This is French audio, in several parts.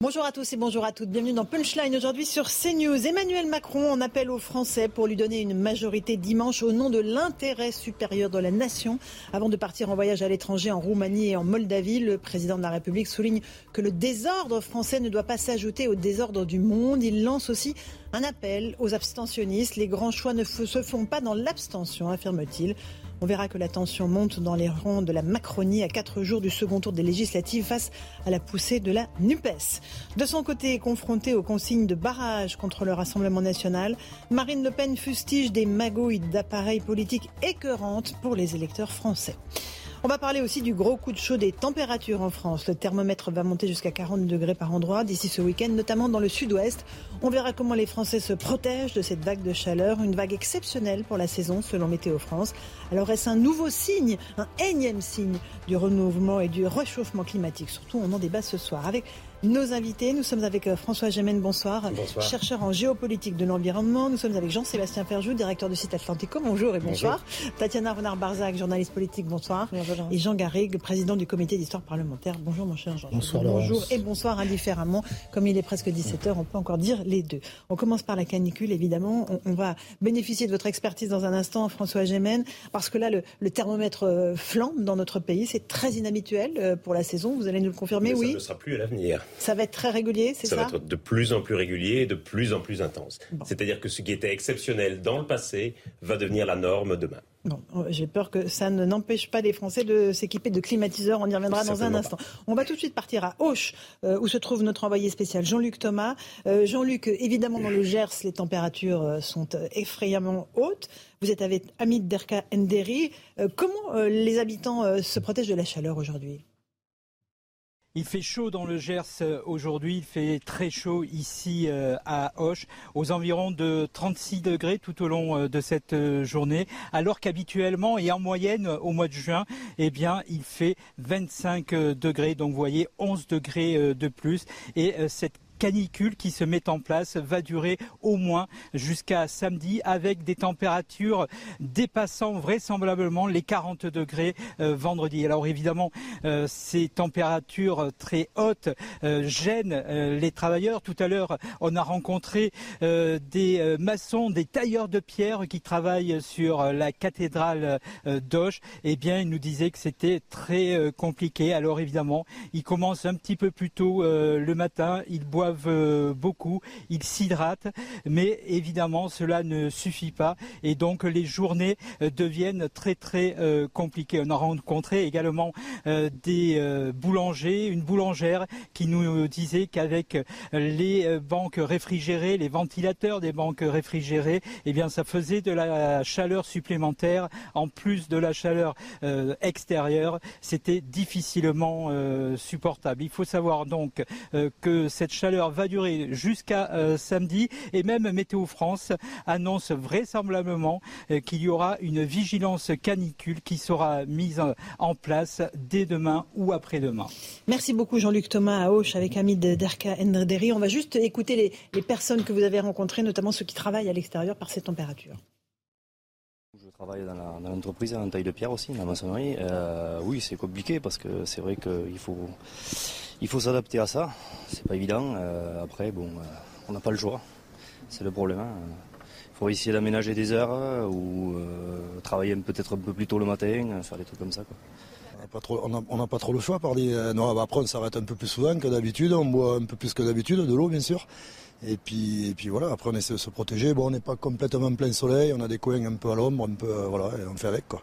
Bonjour à tous et bonjour à toutes. Bienvenue dans Punchline aujourd'hui sur CNews. Emmanuel Macron en appelle aux Français pour lui donner une majorité dimanche au nom de l'intérêt supérieur de la nation. Avant de partir en voyage à l'étranger en Roumanie et en Moldavie, le président de la République souligne que le désordre français ne doit pas s'ajouter au désordre du monde. Il lance aussi un appel aux abstentionnistes. Les grands choix ne se font pas dans l'abstention, affirme-t-il. On verra que la tension monte dans les rangs de la Macronie à quatre jours du second tour des législatives face à la poussée de la NUPES. De son côté, confrontée aux consignes de barrage contre le Rassemblement national, Marine Le Pen fustige des magouilles d'appareils politiques écœurantes pour les électeurs français. On va parler aussi du gros coup de chaud des températures en France. Le thermomètre va monter jusqu'à 40 degrés par endroit d'ici ce week-end, notamment dans le sud-ouest. On verra comment les Français se protègent de cette vague de chaleur, une vague exceptionnelle pour la saison selon Météo France. Alors est-ce un nouveau signe, un énième signe du renouvellement et du réchauffement climatique? Surtout, on en débat ce soir avec nos invités. Nous sommes avec euh, François Gémen, bonsoir, bonsoir, chercheur en géopolitique de l'environnement. Nous sommes avec Jean-Sébastien Ferjou, directeur du site Atlantico. Bonjour et bonsoir. Tatiana Renard-Barzac, journaliste politique, bonsoir. bonsoir et Jean Garrigue, président du comité d'histoire parlementaire. Bonjour mon cher Jean. Bonsoir Bonjour et bonsoir indifféremment. Comme il est presque 17h, on peut encore dire les deux. On commence par la canicule, évidemment. On, va bénéficier de votre expertise dans un instant, François Gémen, parce que là, le, thermomètre euh, flambe dans notre pays. C'est très inhabituel euh, pour la saison. Vous allez nous le confirmer, oui Ça ne sera plus à l'avenir. Ça va être très régulier, c'est ça Ça va être de plus en plus régulier et de plus en plus intense. C'est-à-dire que ce qui était exceptionnel dans le passé va devenir la norme demain. Bon, euh, j'ai peur que ça ne n'empêche pas les Français de s'équiper de climatiseurs. On y reviendra dans un instant. On va tout de suite partir à Auch, euh, où se trouve notre envoyé spécial Jean-Luc Thomas. Euh, Jean-Luc, évidemment, dans le Gers, les températures sont effrayamment hautes. Vous êtes avec Hamid Derka Nderi. comment les habitants se protègent de la chaleur aujourd'hui? Il fait chaud dans le Gers euh, aujourd'hui, il fait très chaud ici euh, à Auch, aux environs de 36 degrés tout au long euh, de cette journée, alors qu'habituellement et en moyenne au mois de juin, eh bien, il fait 25 degrés, donc vous voyez 11 degrés de plus. Et cette canicule qui se met en place va durer au moins jusqu'à samedi avec des températures dépassant vraisemblablement les 40 degrés euh, vendredi. Alors évidemment, euh, ces températures très hautes euh, gênent les travailleurs. Tout à l'heure, on a rencontré des maçons, des tailleurs de pierre qui travaillent sur la cathédrale d'Auch. Eh bien, ils nous disaient que c'était très compliqué. Alors évidemment, ils commencent un petit peu plus tôt le matin, ils boivent euh, beaucoup, ils s'hydratent, mais évidemment cela ne suffit pas et donc les journées euh, deviennent très très euh, compliquées. On a rencontré également des boulangers, une boulangère qui nous disait qu'avec les banques réfrigérées, les ventilateurs des banques réfrigérées, eh bien ça faisait de la chaleur supplémentaire en plus de la chaleur extérieure. C'était difficilement supportable. Il faut savoir donc que cette chaleur va durer jusqu'à euh, samedi et même Météo France annonce vraisemblablement euh, qu'il y aura une vigilance canicule qui sera mise en place dès demain ou après-demain. Merci beaucoup Jean-Luc Thomas à Auch avec Hamid Derka. On va juste écouter les, les personnes que vous avez rencontrées, notamment ceux qui travaillent à l'extérieur par ces températures. Je travaille dans l'entreprise en taille de pierre aussi, dans la maçonnerie. Euh, oui, c'est compliqué parce que c'est vrai qu'il faut il faut s'adapter à ça. C'est pas évident. Euh, après, bon, euh, on n'a pas le choix. C'est le problème. Hein. Il faut essayer d'aménager des heures euh, ou travailler peut-être un peu plus tôt le matin, faire des trucs comme ça. On n'a pas, trop le choix. Par non, après, on s'arrête un peu plus souvent que d'habitude. On boit un peu plus que d'habitude, de l'eau bien sûr. Et puis, et puis voilà, après on essaie de se protéger. Bon, on n'est pas complètement plein soleil, on a des coins un peu à l'ombre, un peu, voilà, et on fait avec quoi.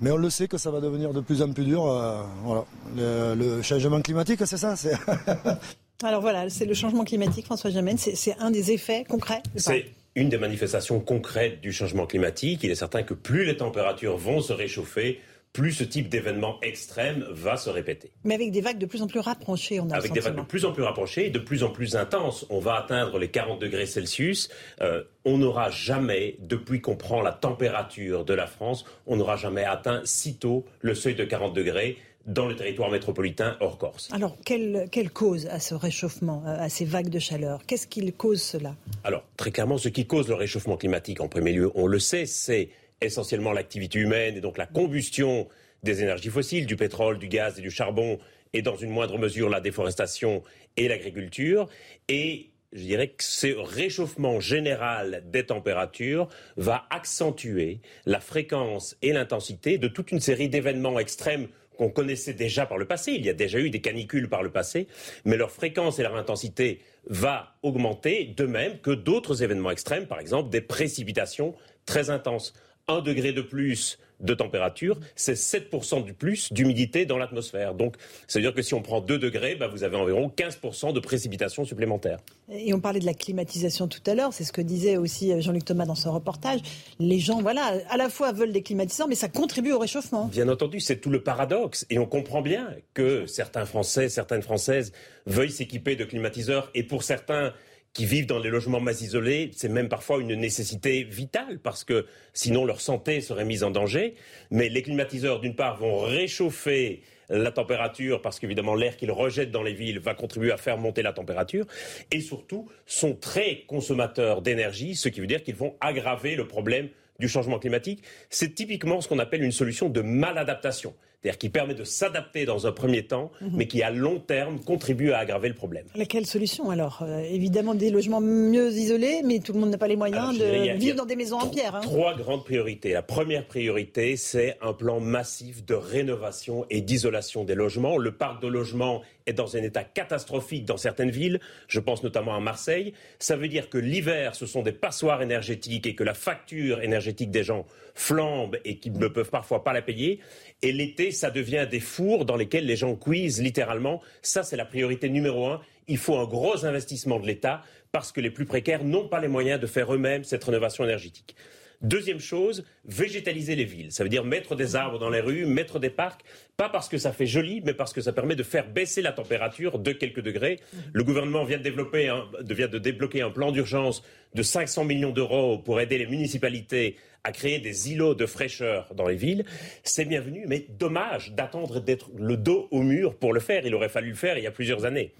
Mais on le sait que ça va devenir de plus en plus dur. Euh, voilà. Le, changement climatique, c'est ça Alors voilà, c'est le changement climatique, François Jamen. C'est un des effets concrets C'est une des manifestations concrètes du changement climatique. Il est certain que plus les températures vont se réchauffer, plus ce type d'événement extrême va se répéter. Mais avec des vagues de plus en plus rapprochées, on a Avec des vagues de plus en plus rapprochées et de plus en plus intenses. On va atteindre les 40 degrés Celsius. Euh, on n'aura jamais, depuis qu'on prend la température de la France, on n'aura jamais atteint si tôt le seuil de 40 degrés dans le territoire métropolitain hors Corse. Alors, quelle, quelle cause à ce réchauffement, à ces vagues de chaleur? Qu'est-ce qui cause cela? Alors, très clairement, ce qui cause le réchauffement climatique, en premier lieu, on le sait, c'est essentiellement l'activité humaine et donc la combustion des énergies fossiles, du pétrole, du gaz et du charbon, et dans une moindre mesure la déforestation et l'agriculture. Et je dirais que ce réchauffement général des températures va accentuer la fréquence et l'intensité de toute une série d'événements extrêmes qu'on connaissait déjà par le passé. Il y a déjà eu des canicules par le passé, mais leur fréquence et leur intensité va augmenter, de même que d'autres événements extrêmes, par exemple des précipitations très intenses. Un degré de plus de température, c'est 7% du plus d'humidité dans l'atmosphère. Donc, ça veut dire que si on prend 2 degrés, bah, vous avez environ 15% de précipitations supplémentaires. Et on parlait de la climatisation tout à l'heure, c'est ce que disait aussi Jean-Luc Thomas dans son reportage. Les gens, voilà, à la fois veulent des climatiseurs, mais ça contribue au réchauffement. Bien entendu, c'est tout le paradoxe. Et on comprend bien que certains Français, certaines Françaises veuillent s'équiper de climatiseurs. Et pour certains, qui vivent dans les logements mal isolés, c'est même parfois une nécessité vitale parce que sinon leur santé serait mise en danger. Mais les climatiseurs, d'une part, vont réchauffer la température parce qu'évidemment l'air qu'ils rejettent dans les villes va contribuer à faire monter la température et surtout sont très consommateurs d'énergie, ce qui veut dire qu'ils vont aggraver le problème du changement climatique. C'est typiquement ce qu'on appelle une solution de maladaptation c'est-à-dire qui permet de s'adapter dans un premier temps, mhm. mais qui à long terme contribue à aggraver le problème. Quelle solution alors? Euh, Évidemment des logements mieux isolés, mais tout le monde n'a pas les moyens de vivre dans des maisons en pierre. Hein. Trois grandes priorités. La première priorité, c'est un plan massif de rénovation et d'isolation des logements. Le parc de logements est dans un état catastrophique dans certaines villes, je pense notamment à Marseille. Ça veut dire que l'hiver, ce sont des passoires énergétiques et que la facture énergétique des gens flambe et qu'ils ne peuvent parfois pas la payer. Et l'été, ça devient des fours dans lesquels les gens cuisent littéralement. Ça, c'est la priorité numéro un. Il faut un gros investissement de l'État parce que les plus précaires n'ont pas les moyens de faire eux-mêmes cette rénovation énergétique. Deuxième chose, végétaliser les villes. Ça veut dire mettre des arbres dans les rues, mettre des parcs, pas parce que ça fait joli, mais parce que ça permet de faire baisser la température de quelques degrés. Le gouvernement vient de, développer vient de débloquer un plan d'urgence de 500 millions d'euros pour aider les municipalités à créer des îlots de fraîcheur dans les villes. C'est bienvenu, mais dommage d'attendre d'être le dos au mur pour le faire. Il aurait fallu le faire il y a plusieurs années.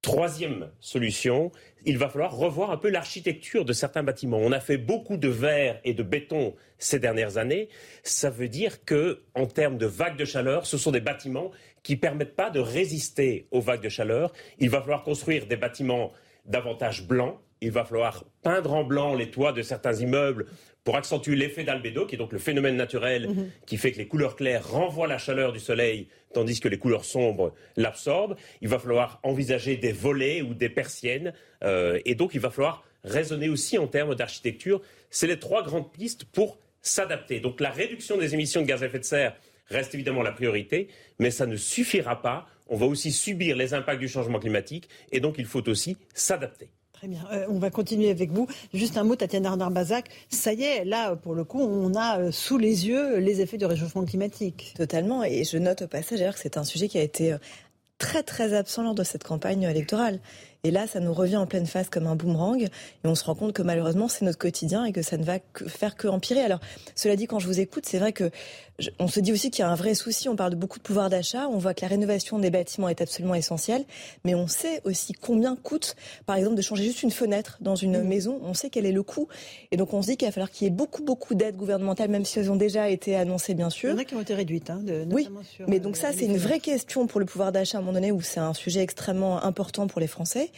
Troisième solution, il va falloir revoir un peu l'architecture de certains bâtiments. On a fait beaucoup de verre et de béton ces dernières années. Ça veut dire que, en termes de vagues de chaleur, ce sont des bâtiments qui permettent pas de résister aux vagues de chaleur. Il va falloir construire des bâtiments davantage blancs. Il va falloir peindre en blanc les toits de certains immeubles pour accentuer l'effet d'albédo, qui est donc le phénomène naturel mhm. qui fait que les couleurs claires renvoient la chaleur du soleil, tandis que les couleurs sombres l'absorbent. Il va falloir envisager des volets ou des persiennes, euh, et donc il va falloir raisonner aussi en termes d'architecture. C'est les trois grandes pistes pour s'adapter. Donc la réduction des émissions de gaz à effet de serre reste évidemment la priorité, mais ça ne suffira pas. On va aussi subir les impacts du changement climatique, et donc il faut aussi s'adapter. Très bien. Euh, on va continuer avec vous. Juste un mot, Tatiana Arnard-Bazac. Ça y est, là, pour le coup, on a euh, sous les yeux les effets du réchauffement climatique. Totalement. Et je note au passage que c'est un sujet qui a été euh, très très absent lors de cette campagne électorale. Et là, ça nous revient en pleine face comme un boomerang. Et on se rend compte que malheureusement, c'est notre quotidien et que ça ne va que faire que empirer. Alors, cela dit, quand je vous écoute, c'est vrai que on se dit aussi qu'il y a un vrai souci. On parle de beaucoup de pouvoir d'achat. On voit que la rénovation des bâtiments est absolument essentielle. Mais on sait aussi combien coûte, par exemple, de changer juste une fenêtre dans une mmh. maison. On sait quel est le coût. Et donc, on se dit qu'il va falloir qu'il y ait beaucoup, beaucoup d'aides gouvernementales, même si elles ont déjà été annoncées, bien sûr. Il y en a qui ont été réduites. Hein, oui, mais donc ça, c'est une vraie question pour le pouvoir d'achat à un moment donné où c'est un sujet extrêmement important pour les Français.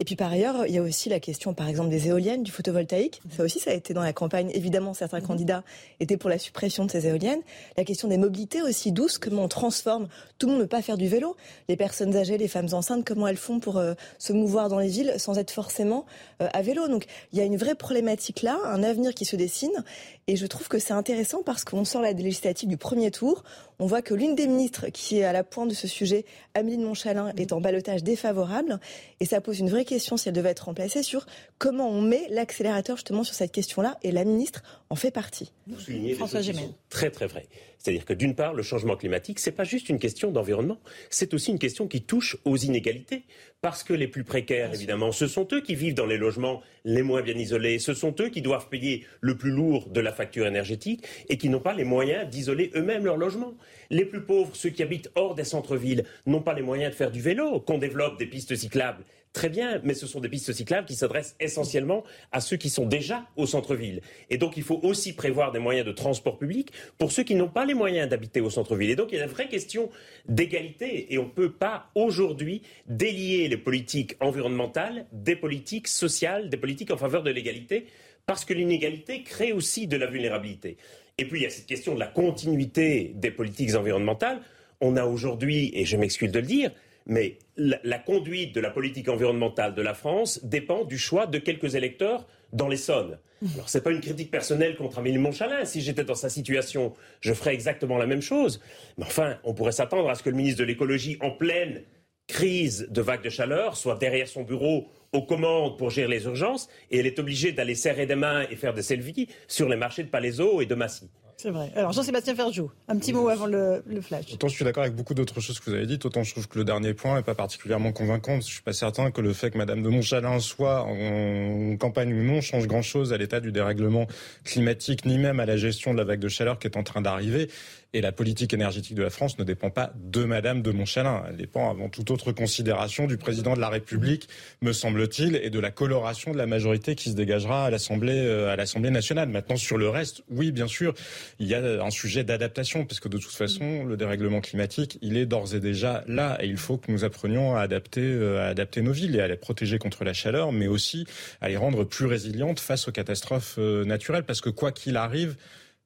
Et puis par ailleurs, il y a aussi la question, par exemple, des éoliennes, du photovoltaïque. Ça aussi, ça a été dans la campagne. Évidemment, certains mhm. candidats étaient pour la suppression de ces éoliennes. La question des mobilités aussi douces, comment on transforme. Tout le monde ne peut pas faire du vélo. Les personnes âgées, les femmes enceintes, comment elles font pour euh, se mouvoir dans les villes sans être forcément euh, à vélo? Donc il y a une vraie problématique là, un avenir qui se dessine. Et je trouve que c'est intéressant parce qu'on sort la législative du premier tour. On voit que l'une des ministres qui est à la pointe de ce sujet, Amélie de Montchalin, est en balotage défavorable. Et ça pose une vraie question, si elle devait être remplacée, sur comment on met l'accélérateur justement sur cette question-là. Et la ministre en fait partie. Vous soulignez François Très très vrai. C'est-à-dire que d'une part, le changement climatique, c'est pas juste une question d'environnement, c'est aussi une question qui touche aux inégalités. Parce que les plus précaires, évidemment, ce sont eux qui vivent dans les logements les moins bien isolés, ce sont eux qui doivent payer le plus lourd de la facture énergétique et qui n'ont pas les moyens d'isoler eux-mêmes leur logement. Les plus pauvres, ceux qui habitent hors des centres-villes, n'ont pas les moyens de faire du vélo, qu'on développe des pistes cyclables Très bien, mais ce sont des pistes cyclables qui s'adressent essentiellement à ceux qui sont déjà au centre-ville. Et donc il faut aussi prévoir des moyens de transport public pour ceux qui n'ont pas les moyens d'habiter au centre-ville. Et donc il y a une vraie question d'égalité et on ne peut pas aujourd'hui délier les politiques environnementales des politiques sociales, des politiques en faveur de l'égalité, parce que l'inégalité crée aussi de la vulnérabilité. Et puis il y a cette question de la continuité des politiques environnementales. On a aujourd'hui, et je m'excuse de le dire, mais la, conduite de la politique environnementale de la France dépend du choix de quelques électeurs dans l'Essonne. Alors, ce n'est pas une critique personnelle contre Amélie Montchalin. Si j'étais dans sa situation, je ferais exactement la même chose. Mais enfin, on pourrait s'attendre à ce que le ministre de l'écologie, en pleine crise de vague de chaleur, soit derrière son bureau aux commandes pour gérer les urgences, et elle est obligée d'aller serrer des mains et faire des selfies sur les marchés de Palaiseau et de Massy. C'est vrai. Alors Jean-Sébastien Ferjou, un petit mot avant le, flash. Autant je suis d'accord avec beaucoup d'autres choses que vous avez dites, autant je trouve que le dernier point n'est pas particulièrement convaincant. Je suis pas certain que le fait que Madame de Montchalin soit en campagne ou non change grand-chose à l'état du dérèglement climatique, ni même à la gestion de la vague de chaleur qui est en train d'arriver. Et la politique énergétique de la France ne dépend pas de Madame de Montchalin. Elle dépend avant toute autre considération du président de la République, me semble-t-il, et de la coloration de la majorité qui se dégagera à l'Assemblée, euh, nationale. Maintenant, sur le reste, oui, bien sûr, il y a un sujet d'adaptation, parce que de toute façon, le dérèglement climatique, il est d'ores et déjà là, et il faut que nous apprenions à adapter, euh, nos villes et à les protéger contre la chaleur, mais aussi à les rendre plus résilientes face aux catastrophes euh, naturelles, parce que quoi qu'il arrive,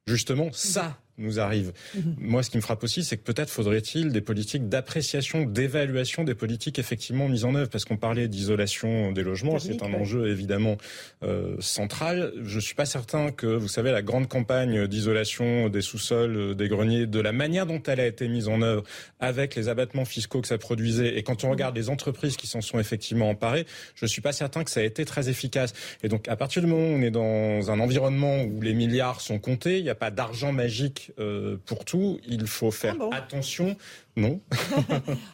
justement, ça, nous arrive. Mhm. Moi, ce qui me frappe aussi, c'est que peut-être faudrait-il des politiques d'appréciation, d'évaluation des politiques effectivement mises en œuvre, parce qu'on parlait d'isolation des logements, c'est un enjeu évidemment euh, central. Je suis pas certain que, vous savez, la grande campagne d'isolation des sous-sols, euh, des greniers, de la manière dont elle a été mise en œuvre, avec les abattements fiscaux que ça produisait, et quand on regarde les entreprises qui s'en sont effectivement emparées, je suis pas certain que ça a été très efficace. Et donc, à partir du moment où on est dans un environnement où les milliards sont comptés, il n'y a pas d'argent magique euh, pour tout. Il faut faire ah attention non.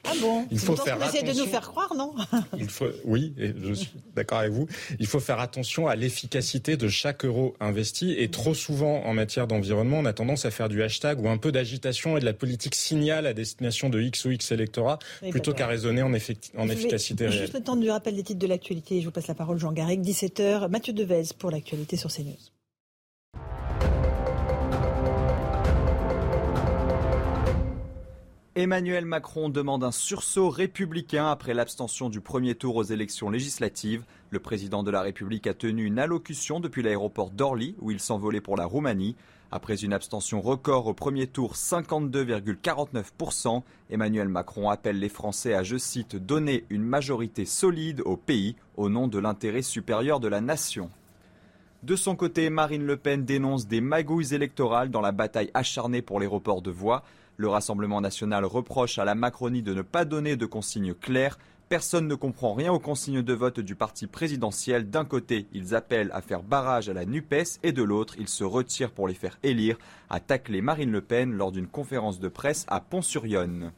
ah bon Il faut faire attention. de nous faire croire, non Il faut, oui, et je suis d'accord avec vous. Il faut faire attention à l'efficacité de chaque euro investi. Et trop souvent, en matière d'environnement, on a tendance à faire du hashtag ou un peu d'agitation et de la politique signal à destination de X ou X électorat, plutôt qu'à raisonner en, en efficacité réelle. Juste le temps du rappel des titres de l'actualité. Je vous passe la parole, Jean Garrigue, 17h. Mathieu Devez pour l'actualité sur CNews. Emmanuel Macron demande un sursaut républicain après l'abstention du premier tour aux élections législatives. Le président de la République a tenu une allocution depuis l'aéroport d'Orly où il s'envolait pour la Roumanie. Après une abstention record au premier tour, 52,49%, Emmanuel Macron appelle les Français à, je cite, donner une majorité solide au pays au nom de l'intérêt supérieur de la nation. De son côté, Marine Le Pen dénonce des magouilles électorales dans la bataille acharnée pour les reports de voix. Le Rassemblement national reproche à la Macronie de ne pas donner de consignes claires. Personne ne comprend rien aux consignes de vote du parti présidentiel. D'un côté, ils appellent à faire barrage à la NUPES et de l'autre, ils se retirent pour les faire élire, a taclé Marine Le Pen lors d'une conférence de presse à Pont-sur-Yonne.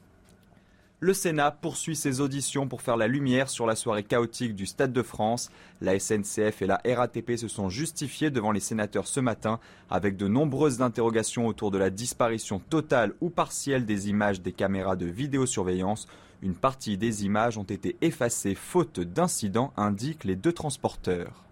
Le Sénat poursuit ses auditions pour faire la lumière sur la soirée chaotique du Stade de France. La SNCF et la RATP se sont justifiés devant les sénateurs ce matin avec de nombreuses interrogations autour de la disparition totale ou partielle des images des caméras de vidéosurveillance. Une partie des images ont été effacées faute d'incident, indiquent les deux transporteurs.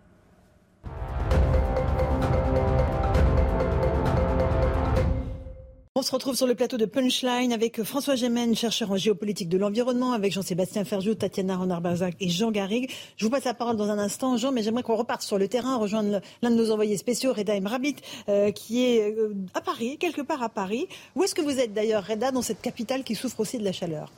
On se retrouve sur le plateau de Punchline avec François Gémen, chercheur en géopolitique de l'environnement, avec Jean-Sébastien Ferjou, Tatiana Renard-Barzac et Jean Garrigue. Je vous passe la parole dans un instant, Jean, mais j'aimerais qu'on reparte sur le terrain, rejoindre l'un de nos envoyés spéciaux, Reda Mrabit, euh, qui est euh, à Paris, quelque part à Paris. Où est-ce que vous êtes d'ailleurs, Reda, dans cette capitale qui souffre aussi de la chaleur?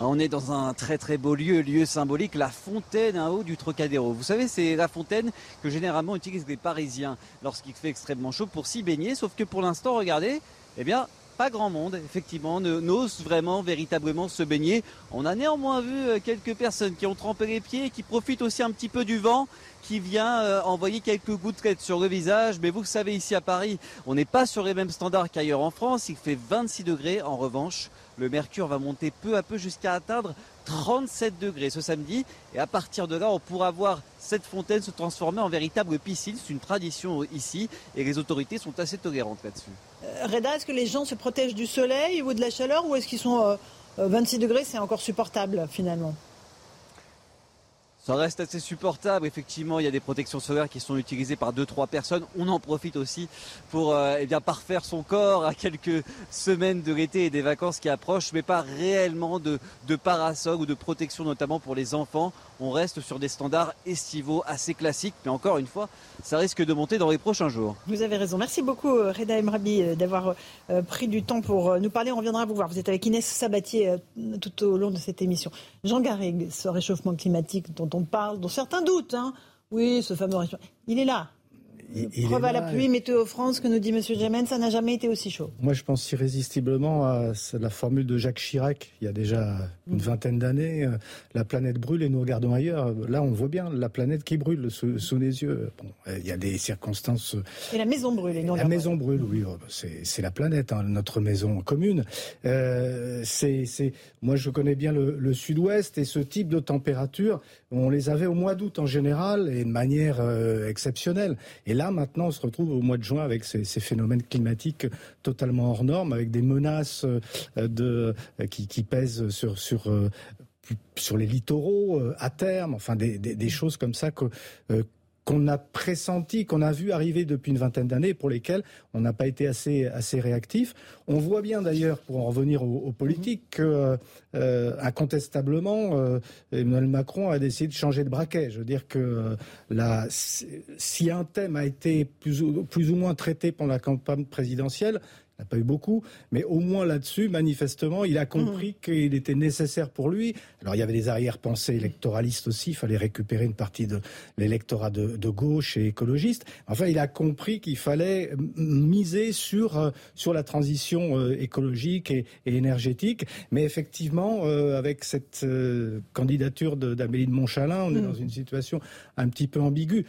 On est dans un très très beau lieu, lieu symbolique, la fontaine en haut du Trocadéro. Vous savez, c'est la fontaine que généralement utilisent les Parisiens lorsqu'il fait extrêmement chaud pour s'y baigner. Sauf que pour l'instant, regardez, eh bien, pas grand monde, effectivement, n'ose vraiment, véritablement se baigner. On a néanmoins vu euh, quelques personnes qui ont trempé les pieds et qui profitent aussi un petit peu du vent qui vient euh, envoyer quelques gouttelettes sur le visage. Mais vous savez, ici à Paris, on n'est pas sur les mêmes standards qu'ailleurs en France. Il fait 26 degrés. En revanche, le mercure va monter peu à peu jusqu'à atteindre 37 degrés ce samedi. Et à partir de là, on pourra voir cette fontaine se transformer en véritable piscine. C'est une tradition ici et les autorités sont assez tolérantes là-dessus. Euh, Reda, est-ce que les gens se protègent du soleil ou de la chaleur ou est-ce qu'ils sont 26 euh, degrés, c'est encore supportable finalement? Ça reste assez supportable. Effectivement, il y a des protections solaires qui sont utilisées par deux trois personnes. On en profite aussi pour euh, eh parfaire son corps à quelques semaines de l'été et des vacances qui approchent, mais pas réellement de, de parasol ou de protection, notamment pour les enfants. On reste sur des standards estivaux assez classiques, mais encore une fois, ça risque de monter dans les prochains jours. Vous avez raison. Merci beaucoup, euh, Reda Emrabi, euh, d'avoir pris du temps pour nous parler. On reviendra vous voir. Vous êtes avec Inès Sabatier tout au long de cette émission. Jean Garrigue, ce réchauffement climatique dont on parle, dont certains doutent. Hein. Oui, ce fameux Il est là. Preuve à la pluie, météo France, que nous dit M. Gémen, ça n'a jamais été aussi chaud. Moi, je pense irrésistiblement à la formule de Jacques Chirac, il y a déjà une mm. vingtaine d'années. Euh, la planète brûle et nous regardons ailleurs. Là, on voit bien la planète qui brûle sous, les yeux. Bon, il y a des circonstances. Et la maison brûle. Et non la, maison brûle, oui. Oh, c'est la planète, hein, notre maison commune. Euh, c'est, moi, je connais bien le, sud-ouest et ce type de température, on les avait au mois d'août en général et de manière euh, exceptionnelle. Et là, maintenant, on se retrouve au mois de juin avec ces, phénomènes climatiques totalement hors normes, avec des menaces euh, euh, qui, pèsent sur, les littoraux à terme, enfin des, choses comme ça qu'on a pressenti, qu'on a vu arriver depuis une vingtaine d'années, pour lesquelles on n'a pas été assez, assez réactif. On voit bien d'ailleurs, pour en revenir aux, politiques, que euh, incontestablement, euh, Emmanuel Macron a décidé de changer de braquet. Je veux dire que euh, la, si un thème a été plus ou, plus ou moins traité pendant la campagne présidentielle, n'a pas eu beaucoup, mais au moins là-dessus, manifestement, il a compris mmh. qu'il était nécessaire pour lui. Alors il y avait des arrière-pensées électoralistes aussi, il fallait récupérer une partie de l'électorat de, gauche et écologiste. Enfin, il a compris qu'il fallait miser sur euh, sur la transition euh, écologique et, énergétique. Mais effectivement, euh, avec cette candidature d'Amélie de Montchalin, on est mmh. dans une situation un petit peu ambiguë.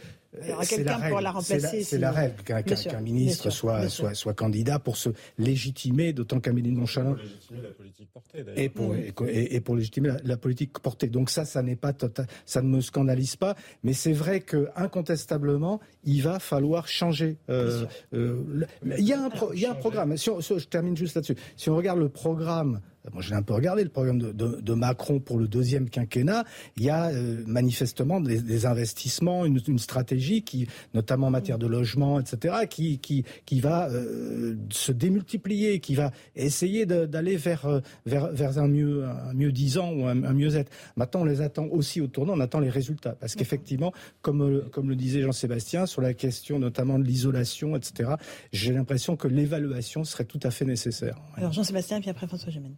Quelqu'un pour la. C'est la, règle qu'un ministre soit, soit, soit, candidat pour se légitimer, d'autant qu'Amélie de Montchalin. Pour légitimer la politique portée, et pour, et, pour légitimer la, politique portée. Donc ça, ça n'est pas total, ça ne me scandalise pas, mais c'est vrai que incontestablement, il va falloir changer. Euh, euh, il y a un, il y a un programme. je termine juste là-dessus. Si on regarde le programme moi j'ai un peu regardé le programme de, Macron pour le deuxième quinquennat, il y a euh, manifestement des, investissements, une, stratégie qui, notamment en matière de logement, etc., qui, qui, qui va euh, se démultiplier, qui va essayer d'aller vers, euh, vers, vers un mieux, un mieux disant ou un, mieux-être. Maintenant, on les attend aussi au tournant, on attend les résultats. Parce qu'effectivement, comme, comme le disait Jean-Sébastien, sur la question notamment de l'isolation, etc., j'ai l'impression que l'évaluation serait tout à fait nécessaire. Alors Jean-Sébastien, puis après François Gémen.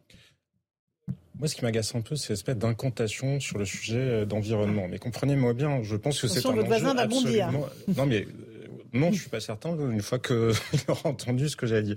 Moi, ce qui m'agace un peu, c'est l'espèce d'incantation sur le sujet euh, d'environnement. Mais comprenez-moi bien, je pense que c'est un enjeu absolument... Non, mais non, je suis pas certain. Une fois qu'il aura entendu ce que j'ai dit.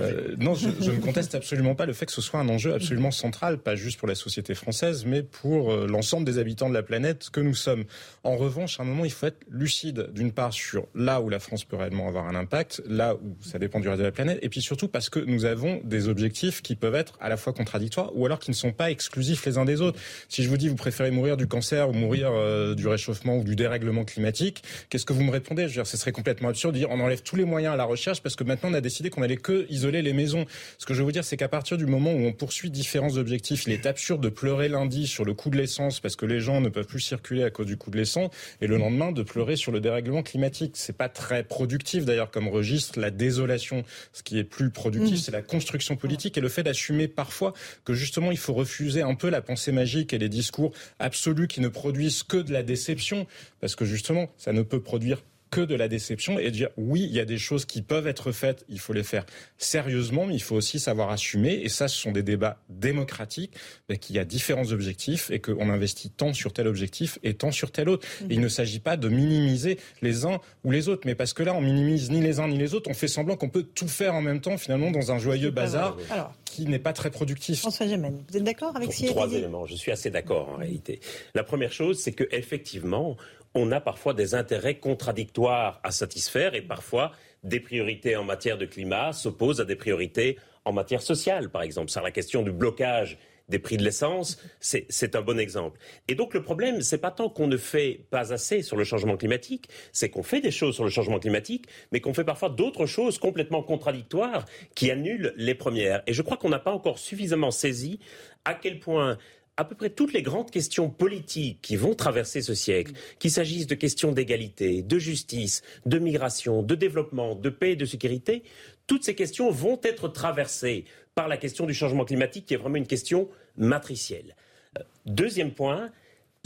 Euh, non, je, ne conteste absolument pas le fait que ce soit un enjeu absolument central, pas juste pour la société française, mais pour euh, l'ensemble des habitants de la planète que nous sommes. En revanche, à un moment, il faut être lucide, d'une part sur là où la France peut réellement avoir un impact, là où ça dépend du reste de la planète, et puis surtout parce que nous avons des objectifs qui peuvent être à la fois contradictoires ou alors qui ne sont pas exclusifs les uns des autres. Si je vous dis vous préférez mourir du cancer ou mourir euh, du réchauffement ou du dérèglement climatique, qu'est-ce que vous me répondez? Je veux dire, ce serait complètement absurde de dire on enlève tous les moyens à la recherche parce que maintenant on a décidé qu'on allait que isoler les maisons. Ce que je veux vous dire, c'est qu'à partir du moment où on poursuit différents objectifs, il est absurde de pleurer lundi sur le coût de l'essence parce que les gens ne peuvent plus circuler à cause du coût de l'essence et le lendemain de pleurer sur le dérèglement climatique. C'est pas très productif d'ailleurs comme registre la désolation. Ce qui est plus productif, mmh. c'est la construction politique et le fait d'assumer parfois que justement il faut refuser un peu la pensée magique et les discours absolus qui ne produisent que de la déception parce que justement ça ne peut produire que de la déception et dire oui, il y a des choses qui peuvent être faites, il faut les faire sérieusement, mais il faut aussi savoir assumer. Et ça, ce sont des débats démocratiques, qu'il y a différents objectifs et qu'on investit tant sur tel objectif et tant sur tel autre. il ne s'agit pas de minimiser les uns ou les autres, mais parce que là, on minimise ni les uns ni les autres, on fait semblant qu'on peut tout faire en même temps, finalement, dans un joyeux bazar qui n'est pas très productif. François Gemène, vous êtes d'accord avec ce Trois éléments. Je suis assez d'accord en réalité. La première chose, c'est que effectivement, on a parfois des intérêts contradictoires à satisfaire et parfois des priorités en matière de climat s'opposent à des priorités en matière sociale, par exemple. C'est la question du blocage des prix de l'essence, c'est un bon exemple. Et donc le problème, c'est pas tant qu'on ne fait pas assez sur le changement climatique, c'est qu'on fait des choses sur le changement climatique, mais qu'on fait parfois d'autres choses complètement contradictoires qui annulent les premières. Et je crois qu'on n'a pas encore suffisamment saisi à quel point à peu près toutes les grandes questions politiques qui vont traverser ce siècle, qu'il s'agisse de questions d'égalité, de justice, de migration, de développement, de paix et de sécurité, toutes ces questions vont être traversées par la question du changement climatique qui est vraiment une question matricielle. Euh, deuxième point,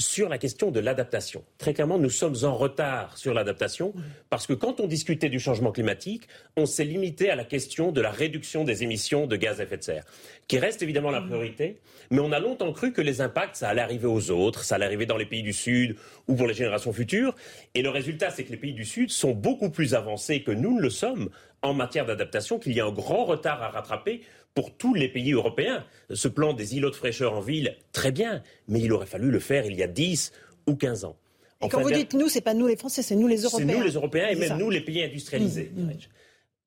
sur la question de l'adaptation. Très clairement, nous sommes en retard sur l'adaptation parce que quand on discutait du changement climatique, on s'est limité à la question de la réduction des émissions de gaz à effet de serre, qui reste évidemment la priorité, mais on a longtemps cru que les impacts, ça allait arriver aux autres, ça allait arriver dans les pays du Sud ou pour les générations futures. Et le résultat, c'est que les pays du Sud sont beaucoup plus avancés que nous ne le sommes en matière d'adaptation, qu'il y a un grand retard à rattraper pour tous les pays européens. Ce plan des îlots de fraîcheur en ville, très bien, mais il aurait fallu le faire il y a 10 ou 15 ans. Et quand vous dites nous, c'est pas nous les Français, c'est nous les Européens. C'est nous les Européens et même nous les pays industrialisés. Mmh, mmh.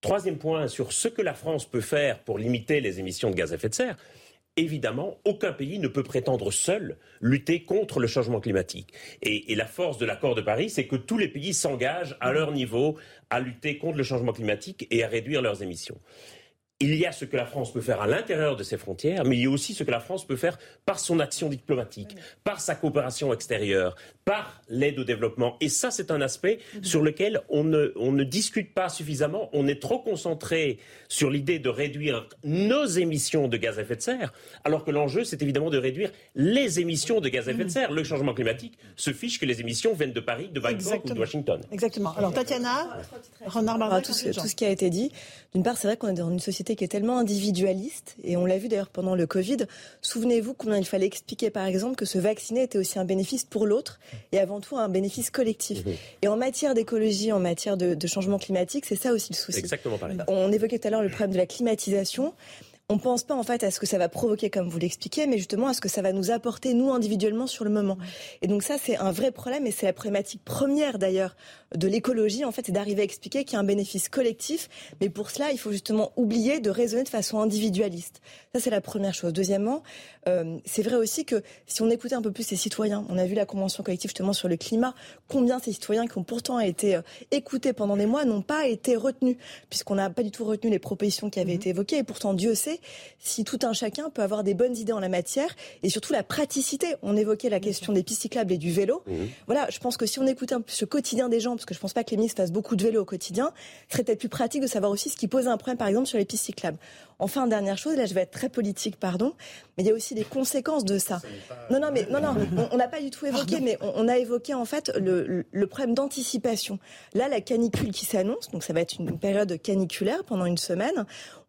Troisième point sur ce que la France peut faire pour limiter les émissions de gaz à effet de serre. Évidemment, aucun pays ne peut prétendre seul lutter contre le changement climatique. Et, et la force de l'accord de Paris, c'est que tous les pays s'engagent à leur niveau à lutter contre le changement climatique et à réduire leurs émissions il y a ce que la France peut faire à l'intérieur de ses frontières, mais il y a aussi ce que la France peut faire par son action diplomatique, par sa coopération extérieure, par l'aide au développement. Et ça, c'est un aspect mhm. sur lequel on ne, on ne discute pas suffisamment. On est trop concentré sur l'idée de réduire nos émissions de gaz à effet de serre, alors que l'enjeu, c'est évidemment de réduire les émissions de gaz à effet de mhm. serre. Le changement climatique se fiche que les émissions viennent de Paris, de Bangkok ou de Washington. Exactement. Alors, Tatiana, Renard tout, tout ce qui a été dit. D'une part, c'est vrai qu'on est dans une société qui est tellement individualiste, et on l'a vu d'ailleurs pendant le Covid. Souvenez-vous combien il fallait expliquer, par exemple, que se vacciner était aussi un bénéfice pour l'autre, et avant tout un bénéfice collectif. Mhm. Et en matière d'écologie, en matière de, de changement climatique, c'est ça aussi le souci. Exactement pareil. On évoquait tout à l'heure le problème de la climatisation on pense pas en fait à ce que ça va provoquer, comme vous l'expliquez, mais justement à ce que ça va nous apporter nous individuellement sur le moment. Et donc ça, c'est un vrai problème, et c'est la problématique première d'ailleurs de l'écologie, en fait, c'est d'arriver à expliquer qu'il y a un bénéfice collectif, mais pour cela, il faut justement oublier de raisonner de façon individualiste. Ça, c'est la première chose. Deuxièmement, euh, c'est vrai aussi que si on écoutait un peu plus ces citoyens, on a vu la convention collective justement sur le climat, combien ces citoyens qui ont pourtant été euh, écoutés pendant des mois n'ont pas été retenus, puisqu'on n'a pas du tout retenu les propositions qui avaient mmh. été évoquées, et pourtant Dieu sait si tout un chacun peut avoir des bonnes idées en la matière et surtout la praticité. On évoquait la question des pistes cyclables et du vélo. Mhm. Voilà, je pense que si on écoutait un peu ce quotidien des gens, parce que je pense pas que les ministres fassent beaucoup de vélo au quotidien, ce serait peut-être plus pratique de savoir aussi ce qui pose un problème, par exemple, sur les pistes cyclables. Enfin, dernière chose, là je vais être très politique, pardon, mais il y a aussi des conséquences de ça. Non, non, mais non, non, on n'a pas du tout évoqué, mais on, a évoqué en fait le, le problème d'anticipation. Là, la canicule qui s'annonce, donc ça va être une période caniculaire pendant une semaine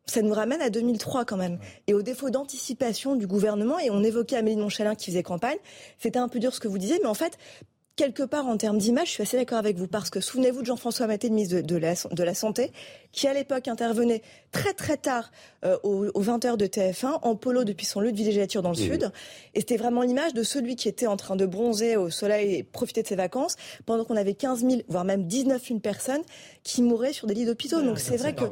ça nous ramène à 2003 quand même. Et au défaut d'anticipation du gouvernement, et on évoquait Amélie Montchalin qui faisait campagne, c'était un peu dur ce que vous disiez, mais en fait, quelque part en termes d'image, je suis assez d'accord avec vous, parce que souvenez-vous de Jean-François Maté, le ministre de, la, de la Santé, qui à l'époque intervenait très très tard euh, aux, 20h de TF1 en polo depuis son lieu de villégiature dans le sud. Et c'était vraiment l'image de celui qui était en train de bronzer au soleil et profiter de ses vacances pendant qu'on avait 15 000, voire même 19 000 personnes qui mouraient sur des lits d'hôpitaux. Donc c'est vrai que...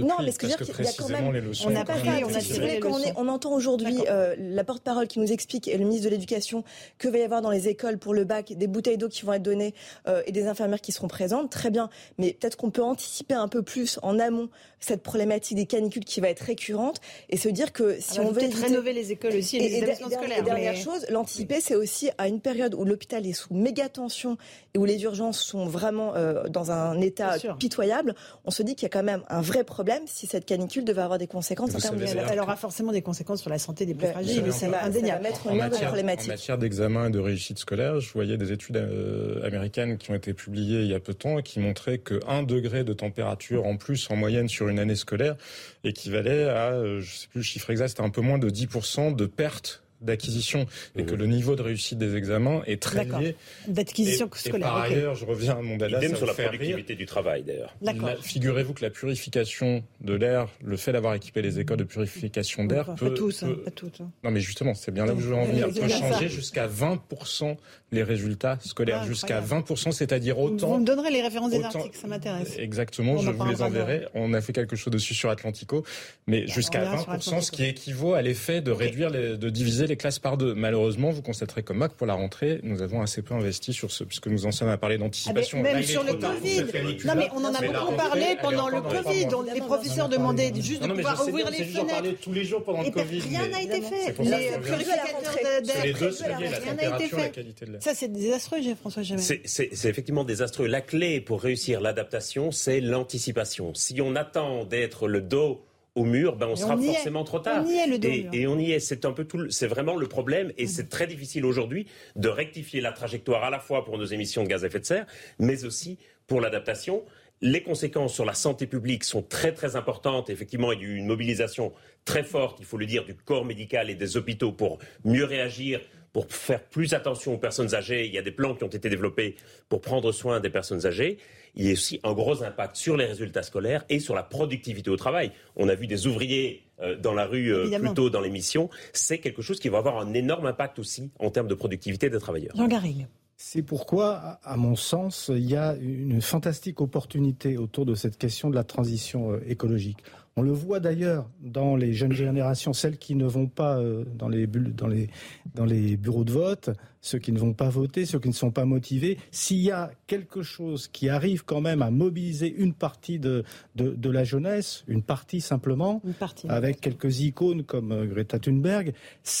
non, mais ce que je veux dire, qu'il y a quand même... On n'a pas fait, on a tiré quand on, est, on entend aujourd'hui euh, la porte-parole qui nous explique, et le ministre de l'Éducation, que va y avoir dans les écoles pour le bac des bouteilles d'eau qui vont être données euh, et des infirmières qui seront présentes. Très bien. Mais peut-être qu'on peut anticiper un peu plus en amont cette problématique des canicules qui va être récurrente et se dire que si on veut éviter... rénover les écoles aussi et, les établissements scolaires. Et dernière chose, l'anticiper, c'est aussi à une période où l'hôpital est sous méga tension et où les urgences sont vraiment euh, dans un état pitoyable, on se dit qu'il y a quand même un vrai problème si cette canicule devait avoir des conséquences en termes de... Elle aura forcément des conséquences sur la santé des plus fragiles, c'est indéniable. mettre en, matière, en matière d'examen et de réussite scolaire, je voyais des études euh, américaines qui ont été publiées il y a peu de temps qui montraient que 1 degré de température en plus en moyenne sur une année scolaire équivalait à, euh, je sais plus le chiffre exact, c'était un peu moins de 10% de perte d'acquisition et que le niveau de réussite des examens est très lié. D'acquisition scolaire. Et par ailleurs, je reviens à mon dada. Idem sur la productivité du travail d'ailleurs. Figurez-vous que la purification de l'air, le fait d'avoir équipé les écoles de purification d'air peut, pas tous, hein, pas toutes. Hein. Non mais justement, c'est bien là où je veux en venir. Peut changer jusqu'à 20% les résultats scolaires, ah, jusqu'à 20%, c'est-à-dire autant. Vous me donnerez les références des articles, ça m'intéresse. Exactement, je vous les enverrai. On a fait quelque chose dessus sur Atlantico, mais jusqu'à 20%, ce qui équivaut à l'effet de réduire, de diviser les classes par deux. Malheureusement, vous constaterez comme Mac pour la rentrée, nous avons assez peu investi sur ce, puisque nous en sommes à parler d'anticipation. Ah, même sur le Covid. Non, mais on en a beaucoup parlé pendant le Covid. Les professeurs demandaient juste de pouvoir ouvrir les fenêtres. tous les jours pendant le Covid. Rien n'a été fait. Les purificateurs d'air, rien n'a été fait. Ça, c'est désastreux, François Jamais. C'est effectivement désastreux. La clé pour réussir l'adaptation, c'est l'anticipation. Si on attend d'être le dos au mur, ben on sera forcément trop tard. On y est, le dos et, et, on y est. C'est un peu tout. C'est vraiment le problème, et c'est très difficile aujourd'hui de rectifier la trajectoire à la fois pour nos émissions de gaz à effet de serre, mais aussi pour l'adaptation. Les conséquences sur la santé publique sont très très importantes. Effectivement, il y a eu une mobilisation très forte, il faut le dire, du corps médical et des hôpitaux pour mieux réagir pour faire plus attention aux personnes âgées. Il y a des plans qui ont été développés pour prendre soin des personnes âgées. Il y a aussi un gros impact sur les résultats scolaires et sur la productivité au travail. On a vu des ouvriers euh, dans la rue euh, plus tôt dans l'émission. C'est quelque chose qui va avoir un énorme impact aussi en termes de productivité des travailleurs. Jean Garrigue. C'est pourquoi, à mon sens, il y a une fantastique opportunité autour de cette question de la transition euh, écologique. On le voit d'ailleurs dans les jeunes générations, celles qui ne vont pas euh, dans les, dans, les, dans les bureaux de vote, ceux qui ne vont pas voter, ceux qui ne sont pas motivés. S'il y a quelque chose qui arrive quand même à mobiliser une partie de, de, la jeunesse, une partie simplement, avec quelques icônes comme euh, Greta Thunberg,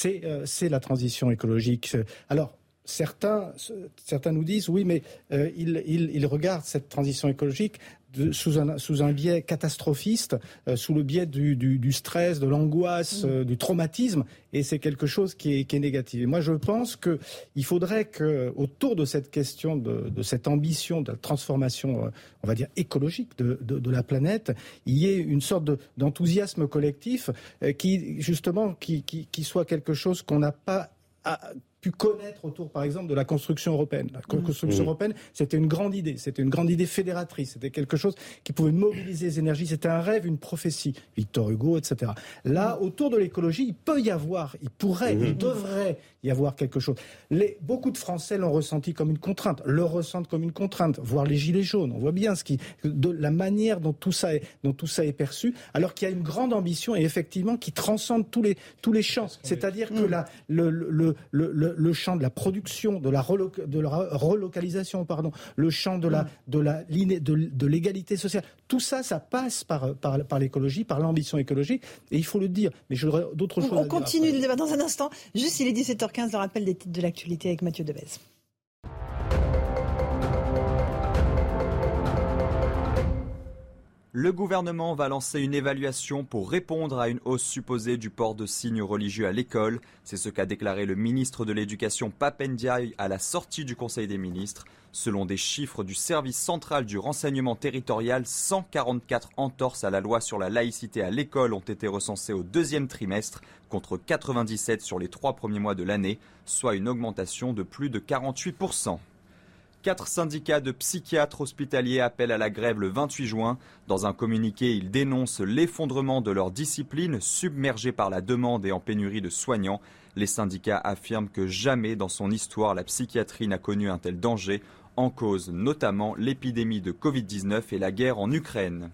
euh, c'est la transition écologique. Alors, certains, certains nous disent oui, mais ils, ils, regardent cette transition écologique sous, un, sous un biais catastrophiste, euh, sous le biais du, du, stress, de l'angoisse, mm. euh, du traumatisme, et c'est quelque chose qui est, qui est, négatif. Et moi, je pense qu'il faudrait que, autour de cette question, de, de, cette ambition de la transformation, euh, on va dire écologique de, de, la planète, il y ait une sorte d'enthousiasme collectif qui, justement, qui, qui, qui soit quelque chose qu'on n'a pas pu connaître autour, par exemple, de la construction européenne. La mmh. construction mmh. européenne, c'était une grande idée, c'était une grande idée fédératrice, c'était quelque chose qui pouvait mobiliser les énergies, c'était un rêve, une prophétie. Victor Hugo, etc. Là, mmh. autour de l'écologie, il peut y avoir, il pourrait, il devrait y avoir quelque chose. Les, beaucoup de Français l'ont ressenti comme une contrainte, le ressentent comme une contrainte, voire les gilets jaunes. On voit bien ce qui, de la manière dont tout ça est, dont tout ça est perçu, alors qu'il y a une grande ambition et effectivement qui transcende tous les, tous les champs. C'est-à-dire que la, le, le, le le, champ de la production, de la, relocalisation, pardon, le champ de la de la de, l'égalité sociale. Tout ça, ça passe par par, l'écologie, par l'ambition écologique, et il faut le dire. Mais j'aurais d'autres choses. On continue le débat dans un instant. Juste, il est 17h15, le rappel des titres de l'actualité avec Mathieu Devez. Le gouvernement va lancer une évaluation pour répondre à une hausse supposée du port de signes religieux à l'école. C'est ce qu'a déclaré le ministre de l'Éducation Papendiaï à la sortie du Conseil des ministres. Selon des chiffres du service central du renseignement territorial, 144 entorses à la loi sur la laïcité à l'école ont été recensées au deuxième trimestre, contre 97 sur les trois premiers mois de l'année, soit une augmentation de plus de 48%. Quatre syndicats de psychiatres hospitaliers appellent à la grève le 28 juin. Dans un communiqué, ils dénoncent l'effondrement de leur discipline, submergée par la demande et en pénurie de soignants. Les syndicats affirment que jamais dans son histoire la psychiatrie n'a connu un tel danger, en cause notamment l'épidémie de Covid-19 et la guerre en Ukraine.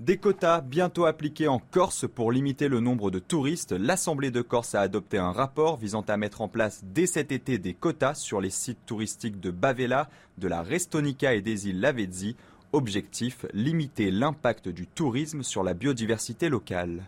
Des quotas bientôt appliqués en Corse pour limiter le nombre de touristes. L'Assemblée de Corse a adopté un rapport visant à mettre en place dès cet été des quotas sur les sites touristiques de Bavella, de la Restonica et des îles Lavezzi. Objectif, limiter l'impact du tourisme sur la biodiversité locale.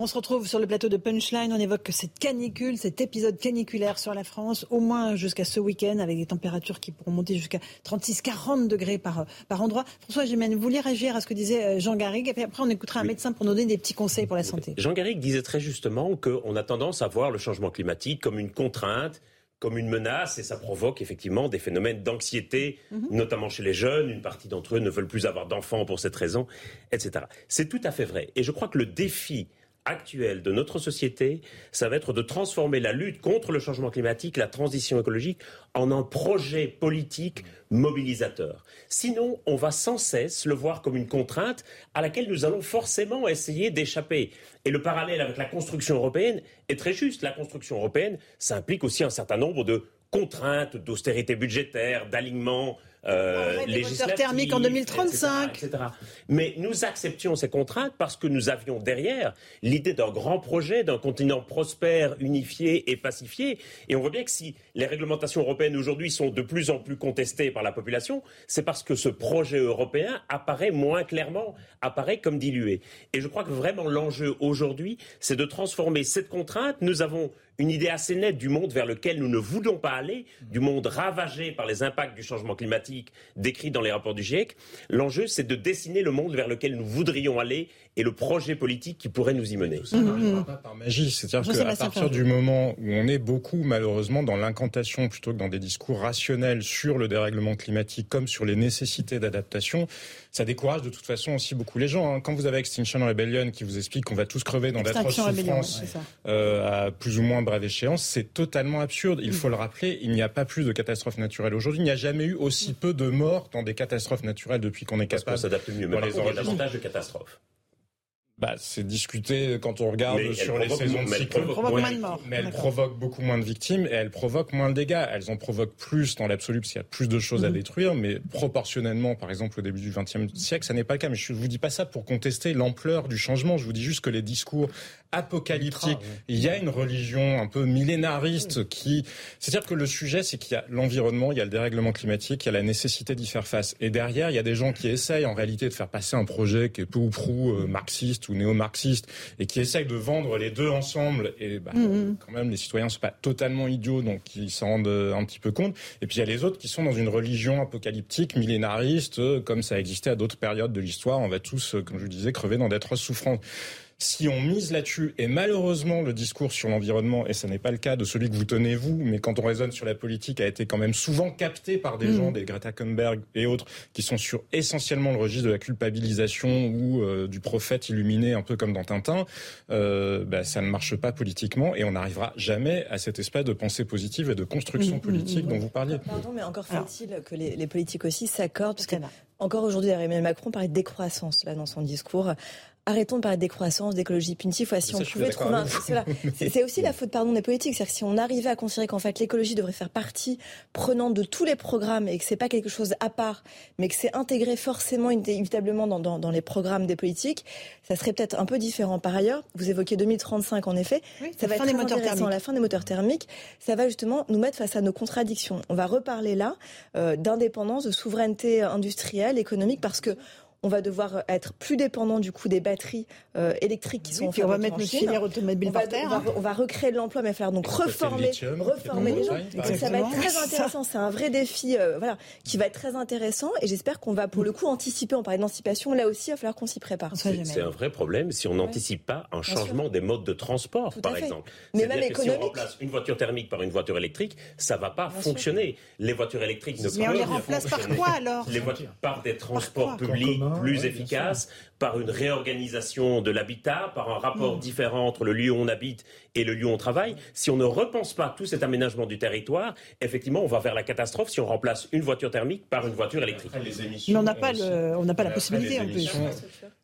On se retrouve sur le plateau de Punchline. On évoque cette canicule, cet épisode caniculaire sur la France, au moins jusqu'à ce week-end, avec des températures qui pourront monter jusqu'à 36-40 degrés par, par endroit. François Gémen, vous vouliez réagir à ce que disait euh, Jean Garrigue? Et après, on écoutera un médecin pour nous donner des petits conseils pour la santé. Jean Garrigue disait très justement qu'on a tendance à voir le changement climatique comme une contrainte comme une menace et ça provoque effectivement des phénomènes d'anxiété, mhm. notamment chez les jeunes. Une partie d'entre eux ne veulent plus avoir d'enfants pour cette raison, etc. C'est tout à fait vrai. Et je crois que le défi actuel de notre société, ça va être de transformer la lutte contre le changement climatique, la transition écologique, en un projet politique mobilisateur. Sinon, on va sans cesse le voir comme une contrainte à laquelle nous allons forcément essayer d'échapper. Et le parallèle avec la construction européenne est très juste. La construction européenne, ça implique aussi un certain nombre de contraintes d'austérité budgétaire, d'alignement euh, moteurs thermiques en 2035. Etc., Mais nous acceptions ces contraintes parce que nous avions derrière l'idée d'un grand projet, d'un continent prospère, unifié et pacifié. Et on voit bien que si les réglementations européennes aujourd'hui sont de plus en plus contestées par la population, c'est parce que ce projet européen apparaît moins clairement, apparaît comme dilué. Et je crois que vraiment l'enjeu aujourd'hui, c'est de transformer cette contrainte. Nous avons une idée assez nette du monde vers lequel nous ne voulons pas aller, du monde ravagé par les impacts du changement climatique décrit dans les rapports du GIEC. L'enjeu, c'est de dessiner le monde vers lequel nous voudrions aller et le projet politique qui pourrait nous y mener. Ça n'arrivera mmh. pas par magie. C'est-à-dire qu'à partir du moment où on est beaucoup, malheureusement, dans l'incantation plutôt que dans des discours rationnels sur le dérèglement climatique comme sur les nécessités d'adaptation, ça décourage de toute façon aussi beaucoup les gens. Hein. Quand vous avez Extinction Rebellion qui vous explique qu'on va tous crever dans d'atroces souffrances euh, à plus ou moins brève échéance, c'est totalement absurde. Il mmh. faut le rappeler, il n'y a pas plus de catastrophes naturelles aujourd'hui. Il n'y a jamais eu aussi peu de morts dans des catastrophes naturelles depuis qu'on est capable. Parce qu'on s'adapte mieux. Mais il y a davantage de catastrophes bah, c'est discuté quand on regarde sur les saisons de cyclones. Mais elle provoque beaucoup moins de victimes et elle provoque moins de dégâts. Elles en provoquent plus dans l'absolu parce qu'il y a plus de choses à mhm. détruire, mais proportionnellement, par exemple, au début du XXe siècle, ça n'est pas le cas. Mais je ne vous dis pas ça pour contester l'ampleur du changement. Je vous dis juste que les discours apocalyptiques, il y a une religion un peu millénariste qui, c'est-à-dire que le sujet, c'est qu'il y a l'environnement, il y a le dérèglement climatique, il y a la nécessité d'y faire face. Et derrière, il y a des gens qui essayent en réalité de faire passer un projet qui est peu ou prou euh, marxiste ou néo-marxistes et qui essayent de vendre les deux ensemble. Et bah, mm-hmm. quand même, les citoyens ne sont pas totalement idiots, donc ils s'en rendent euh, un petit peu compte. Et puis il y a les autres qui sont dans une religion apocalyptique, millénariste, euh, comme ça existait à d'autres périodes de l'histoire. On va tous, euh, comme je disais, crever dans d'être souffrances si on mise là-dessus, et malheureusement le discours sur l'environnement, et ce n'est pas le cas de celui que vous tenez vous, mais quand on raisonne sur la politique, a été quand même souvent capté par des mm. gens, des Greta Thunberg et autres, qui sont sur essentiellement le registre de la culpabilisation ou euh, du prophète illuminé, un peu comme dans Tintin, euh, bah, ça ne marche pas politiquement et on n'arrivera jamais à cette espèce de pensée positive et de construction mm, mm, politique dont vous parliez. Pardon, mais encore faut-il que les, les, politiques aussi s'accordent, parce que encore aujourd'hui, Emmanuel Macron parlait de décroissance là dans son discours arrêtons de parler de décroissance, d'écologie punitive. si on pouvait trouver C'est aussi la faute pardon, des politiques. C'est-à-dire que si on arrivait à considérer qu'en fait l'écologie devrait faire partie prenante de tous les programmes et que c'est pas quelque chose à part, mais que c'est intégré forcément inévitablement dans, dans, dans, les programmes des politiques, ça serait peut-être un peu différent. Par ailleurs, vous évoquez 2035 en effet. ça va être très intéressant. La fin des moteurs thermiques, ça va justement nous mettre face à nos contradictions. On va reparler là euh, d'indépendance, de souveraineté industrielle, économique, parce que on va devoir être plus dépendant du coup des batteries euh, électriques qui sont en On va mettre nos filières automobiles par terre. On va, on va, recréer de l'emploi, mais il va falloir donc reformer, reformer les gens. ça va être très intéressant. C'est un vrai défi, euh, voilà, qui va être très intéressant. Et j'espère qu'on va pour le coup anticiper. On parlait d'anticipation. Là aussi, il va falloir qu'on s'y prépare. C'est un vrai problème si on n'anticipe pas un changement des modes de transport, par exemple. Mais même économique. Si on remplace une voiture thermique par une voiture électrique, ça va pas fonctionner. Les voitures électriques ne peuvent pas. Mais on les remplace par quoi alors Les voitures par des transports publics plus efficaces, par une réorganisation de l'habitat, par un rapport mm. différent entre le lieu où on habite et le lieu où on travaille. Si on ne repense pas tout cet aménagement du territoire, effectivement, on va vers la catastrophe si on remplace une voiture thermique par une voiture électrique. mais on n'a pas, on n'a pas la possibilité en plus.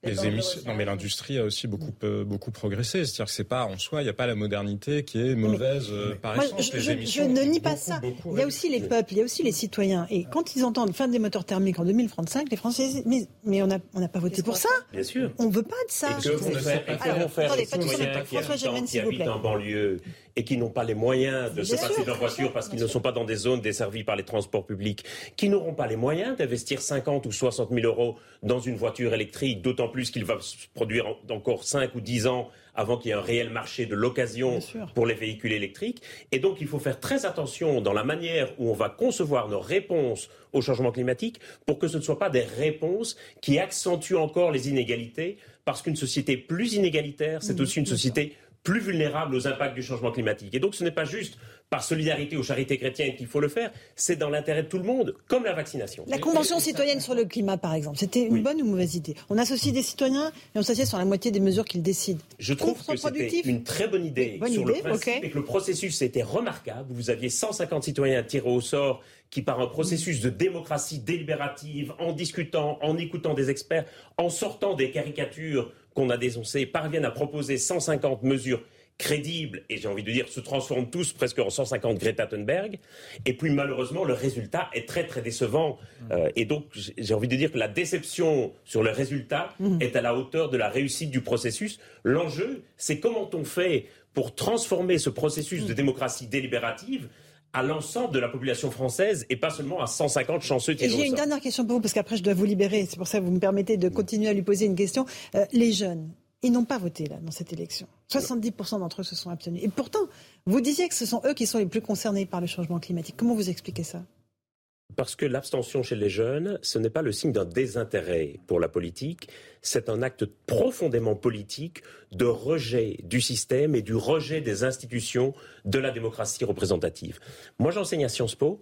Les émissions, non mais l'industrie a aussi beaucoup euh, beaucoup progressé. C'est-à-dire que c'est pas en soi, il n'y a pas la modernité qui est mauvaise euh, par essence. je, je, ne nie pas ça. il y a aussi les peuples, il y a aussi les citoyens. Et quand ils entendent fin des moteurs thermiques en 2035, les Français disent mais, mais on n'a on pas voté pour ça? Bien sûr. On ne veut pas de ça. Et que vont faire, Alors, faire attendez, pas François qui, habitent en banlieue et qui n'ont pas les moyens de se passer de leur voiture parce qu'ils ne sont pas dans des zones desservies par les transports publics, qui n'auront pas les moyens d'investir 50 ou 60 000 euros dans une voiture électrique, d'autant plus qu'il va se produire encore 5 ou 10 ans avant qu'il y ait un réel marché de l'occasion pour les véhicules électriques. Et donc, il faut faire très attention dans la manière où on va concevoir nos réponses au changement climatique pour que ce ne soient pas des réponses qui accentuent encore les inégalités, parce qu'une société plus inégalitaire, c'est aussi une société plus vulnérable aux impacts du changement climatique. Et donc ce n'est pas juste par solidarité aux charités chrétiennes qu'il faut le faire, c'est dans l'intérêt de tout le monde, comme la vaccination. La Convention citoyenne sur le climat, par exemple, c'était une bonne ou mauvaise idée? On associe des citoyens et on s'assied sur la moitié des mesures qu'ils décident. Je trouve que c'était une très bonne idée sur le principe et que le processus était remarquable. Vous aviez 150 citoyens tirés au sort qui, par un processus de démocratie délibérative, en discutant, en écoutant des experts, en sortant des caricatures qu'on a dénoncées, parviennent à proposer 150 mesures crédibles et j'ai envie de dire se transforment tous presque en 150 Greta Thunberg. Et puis malheureusement, le résultat est très très décevant. Mmh. Euh, et donc j'ai envie de dire que la déception sur le résultat mmh. est à la hauteur de la réussite du processus. L'enjeu, c'est comment on fait pour transformer ce processus de mmh. démocratie délibérative à l'ensemble de la population française et pas seulement à 150 chanceux Et j'ai une dernière question pour vous, parce qu'après je dois vous libérer. C'est pour ça que vous me permettez de continuer à lui poser une question. Euh, les jeunes, ils n'ont pas voté là dans cette élection. 70% d'entre eux se sont abstenus. Et pourtant, vous disiez que ce sont eux qui sont les plus concernés par le changement climatique. Comment vous expliquez ça? Parce que l'abstention chez les jeunes, ce n'est pas le signe d'un désintérêt pour la politique, c'est un acte profondément politique de rejet du système et du rejet des institutions de la démocratie représentative. Moi, j'enseigne à Sciences Po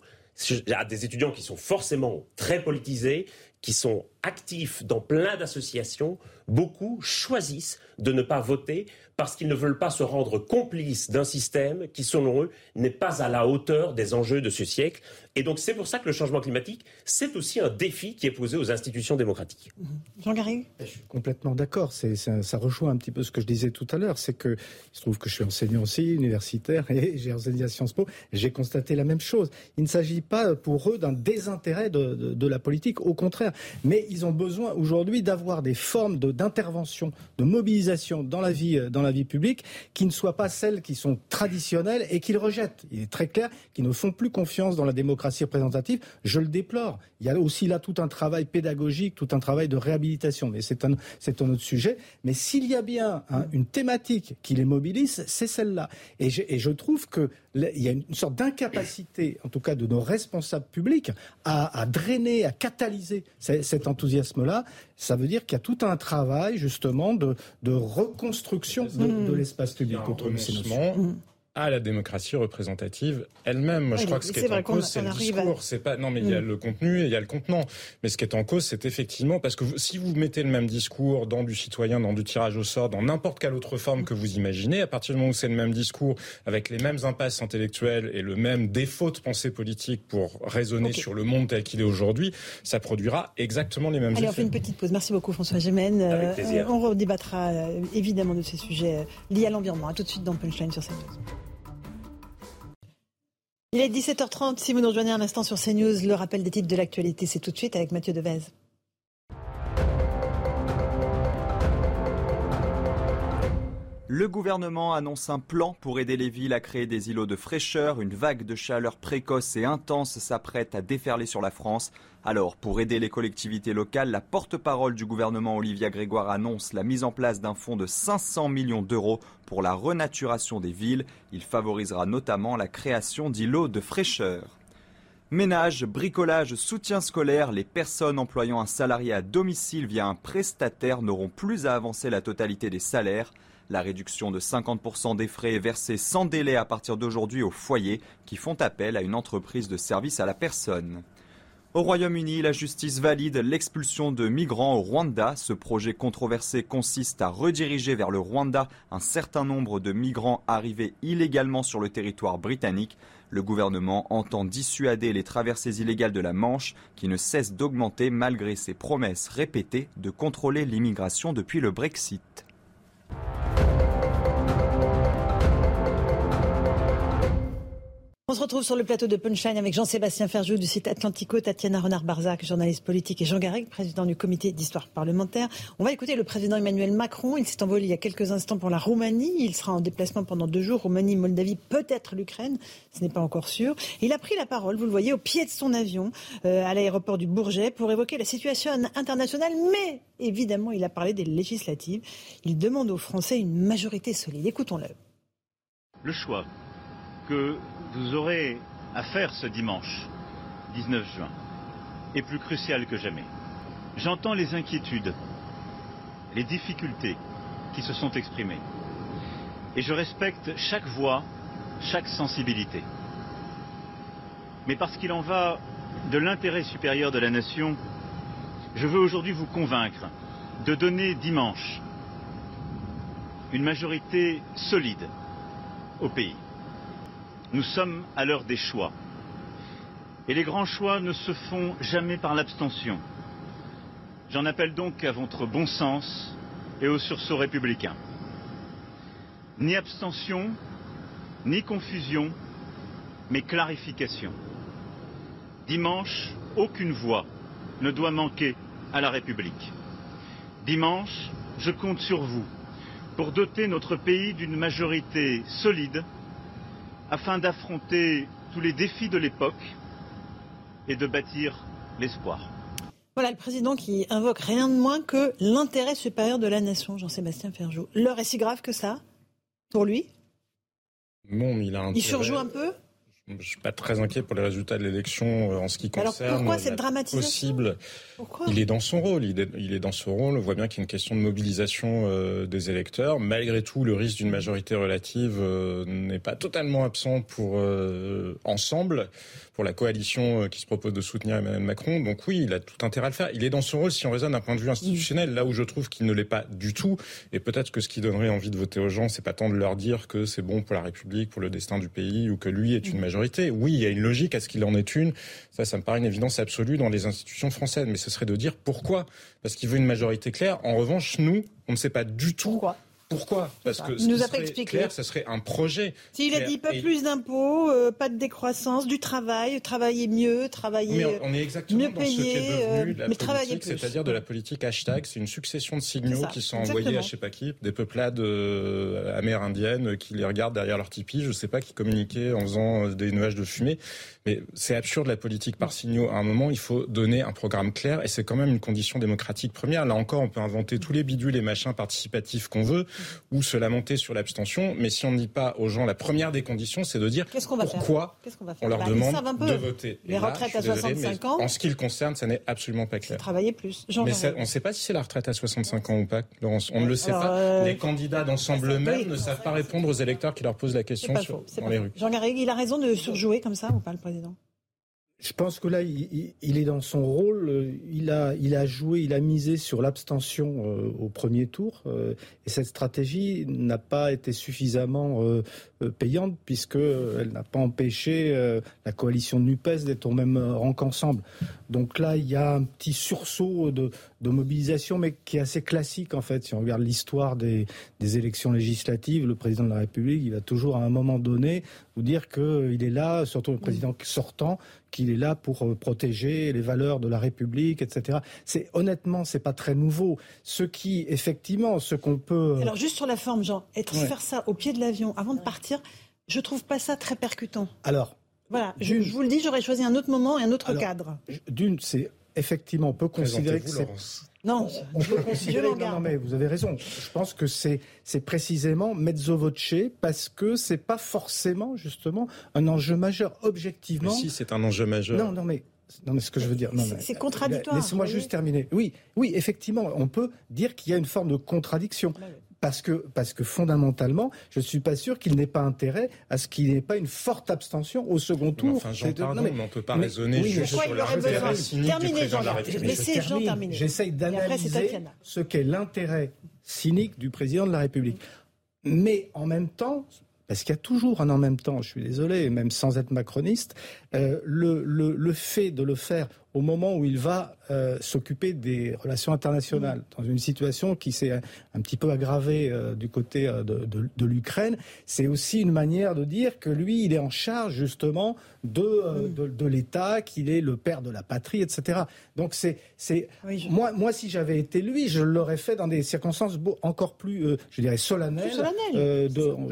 à des étudiants qui sont forcément très politisés, qui sont actifs dans plein d'associations, beaucoup choisissent de ne pas voter parce qu'ils ne veulent pas se rendre complices d'un système qui, selon eux, n'est pas à la hauteur des enjeux de ce siècle. Et donc c'est pour ça que le changement climatique, c'est aussi un défi qui est posé aux institutions démocratiques. Mm-hmm. Jean Garry? Je suis complètement d'accord. Ça, ça, rejoint un petit peu ce que je disais tout à l'heure. C'est que il se trouve que je suis enseignant aussi, universitaire, et j'ai enseigné à Sciences Po. J'ai constaté la même chose. Il ne s'agit pas pour eux d'un désintérêt de, de, la politique, au contraire. Mais ils ont besoin aujourd'hui d'avoir des formes d'intervention, de, mobilisation dans la vie, dans la vie publique qui ne soient pas celles qui sont traditionnelles et qu'ils rejettent. Il est très clair qu'ils ne font plus confiance dans la démocratie représentative. Je le déplore. Il y a aussi là tout un travail pédagogique, tout un travail de réhabilitation. Mais c'est un, autre sujet. Mais s'il y a bien une thématique qui les mobilise, c'est celle-là. Et, je trouve que il y a une sorte d'incapacité, en tout cas de nos responsables publics, à, drainer, à catalyser cet enthousiasme-là. Ça veut dire qu'il y a tout un travail, justement, de, reconstruction de, l'espace public autour de ces notions à la démocratie représentative elle-même. Moi, je crois que ce qui est, en cause, c'est le discours. C'est pas non, mais il y a mm. le contenu et il y a le contenant. Mais ce qui est en cause, c'est effectivement parce que si vous mettez le même discours dans du citoyen, dans du tirage au sort, dans n'importe quelle autre forme que vous imaginez, à partir du moment où c'est le même discours avec les mêmes impasses intellectuelles et le même défaut de pensée politique pour raisonner sur le monde tel qu'il est aujourd'hui, ça produira exactement les mêmes Allez, effets. on fait une petite pause. Merci beaucoup, François Gémen. Euh, on redébattra euh, évidemment de ces sujets euh, liés à l'environnement. À tout de suite dans Punchline sur CNews. Il est 17h30. Si vous nous rejoignez un instant sur CNews, le rappel des titres de l'actualité, c'est tout de suite avec Mathieu Devez. Le gouvernement annonce un plan pour aider les villes à créer des îlots de fraîcheur. Une vague de chaleur précoce et intense s'apprête à déferler sur la France. Alors, pour aider les collectivités locales, la porte-parole du gouvernement Olivia Grégoire annonce la mise en place d'un fonds de 500 millions d'euros pour la renaturation des villes. Il favorisera notamment la création d'îlots de fraîcheur. Ménage, bricolage, soutien scolaire, les personnes employant un salarié à domicile via un prestataire n'auront plus à avancer la totalité des salaires. La réduction de 50% des frais est versée sans délai à partir d'aujourd'hui aux foyers qui font appel à une entreprise de service à la personne. Au Royaume-Uni, la justice valide l'expulsion de migrants au Rwanda. Ce projet controversé consiste à rediriger vers le Rwanda un certain nombre de migrants arrivés illégalement sur le territoire britannique. Le gouvernement entend dissuader les traversées illégales de la Manche qui ne cessent d'augmenter malgré ses promesses répétées de contrôler l'immigration depuis le Brexit. Thank you. On se retrouve sur le plateau de Punchline avec Jean-Sébastien Ferjou du site Atlantico, Tatiana Renard-Barzac, journaliste politique, et Jean Garrigue, président du comité d'histoire parlementaire. On va écouter le président Emmanuel Macron. Il s'est envolé il y a quelques instants pour la Roumanie. Il sera en déplacement pendant deux jours. Roumanie, Moldavie, peut-être l'Ukraine. Ce n'est pas encore sûr. Il a pris la parole, vous le voyez, au pied de son avion euh, à l'aéroport du Bourget pour évoquer la situation internationale. Mais évidemment, il a parlé des législatives. Il demande aux Français une majorité solide. Écoutons-le. Le choix que vous aurez à faire ce dimanche 19 juin est plus crucial que jamais. J'entends les inquiétudes, les difficultés qui se sont exprimées. Et je respecte chaque voix, chaque sensibilité. Mais parce qu'il en va de l'intérêt supérieur de la nation, je veux aujourd'hui vous convaincre de donner dimanche une majorité solide au pays. Nous sommes à l'heure des choix. Et les grands choix ne se font jamais par l'abstention. J'en appelle donc à votre bon sens et au sursaut républicain. Ni abstention, ni confusion, mais clarification. Dimanche, aucune voix ne doit manquer à la République. Dimanche, je compte sur vous pour doter notre pays d'une majorité solide afin d'affronter tous les défis de l'époque et de bâtir l'espoir. Voilà le président qui invoque rien de moins que l'intérêt supérieur de la nation, Jean-Sébastien Ferjou. L'heure est si grave que ça, pour lui? Non, il a un Il surjoue un peu? Je ne suis pas très inquiet pour les résultats de l'élection euh, en ce qui concerne. Alors pourquoi cette dramatisation? possible. Il est dans son rôle. Il est, il est, dans son rôle. On voit bien qu'il y a une question de mobilisation euh, des électeurs. Malgré tout, le risque d'une majorité relative euh, n'est pas totalement absent pour ensemble, pour la coalition qui se propose de soutenir Emmanuel Macron. Donc oui, il a tout intérêt à le faire. Il est dans son rôle si on raisonne d'un point de vue institutionnel, là où je trouve qu'il ne l'est pas du tout. Et peut-être que ce qui donnerait envie de voter aux gens, c'est pas tant de leur dire que c'est bon pour la République, pour le destin du pays, ou que lui est une majorité oui, il y a une logique à ce qu'il en ait une. Ça, ça me paraît une évidence absolue dans les institutions françaises. Mais ce serait de dire pourquoi? Parce qu'il veut une majorité claire. En revanche, nous, on ne sait pas du tout pourquoi? Pourquoi Parce que Il nous ce a pas expliqué. clair, ce serait un projet. S'il a dit pas Et- plus d'impôts, euh, pas de décroissance, du travail, travailler mieux, travailler Mais on est exactement mieux dans ce qu'est payé, devenu euh, la mais travailler politique, plus. c'est-à-dire de la politique hashtag. C'est une succession de signaux ça, qui sont exactement. envoyés à je sais pas qui, des peuplades euh, amérindiennes qui les regardent derrière leur tipi, je sais pas, qui communiquaient en faisant des nuages de fumée. Mais c'est absurde la politique par signaux. À un moment, il faut donner un programme clair et c'est quand même une condition démocratique première. Là encore, on peut inventer tous les bidules et machins participatifs qu'on veut ou se lamenter sur l'abstention. Mais si on ne dit pas aux gens la première des conditions, c'est de dire va pourquoi va faire on leur Bah, demande de voter. Les là, retraites à désolé, 65 mais ans. En ce qui le concerne, ça n'est absolument pas clair. Travailler plus. Mais ça- on ne sait pas si c'est la retraite à 65 ans ou pas, Laurence. On ne le sait Alors, pas. euh, Les candidats d'ensemble oui. ne savent pas répondre aux électeurs qui leur posent la question sur- dans les rues. Jean Garrigue, il a raison de surjouer comme ça ou pas le président? Je pense que là, il, est dans son rôle. Il a, joué, il a misé sur l'abstention euh, au premier tour. euh, et cette stratégie n'a pas été suffisamment euh, euh, payante puisque euh, elle n'a pas empêché la coalition de Nupes d'être au même rang qu'ensemble. Donc là, il y a un petit sursaut de, mobilisation, mais qui est assez classique en fait. Si on regarde l'histoire des élections législatives, le président de la République, il va toujours à un moment donné vous dire qu'il est là, surtout le président sortant, qu'il est là pour euh, protéger les valeurs de la République, etc. C'est honnêtement, c'est pas très nouveau. Ce qui, effectivement, ce qu'on peut. euh, Alors juste sur la forme, Jean, être Ouais. faire ça au pied de l'avion avant de partir, je trouve pas ça très percutant. Alors, Voilà, je, vous le dis, j'aurais choisi un autre moment et un autre Alors, cadre. d'une, c'est effectivement, on peut considérer que c'est. Non, On peut considérer, non, mais vous avez raison. Je pense que c'est c'est précisément mezzo voce parce que c'est pas forcément justement un enjeu majeur Mais objectivement. si, c'est un enjeu majeur. Non, non, mais non, mais ce que je veux dire, non, C'est- contradictoire, Laissez-moi juste terminer. Oui, oui, effectivement, on peut dire qu'il y a une forme de contradiction. Parce que, parce que fondamentalement, je ne suis pas sûr qu'il n'ait pas intérêt à ce qu'il n'y ait pas une forte abstention au second Mais tour. Enfin, Jean, de- non, pardon, mais- mais on ne peut pas mais- raisonner oui, juste sur l'intérêt cynique du Terminez, président de la Jean-Jacques. République. Laissez Je Jean termine. terminer. J'essaye d'analyser ce qu'est l'intérêt cynique du président de la République. Mais en même temps, parce qu'il y a toujours un en même temps, je suis désolé, même sans être macroniste, euh, le, le, le fait de le faire au moment où il va euh, s'occuper des relations internationales, dans une situation qui s'est un, petit peu aggravée euh, du côté euh, de, de l'Ukraine. C'est aussi une manière de dire que lui, il est en charge justement de, de, de l'État, qu'il est le père de la patrie, etc. Donc c'est, c'est moi, moi, si j'avais été lui, je l'aurais fait dans des circonstances encore plus, je dirais, solennelles, solennelles. de, en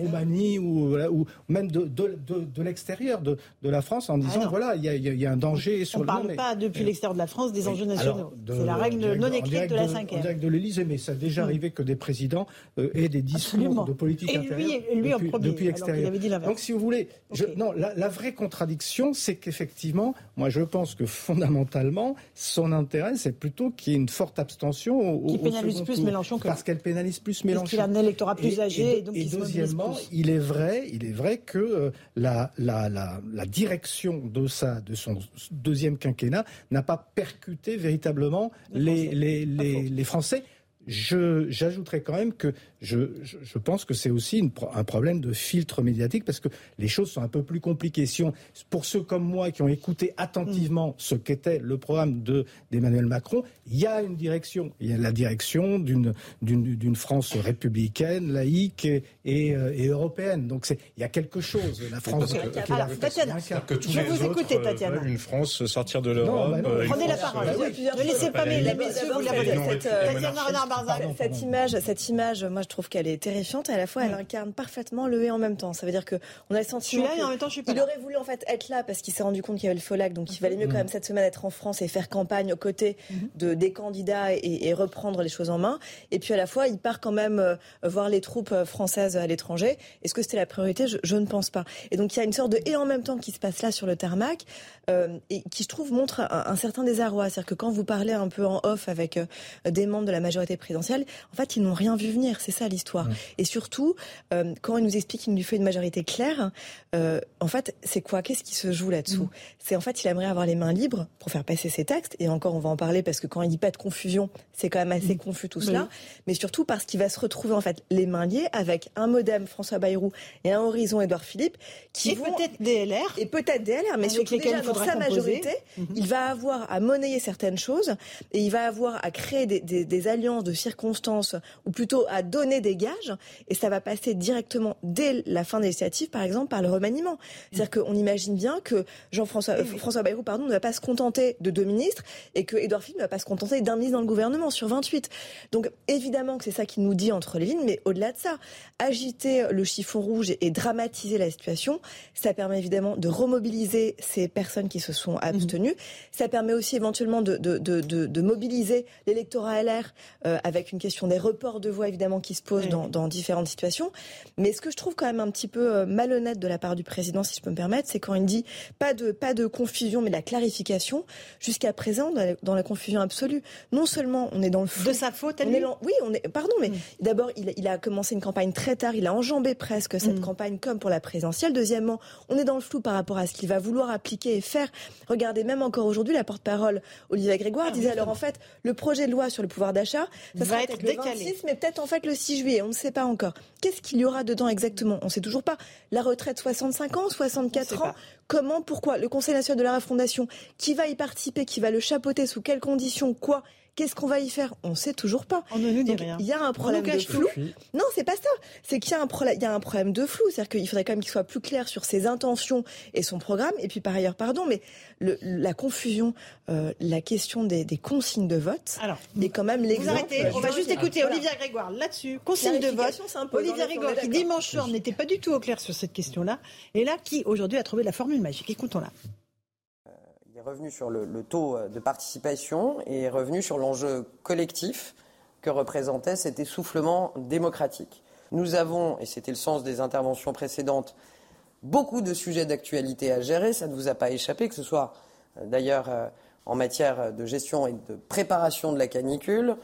Roumanie ou, ou même de, de, l'extérieur de, de la France en disant ah voilà, il y a, y a, un danger sur. On ne parle pas depuis l'extérieur de la France des enjeux nationaux. C'est la règle non écrite de la 5 En direct de l'Élysée, mais ça a déjà arrivé que des présidents euh, aient des discours de politique Et intérieure lui, lui depuis, depuis l'extérieur. Donc, si vous voulez, je, non, la, la, vraie contradiction, c'est qu'effectivement, moi, je pense que fondamentalement, son intérêt, c'est plutôt qu'il y ait une forte abstention au, qui pénalise plus Mélenchon que parce qu'elle pénalise plus Mélenchon. Parce qu'il a un électorat plus âgé, et, donc et deuxièmement, il est vrai, il est vrai que euh, la, la, la, la direction de sa de son deuxième quinquennat n'a pas percuté véritablement les, les, les, les Français. J'ajouterais quand même que je, je, pense que c'est aussi un problème de filtre médiatique parce que les choses sont un peu plus compliquées. Si on, pour ceux comme moi qui ont écouté attentivement mm. ce qu'était le programme d'Emmanuel Macron, il y a une direction. Il y a la direction d'une France républicaine, laïque et, et, euh, européenne. Donc il y a quelque chose. La France. Que, que, Alors, Tatiana, que tous je les vous écouter, euh, Tatiana. une France sortir de l'Europe. Euh, prenez la parole. Ne laissez pas mes messieurs vous la Tatiana Cette image, cette image, moi je trouve qu'elle est terrifiante. Et à la fois, elle incarne parfaitement le et en même temps. Ça veut dire que on a le sentiment. Je là et en même temps, je suis pas Il aurait voulu en fait être là parce qu'il s'est rendu compte qu'il y avait le Folac, donc il valait mieux quand même cette semaine être en France et faire campagne aux côtés mhm. de des candidats et, reprendre les choses en main. Et puis à la fois, il part quand même euh, voir les troupes euh, françaises à l'étranger. Est-ce que c'était la priorité? Je, ne pense pas. Et donc il y a une sorte de et en même temps qui se passe là sur le tarmac euh, et qui je trouve montre un, certain désarroi. C'est-à-dire que quand vous parlez un peu en off avec des membres de la majorité présidentielle, en fait, ils n'ont rien vu venir. C'est ça l'histoire. Et surtout, euh, quand il nous explique qu'il nous fait une majorité claire, euh, en fait, c'est quoi? Qu'est-ce qui se joue là-dessous? Mm. C'est en fait, il aimerait avoir les mains libres pour faire passer ses textes. Et encore, on va en parler parce que quand il dit pas de confusion, c'est quand même assez mm. confus tout cela. Mais surtout parce qu'il va se retrouver en fait les mains liées avec un modem François Bayrou et un horizon Édouard Philippe qui et vont peut-être DLR et peut-être DLR, mais surtout déjà dans sa majorité, mm-hmm. il va avoir à monnayer certaines choses et il va avoir à créer des, des, des alliances de circonstances ou plutôt à donner des gages et ça va passer directement dès la fin des législatives, par exemple, par le remaniement. C'est-à-dire qu'on imagine bien que Jean-François euh, François Bayrou pardon, ne va pas se contenter de deux ministres et que Édouard Philippe ne va pas se contenter d'un ministre dans le gouvernement sur 28. Donc évidemment que c'est ça qui nous dit entre les lignes, mais au-delà de ça, agiter le chiffon rouge et dramatiser la situation, ça permet évidemment de remobiliser ces personnes qui se sont abstenues. Ça permet aussi éventuellement de, de, de, de mobiliser l'électorat LR euh, avec une question des reports de voix évidemment qui se posent dans, dans différentes situations. Mais ce que je trouve quand même un petit peu euh, malhonnête de la part du président, si je peux me permettre, c'est quand il dit pas de, pas de confusion, mais de la clarification. Jusqu'à présent, dans la, confusion absolue. Non seulement on est dans le flou. De sa faute, elle Oui, on est, pardon, mais mm. d'abord, il, il, a commencé une campagne très tard. Il a enjambé presque cette mm. campagne comme pour la présidentielle. Deuxièmement, on est dans le flou par rapport à ce qu'il va vouloir appliquer et faire. Regardez, même encore aujourd'hui, la porte-parole, Olivier Grégoire, ah, disait alors en fait, le projet de loi sur le pouvoir d'achat, ça va être décalé. 26, mais peut-être en fait le 6 juillet. On ne sait pas encore. Qu'est-ce qu'il y aura dedans exactement? On ne sait toujours pas. La retraite 65 ans, 64 ans Comment Pourquoi? Le Conseil national de la refondation, qui va y participer Qui va le chapeauter Sous quelles conditions? Quoi? Qu'est-ce qu'on va y faire? On ne sait toujours pas. On ne nous dit rien. Il y a un problème de flou. Non, c'est pas ça. C'est qu'il y a un problème. Il y a un problème de flou. C'est-à-dire qu'il faudrait quand même qu'il soit plus clair sur ses intentions et son programme. Et puis par ailleurs, pardon, mais le, la confusion, euh, la question des, des, consignes de vote Alors, est quand même l'exemple. Vous arrêtez. On va juste écouter Olivier Grégoire là-dessus. Consignes de vote. Olivier Grégoire qui dimanche soir n'était pas du tout au clair sur cette question-là et là qui aujourd'hui a trouvé la formule magique. Écoutons-la revenu sur le, taux euh, de participation et revenu sur l'enjeu collectif que représentait cet essoufflement démocratique. Nous avons, et c'était le sens des interventions précédentes, beaucoup de sujets d'actualité à gérer, ça ne vous a pas échappé, que ce soit euh, d'ailleurs euh, en matière de gestion et de préparation de la canicule,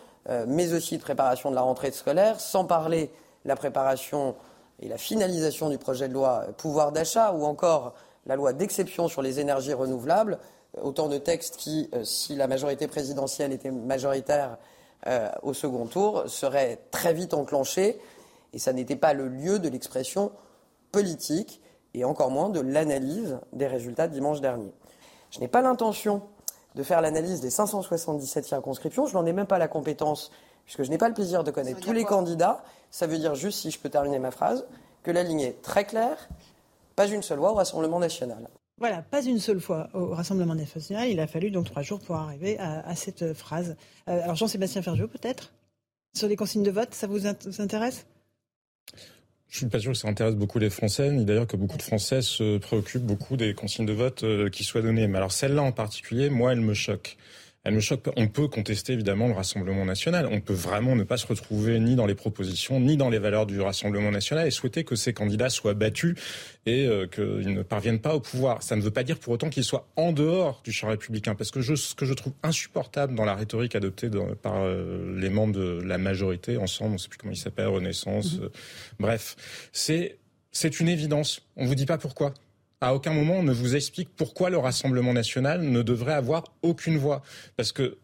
mais aussi de préparation de la rentrée scolaire, sans parler la préparation et la finalisation du projet de loi pouvoir d'achat ou encore la loi d'exception sur les énergies renouvelables autant de textes qui, euh, si la majorité présidentielle était majoritaire euh, au second tour, seraient très vite enclenchés. Et ça n'était pas le lieu de l'expression politique et encore moins de l'analyse des résultats de dimanche dernier. Je n'ai pas l'intention de faire l'analyse des 577 circonscriptions. Je n'en ai même pas la compétence, puisque je n'ai pas le plaisir de connaître tous les candidats. Ça veut dire juste, si je peux terminer ma phrase, que la ligne est très claire, pas une seule voix au Rassemblement national. Voilà, pas une seule fois au Rassemblement national. Il a fallu donc trois jours pour arriver à, cette phrase. Euh, alors Jean-Sébastien Ferjot, peut-être? Sur les consignes de vote, ça vous, intéresse? Je suis pas sûr que ça intéresse beaucoup les Français, ni d'ailleurs que beaucoup de Français se préoccupent beaucoup des consignes de vote euh, qui soient données. Mais alors celle-là en particulier, moi, elle me choque elle me choque pas. On peut contester évidemment le Rassemblement national. On peut vraiment ne pas se retrouver ni dans les propositions, ni dans les valeurs du Rassemblement national et souhaiter que ces candidats soient battus et euh, qu'ils ne parviennent pas au pouvoir. Ça ne veut pas dire pour autant qu'ils soient en dehors du champ républicain. Parce que je, ce que je trouve insupportable dans la rhétorique adoptée par euh, les membres de la majorité, ensemble, on ne sait plus comment ils s'appellent, Renaissance, mm-hmm. euh, bref, c'est c'est une évidence. On vous dit pas pourquoi. À aucun moment on ne vous explique pourquoi le Rassemblement national ne devrait avoir aucune voix. Parce que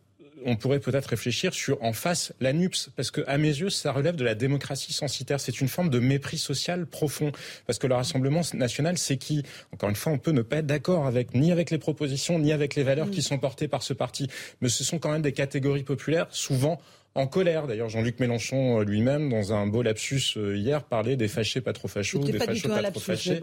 on pourrait peut-être réfléchir sur en face la NUPS, parce que à mes yeux, ça relève de la démocratie censitaire. C'est une forme de mépris social profond, parce que le Rassemblement national, c'est qui? Encore une fois, on peut ne pas être d'accord avec ni avec les propositions, ni avec les valeurs qui sont portées par ce parti, mais ce sont quand même des catégories populaires, souvent en colère. D'ailleurs, Jean-Luc Mélenchon euh, lui-même, dans un beau lapsus euh, hier, parlait des fâchés pas trop fachos, des fachos pas trop fâchés.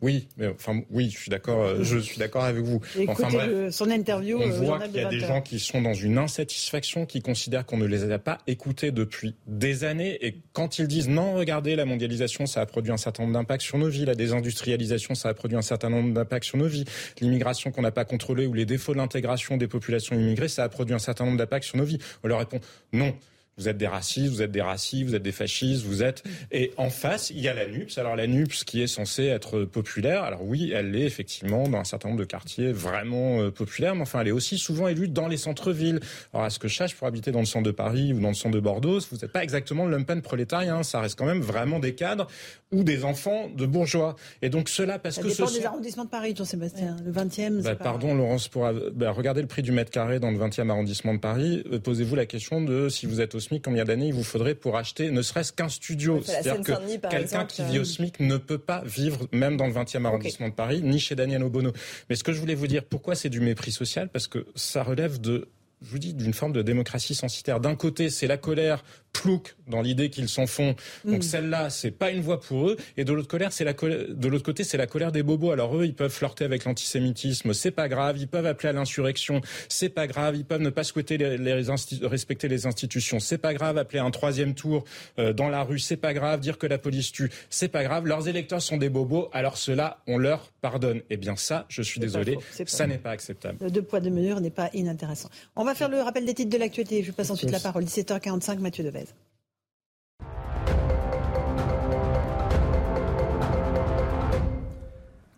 Oui, mais enfin, oui, je suis d'accord. Euh, je suis d'accord avec vous. enfin, son interview. On voit qu'il y a des gens qui sont dans une insatisfaction, qui considèrent qu'on ne les a pas écoutés depuis des années, et quand ils disent non, regardez, la mondialisation, ça a produit un certain nombre d'impacts sur nos vies, la désindustrialisation, ça a produit un certain nombre d'impacts sur nos vies, l'immigration qu'on n'a pas contrôlée ou les défauts de l'intégration des populations immigrées, ça a produit un certain nombre d'impacts sur nos vies. On leur répond non vous êtes des racistes, vous êtes des racistes, vous êtes des fascistes, vous êtes... Et en face, il y a la NUPS. Alors la NUPS qui est censée être populaire, alors oui, elle l'est effectivement dans un certain nombre de quartiers vraiment euh, populaires, mais enfin elle est aussi souvent élue dans les centres-villes. Alors à ce que je sache, pour habiter dans le centre de Paris ou dans le centre de Bordeaux, vous n'êtes pas exactement le lumpen prolétarien, ça reste quand même vraiment des cadres ou des enfants de bourgeois. Et donc cela parce ça que dépend ce des arrondissements de Paris, Jean-Sébastien. Le 20e, bah, Pardon Laurence, pour bah, regardez le prix du mètre carré dans le 20e arrondissement de Paris, euh, posez-vous la question de si vous êtes au SMIC, combien d'années il vous faudrait pour acheter ne serait-ce qu'un studio? C'est-à-dire que quelqu'un qui vit au euh, SMIC ne peut pas vivre même dans le 20e arrondissement de Paris, ni chez Daniel Obono. Mais ce que je voulais vous dire, pourquoi c'est du mépris social? Parce que ça relève de je vous dis, d'une forme de démocratie censitaire. D'un côté, c'est la colère plouc dans l'idée qu'ils s'en font. Donc mm. celle-là, c'est pas une voix pour eux. Et de l'autre côté, c'est la de l'autre côté, c'est la colère des bobos. Alors eux, ils peuvent flirter avec l'antisémitisme, c'est pas grave. Ils peuvent appeler à l'insurrection, c'est pas grave. Ils peuvent ne pas souhaiter les, respecter les institutions, c'est pas grave. Appeler un troisième tour euh, dans la rue, c'est pas grave. Dire que la police tue, c'est pas grave. Leurs électeurs sont des bobos. Alors cela, on leur pardonne. Eh bien ça, je suis désolé, ça n'est pas acceptable. Le deux poids deux mesures n'est pas inintéressant. On va faire le rappel des titres de l'actualité. Je passe ensuite la parole. 17h45, Mathieu Devez.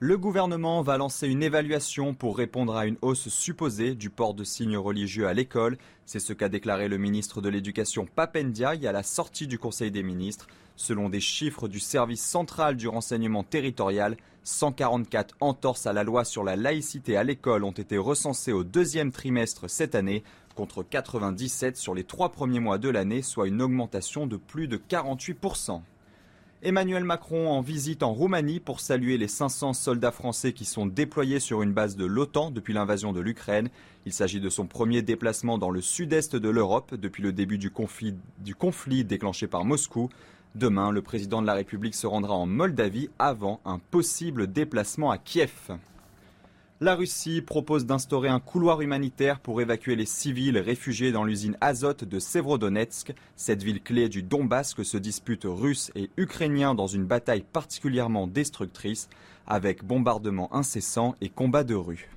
Le gouvernement va lancer une évaluation pour répondre à une hausse supposée du port de signes religieux à l'école. C'est ce qu'a déclaré le ministre de l'Éducation Papendiaï à la sortie du Conseil des ministres. Selon des chiffres du service central du renseignement territorial, 144 entorses à la loi sur la laïcité à l'école ont été recensées au deuxième trimestre cette année, contre 97 sur les trois premiers mois de l'année, soit une augmentation de plus de 48%. Emmanuel Macron en visite en Roumanie pour saluer les 500 soldats français qui sont déployés sur une base de l'OTAN depuis l'invasion de l'Ukraine. Il s'agit de son premier déplacement dans le sud-est de l'Europe depuis le début du conflit, du conflit déclenché par Moscou. Demain, le président de la République se rendra en Moldavie avant un possible déplacement à Kiev. La Russie propose d'instaurer un couloir humanitaire pour évacuer les civils réfugiés dans l'usine Azot de Sévrodonetsk, cette ville clé du Donbass que se disputent Russes et Ukrainiens dans une bataille particulièrement destructrice, avec bombardements incessants et combats de rue.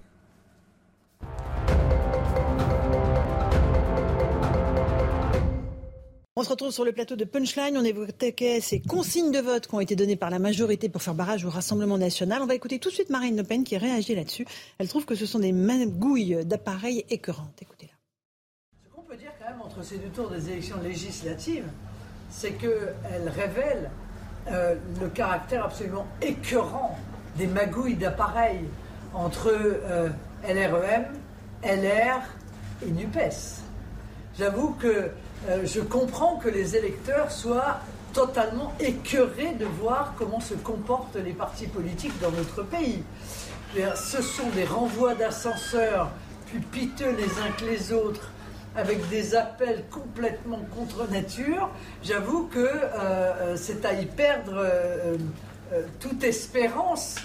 On se retrouve sur le plateau de Punchline. On évoquait ces consignes de vote qui ont été données par la majorité pour faire barrage au Rassemblement national. On va écouter tout de suite Marine Le Pen qui réagit là-dessus. Elle trouve que ce sont des magouilles d'appareils écœurantes. Écoutez-la. Ce qu'on peut dire quand même entre ces deux tours des élections législatives, c'est qu'elles révèlent euh, le caractère absolument écœurant des magouilles d'appareils entre euh, LREM, LR et NUPES. J'avoue que euh, je comprends que les électeurs soient totalement écœurés de voir comment se comportent les partis politiques dans notre pays. Ce sont des renvois d'ascenseurs plus piteux les uns que les autres avec des appels complètement contre nature, j'avoue que euh, euh, c'est à y perdre toute espérance,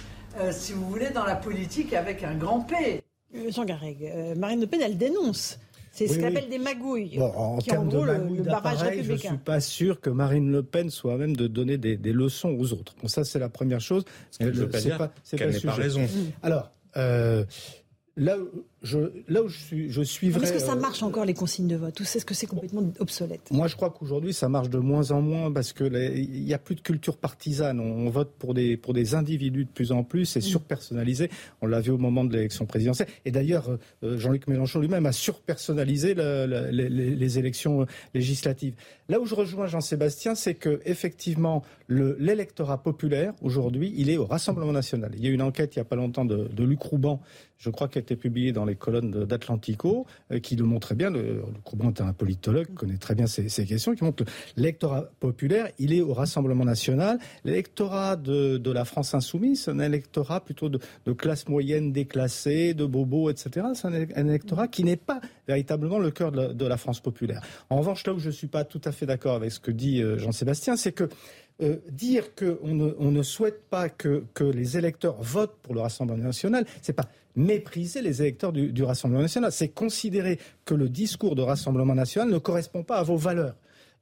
si vous voulez, dans la politique avec un grand P. Jean Garreg, Marine Le Pen, elle dénonce. C'est ce qu'on appelle des magouilles. en termes de magouilles d'appareil, je ne suis pas sûr que Marine Le Pen soit même de donner des, leçons aux autres. Bon, ça, c'est la première chose. Ce ne veut pas n'est pas raison. Alors, là, je, là où je, suis, je suivrai. Est-ce que ça euh, marche encore les consignes de vote ou est-ce que c'est complètement obsolète Moi, je crois qu'aujourd'hui, ça marche de moins en moins parce que il n'y a plus de culture partisane. On, vote pour des pour des individus de plus en plus. C'est mm. surpersonnalisé. On l'a vu au moment de l'élection présidentielle. Et d'ailleurs, euh, Jean-Luc Mélenchon lui-même a surpersonnalisé les, élections législatives. Là où je rejoins Jean-Sébastien, c'est que effectivement, l'électorat populaire aujourd'hui, il est au Rassemblement national. Il y a une enquête il n'y a pas longtemps de, de Luc Rouban, je crois, qui a été publiée dans les colonnes d'Atlantico, euh, qui le montrait bien. Le, le est un politologue, connaît très bien ces, questions, qui montre que l'électorat populaire, il est au Rassemblement national. L'électorat de, la France insoumise, c'est un électorat plutôt de, classe moyenne déclassée, de bobos, etc. C'est un, électorat qui n'est pas véritablement le cœur de la, France populaire. En revanche, là où je ne suis pas tout à fait d'accord avec ce que dit euh, Jean-Sébastien, c'est que euh, dire qu'on ne, on ne souhaite pas que, que, les électeurs votent pour le Rassemblement national, c'est pas mépriser les électeurs du, Rassemblement national. C'est considérer que le discours de Rassemblement national ne correspond pas à vos valeurs.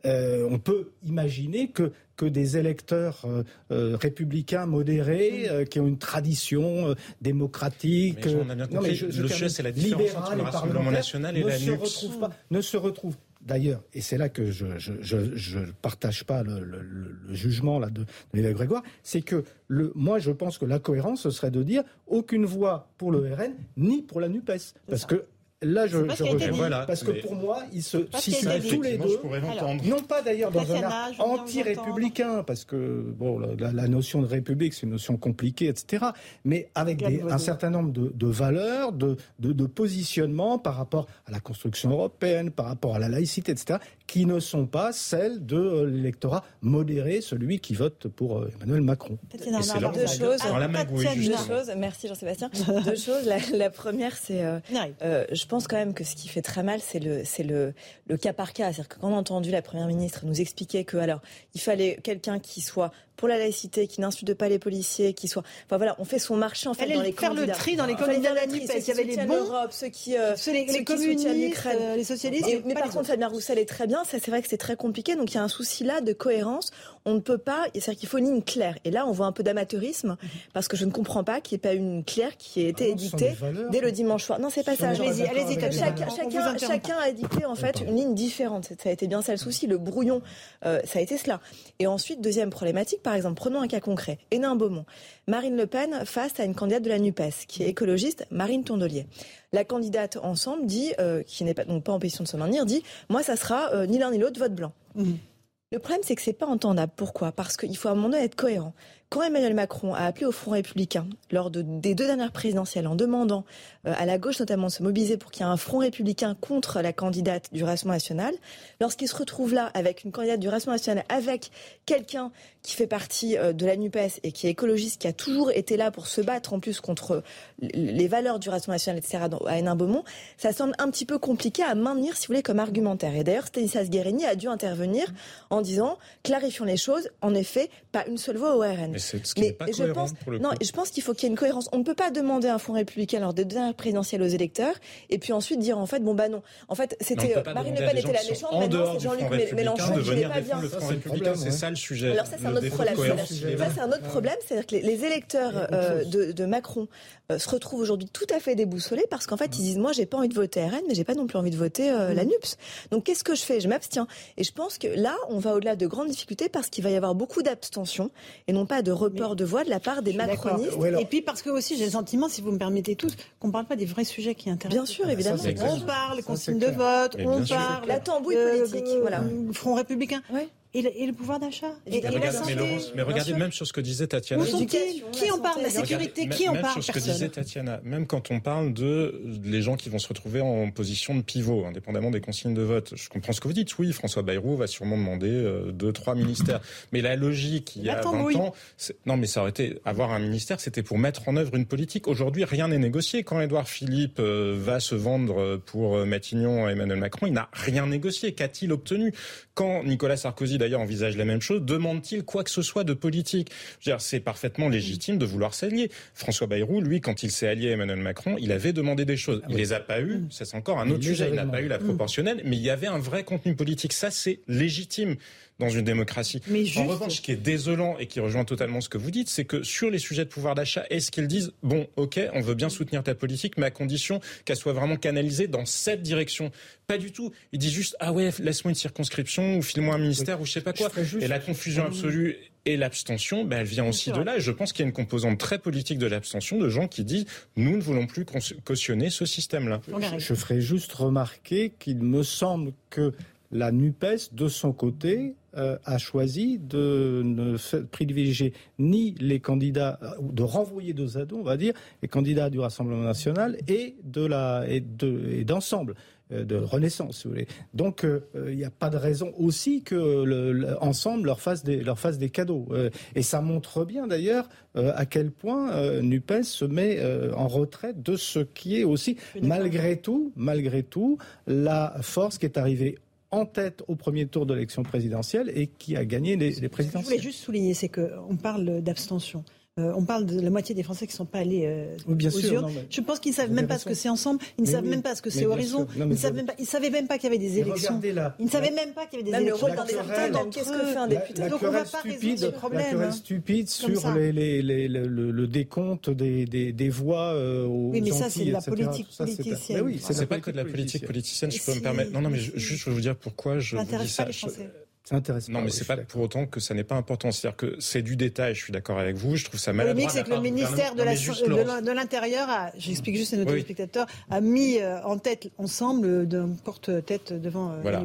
Euh, on peut imaginer que, que des électeurs euh, euh, républicains modérés, qui ont une tradition démocratique, non, mais je, le c'est la différence entre le Rassemblement national et la se retrouvent pas, ne se retrouvent d'ailleurs, et c'est là que je ne partage pas le, jugement là, de, de Grégoire, c'est que le, moi je pense que la cohérence, ce serait de dire aucune voix pour le RN ni pour la NUPES. Parce que Là, je, je reviens. parce que pour moi, ils se situent tous les deux. non pas d'ailleurs dans un arc anti-républicain, parce que bon, la, notion de république, c'est une notion compliquée, etc. Mais avec un certain nombre de, de valeurs, de, de, de positionnements par rapport à la construction européenne, par rapport à la laïcité, etc., qui ne sont pas celles de euh, l'électorat modéré, celui qui vote pour euh, Emmanuel Macron. c'est deux choses. deux choses. Merci Jean-Sébastien. deux choses. La, première, c'est, euh, je pense quand même que ce qui fait très mal, c'est le, c'est le, le cas par cas. C'est-à-dire que quand on a entendu la première ministre nous expliquer que alors il fallait quelqu'un qui soit pour la laïcité, qui n'insulte pas les policiers, qui soit. Enfin voilà, on fait son marché en fait dans les faire le tri dans les candidats de la NUPES. Il y avait les bons, ceux qui, euh, ceux, les, les communistes, euh, les, socialistes. mais par contre, Fabien Roussel est très bien. Ça, c'est vrai que c'est très compliqué. Donc il y a un souci là de cohérence. On ne peut pas. C'est-à-dire qu'il faut une ligne claire. Et là, on voit un peu d'amateurisme parce que je ne comprends pas qu'il n'y ait pas une claire qui ait été ah édictée dès le dimanche soir. Non, c'est pas ça. Allez-y, allez-y. Chacun, chacun, chacun a édicté en fait une ligne différente. Ça a été bien ça le souci. Le brouillon, euh, ça a été cela. Et ensuite, deuxième problématique, par exemple, prenons un cas concret. Hénin Beaumont. Marine Le Pen face à une candidate de la NUPES, qui est écologiste, Marine Tondelier. La candidate ensemble dit, euh, qui n'est pas, donc pas en position de se maintenir, dit Moi, ça sera euh, ni l'un ni l'autre vote blanc. Mmh. Le problème, c'est que c'est pas entendable. Pourquoi? Parce qu'il faut à un moment donné être cohérent. Quand Emmanuel Macron a appelé au Front républicain lors de, des deux dernières présidentielles en demandant euh, à la gauche notamment de se mobiliser pour qu'il y ait un Front républicain contre la candidate du Rassemblement national, lorsqu'il se retrouve là avec une candidate du Rassemblement national, avec quelqu'un qui fait partie euh, de la NUPES et qui est écologiste, qui a toujours été là pour se battre en plus contre les valeurs du Rassemblement national, etc., à Hénin-Beaumont, ça semble un petit peu compliqué à maintenir, si vous voulez, comme argumentaire. Et d'ailleurs, Stanislas Guérini a dû intervenir en disant, clarifions les choses, en effet, pas une seule voix au RN c'est ce qui n'est pas je pense, pour le Non, je pense qu'il faut qu'il y ait une cohérence. On ne peut pas demander un fonds républicain lors des dernières présidentielles aux électeurs et puis ensuite dire en fait, bon bah non. En fait, c'était Marine Le Pen était la méchante, maintenant c'est Jean-Luc Mélenchon qui n'est pas bien. C'est ça le sujet. Alors ça c'est un autre problème. Ça c'est un autre problème, c'est-à-dire que les électeurs euh, de Macron euh, se retrouvent aujourd'hui tout à fait déboussolés parce qu'en fait ils disent moi j'ai pas envie de voter RN mais j'ai pas non plus envie de voter euh, la NUPS. Donc qu'est-ce que je fais? Je m'abstiens. Et je pense que là on va au-delà de grandes difficultés parce qu'il va y avoir beaucoup d'abstention et non pas de report de voix de la part des macronistes. Et puis parce que aussi j'ai le sentiment, si vous me permettez tous, qu'on parle pas des vrais sujets qui intéressent. Bien sûr, évidemment. on parle consigne de vote, on parle la tambouille politique, voilà. Front républicain. Et le, pouvoir d'achat. Et, mais, regardez même sur ce que disait Tatiana. Qui, en parle La sécurité, qui en parle sur ce que disait Tatiana. Même quand on parle de les gens qui vont se retrouver en position de pivot, indépendamment des consignes de vote. Je comprends ce que vous dites. Oui, François Bayrou va sûrement demander euh, deux, trois ministères. Mais la logique, il y a 20 ans, non, mais ça aurait été avoir un ministère, c'était pour mettre en œuvre une politique. Aujourd'hui, rien n'est négocié. Quand Édouard Philippe euh, va se vendre pour euh, Matignon à Emmanuel Macron, il n'a rien négocié. Qu'a-t-il obtenu? Quand Nicolas Sarkozy d'ailleurs envisage la même chose, demande-t-il quoi que ce soit de politique? C'est parfaitement légitime de vouloir s'allier. François Bayrou, lui, quand il s'est allié à Emmanuel Macron, il avait demandé des choses. Il les a pas eues, ça c'est encore un autre sujet. Il n'a pas eu la proportionnelle, mais il y avait un vrai contenu politique. Ça, c'est légitime dans une démocratie. Mais En revanche, ce qui est désolant et qui rejoint totalement ce que vous dites, c'est que sur les sujets de pouvoir d'achat, est-ce qu'ils disent bon, ok, on veut bien soutenir ta politique, mais à condition qu'elle soit vraiment canalisée dans cette direction? Pas du tout. Ils disent juste ah ouais, laisse-moi une circonscription ou file-moi un ministère ou je sais pas quoi. Et la confusion absolue et l'abstention, ben, elle vient aussi de là. Et je pense qu'il y a une composante très politique de l'abstention de gens qui disent nous ne voulons plus cautionner ce système-là. Je ferai juste remarquer qu'il me semble que la NUPES, de son côté, euh, a choisi de ne privilégier ni les candidats, euh, de renvoyer dos à dos, on va dire, les candidats du Rassemblement national et de la et de d'ensemble euh, de renaissance, si vous voulez. Donc, il n'y a pas de raison aussi que le, ensemble leur fasse des leur fasse des cadeaux. et ça montre bien d'ailleurs à quel point Nupes se met en retraite de ce qui est aussi malgré tout, malgré tout, la force qui est arrivée en tête au premier tour de l'élection présidentielle et qui a gagné les, les présidentielles. Je voulais juste souligner, c'est qu'on parle d'abstention. Euh, on parle de la moitié des Français qui ne sont pas allés euh, bien aux sûr, urnes. Je pense qu'ils ne savent même pas ce que c'est ensemble. Ils ne savent même pas ce que c'est Horizon. ils ne savaient même pas qu'il y avait des élections. Ils ne savaient même pas qu'il y avait des élections. Qu'est-ce que fait un député Donc on ne va pas résoudre ce problème. La stupide sur le décompte des voix euh, aux Oui, mais ça, c'est de la politique politicienne. C'est pas que de la politique politicienne, je peux me permettre. Non, non, mais juste, je veux vous dire pourquoi je dis ça. C'est intéressant. Non, mais c'est pas pour autant que ça n'est pas important. C'est-à-dire que c'est du détail. Je suis d'accord avec vous. Je trouve ça maladroit. Le c'est que le ministère de l'Intérieur, j'explique juste à nos téléspectateurs, a mis euh, en tête ensemble d'un porte-tête devant euh, voilà,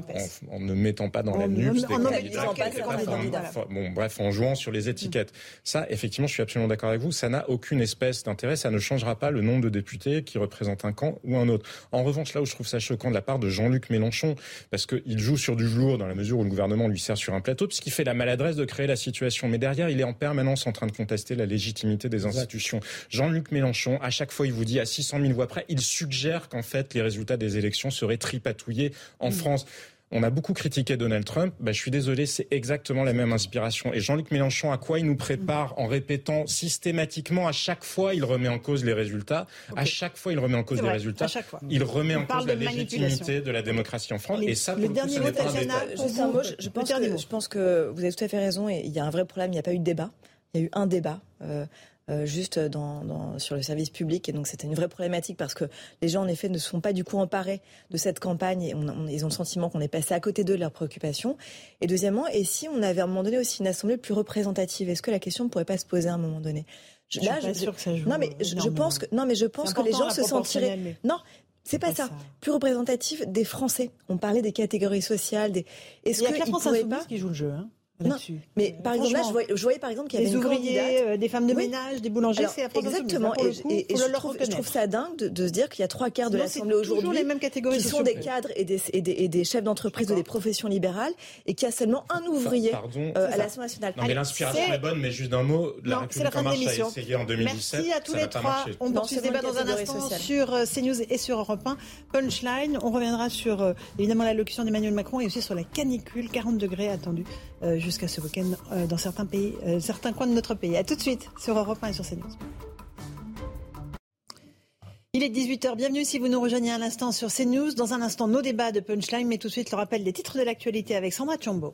en, ne mettant pas dans la nuque des candidats. Bon, bref, en jouant sur les étiquettes. Ça, effectivement, je suis absolument d'accord avec vous. Ça n'a aucune espèce d'intérêt. Ça ne changera pas le nombre de députés qui représentent un camp ou un autre. En revanche, là où je trouve ça choquant de la part de Jean-Luc Mélenchon, parce qu'il joue sur du velours dans la mesure où le gouvernement lui sert sur un plateau, puisqu'il fait la maladresse de créer la situation. Mais derrière, il est en permanence en train de contester la légitimité des institutions. Jean-Luc Mélenchon, à chaque fois, il vous dit à 600 000 voix près, il suggère qu'en fait, les résultats des élections seraient tripatouillés en France. On a beaucoup critiqué Donald Trump. Bah, je suis désolé, c'est exactement la même inspiration. Et Jean-Luc Mélenchon, à quoi il nous prépare en répétant systématiquement à chaque fois, il remet en cause les résultats. À chaque fois, il remet en cause les résultats. Il remet en cause la légitimité de la démocratie en France. et ça, le dernier mot, je, pense que, je pense que vous avez tout à fait raison. Et il y a un vrai problème. Il n'y a pas eu de débat. Il y a eu un débat. Euh, euh, juste dans, sur le service public. Et donc c'était une vraie problématique parce que les gens, en effet, ne sont pas du coup emparés de cette campagne et ils ont le sentiment qu'on est passé à côté d'eux de leurs préoccupations. Et deuxièmement, et si on avait à un moment donné aussi une assemblée plus représentative, est-ce que la question ne pourrait pas se poser à un moment donné? Je, Là, je, sûr que ça joue non mais je, pense que non mais je pense que les gens se sentiraient non c'est pas, ça. Plus représentatif des Français. On parlait des catégories sociales. Des... Est-ce que France Insoumise qui joue le jeu. Hein non, mais par exemple, là, je voyais, je voyais par exemple qu'il y avait des ouvriers, euh, des femmes de ménage, des boulangers, c'est exactement. et, et, je, trouve, je, trouve, ça dingue de, de se dire qu'il y a trois quarts de l'Assemblée aujourd'hui qui sont des cadres et des, et des, chefs d'entreprise de des professions libérales et qu'il y a seulement un ouvrier euh, à l'Assemblée nationale. Non, mais l'inspiration est... bonne, mais juste d'un mot, la République en marche a essayé en 2017. Merci à tous les trois. On poursuit ce débat dans un instant sur euh, CNews et sur Europe 1. Punchline, on reviendra sur évidemment l'allocution d'Emmanuel Macron et aussi sur la canicule, 40 degrés attendus jusqu'à ce week-end euh, dans certains pays, euh, certains coins de notre pays. A tout de suite sur Europe 1 et sur CNews. Il est 18h, bienvenue si vous nous rejoignez à l'instant sur CNews. Dans un instant, nos débats de punchline, mais tout de suite le rappel des titres de l'actualité avec Sandra Chombo.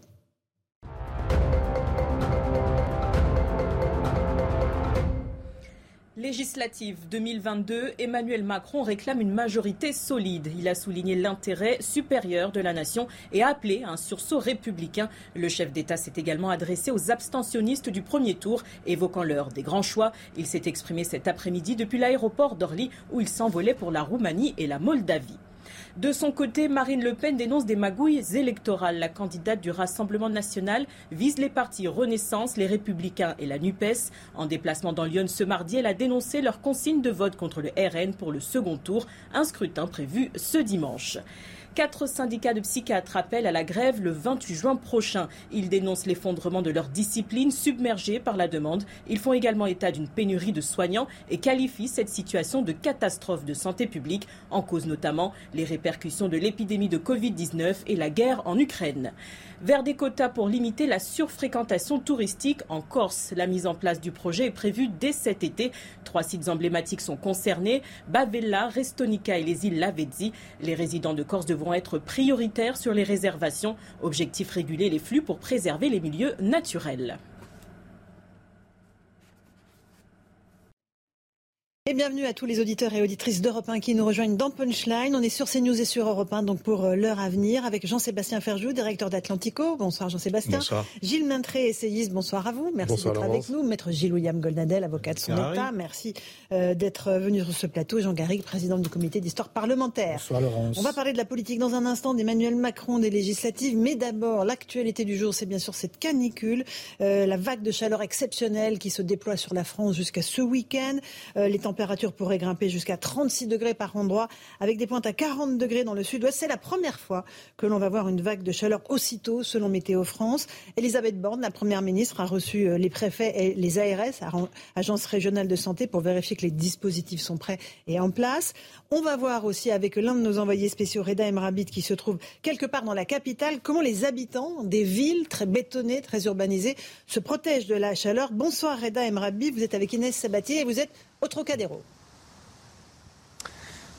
Législative 2022, Emmanuel Macron réclame une majorité solide. Il a souligné l'intérêt supérieur de la nation et a appelé à un sursaut républicain. Le chef d'État s'est également adressé aux abstentionnistes du premier tour, évoquant l'heure des grands choix. Il s'est exprimé cet après-midi depuis l'aéroport d'Orly où il s'envolait pour la Roumanie et la Moldavie. De son côté, Marine Le Pen dénonce des magouilles électorales. La candidate du Rassemblement national vise les partis Renaissance, les Républicains et la NUPES. En déplacement dans Lyon ce mardi, elle a dénoncé leur consigne de vote contre le RN pour le second tour, un scrutin prévu ce dimanche. Quatre syndicats de psychiatres appellent à la grève le 28 juin prochain. Ils dénoncent l'effondrement de leur discipline submergée par la demande. Ils font également état d'une pénurie de soignants et qualifient cette situation de catastrophe de santé publique, en cause notamment les répercussions de l'épidémie de Covid-19 et la guerre en Ukraine vers des quotas pour limiter la surfréquentation touristique en Corse. La mise en place du projet est prévue dès cet été. Trois sites emblématiques sont concernés, Bavella, Restonica et les îles Lavezzi. Les résidents de Corse devront être prioritaires sur les réservations. Objectif réguler les flux pour préserver les milieux naturels. Et bienvenue à tous les auditeurs et auditrices d'Europe 1 qui nous rejoignent dans Punchline. On est sur CNews et sur Europe 1 donc pour euh, l'heure à venir avec Jean-Sébastien Ferjou, directeur d'Atlantico. Bonsoir Jean-Sébastien. Bonsoir. Gilles Maintré, essayiste. Bonsoir à vous. Merci d'être avec nous. Maître Gilles William Goldnadel, avocat de son État. Merci euh, d'être venu sur ce plateau. Jean Garrigue, président du comité d'histoire parlementaire. Bonsoir Laurence. On va parler de la politique dans un instant d'Emmanuel Macron, des législatives. Mais d'abord, l'actualité du jour, c'est bien sûr cette canicule, euh, la vague de chaleur exceptionnelle qui se déploie sur la France jusqu'à ce week-end. Euh, les températures pourraient grimper jusqu'à 36 degrés par endroit, avec des pointes à 40 degrés dans le sud-ouest. C'est la première fois que l'on va voir une vague de chaleur aussitôt, selon Météo France. Elisabeth Borne, la première ministre, a reçu euh, les préfets et les ARS, agences régionales de santé, pour vérifier que les dispositifs sont prêts et en place. On va voir aussi avec l'un de nos envoyés spéciaux, Reda Emrabit, qui se trouve quelque part dans la capitale, comment les habitants des villes très bétonnées, très urbanisées, se protègent de la chaleur. Bonsoir Reda Emrabit, vous êtes avec Inès Sabatier et vous êtes au Trocadéro.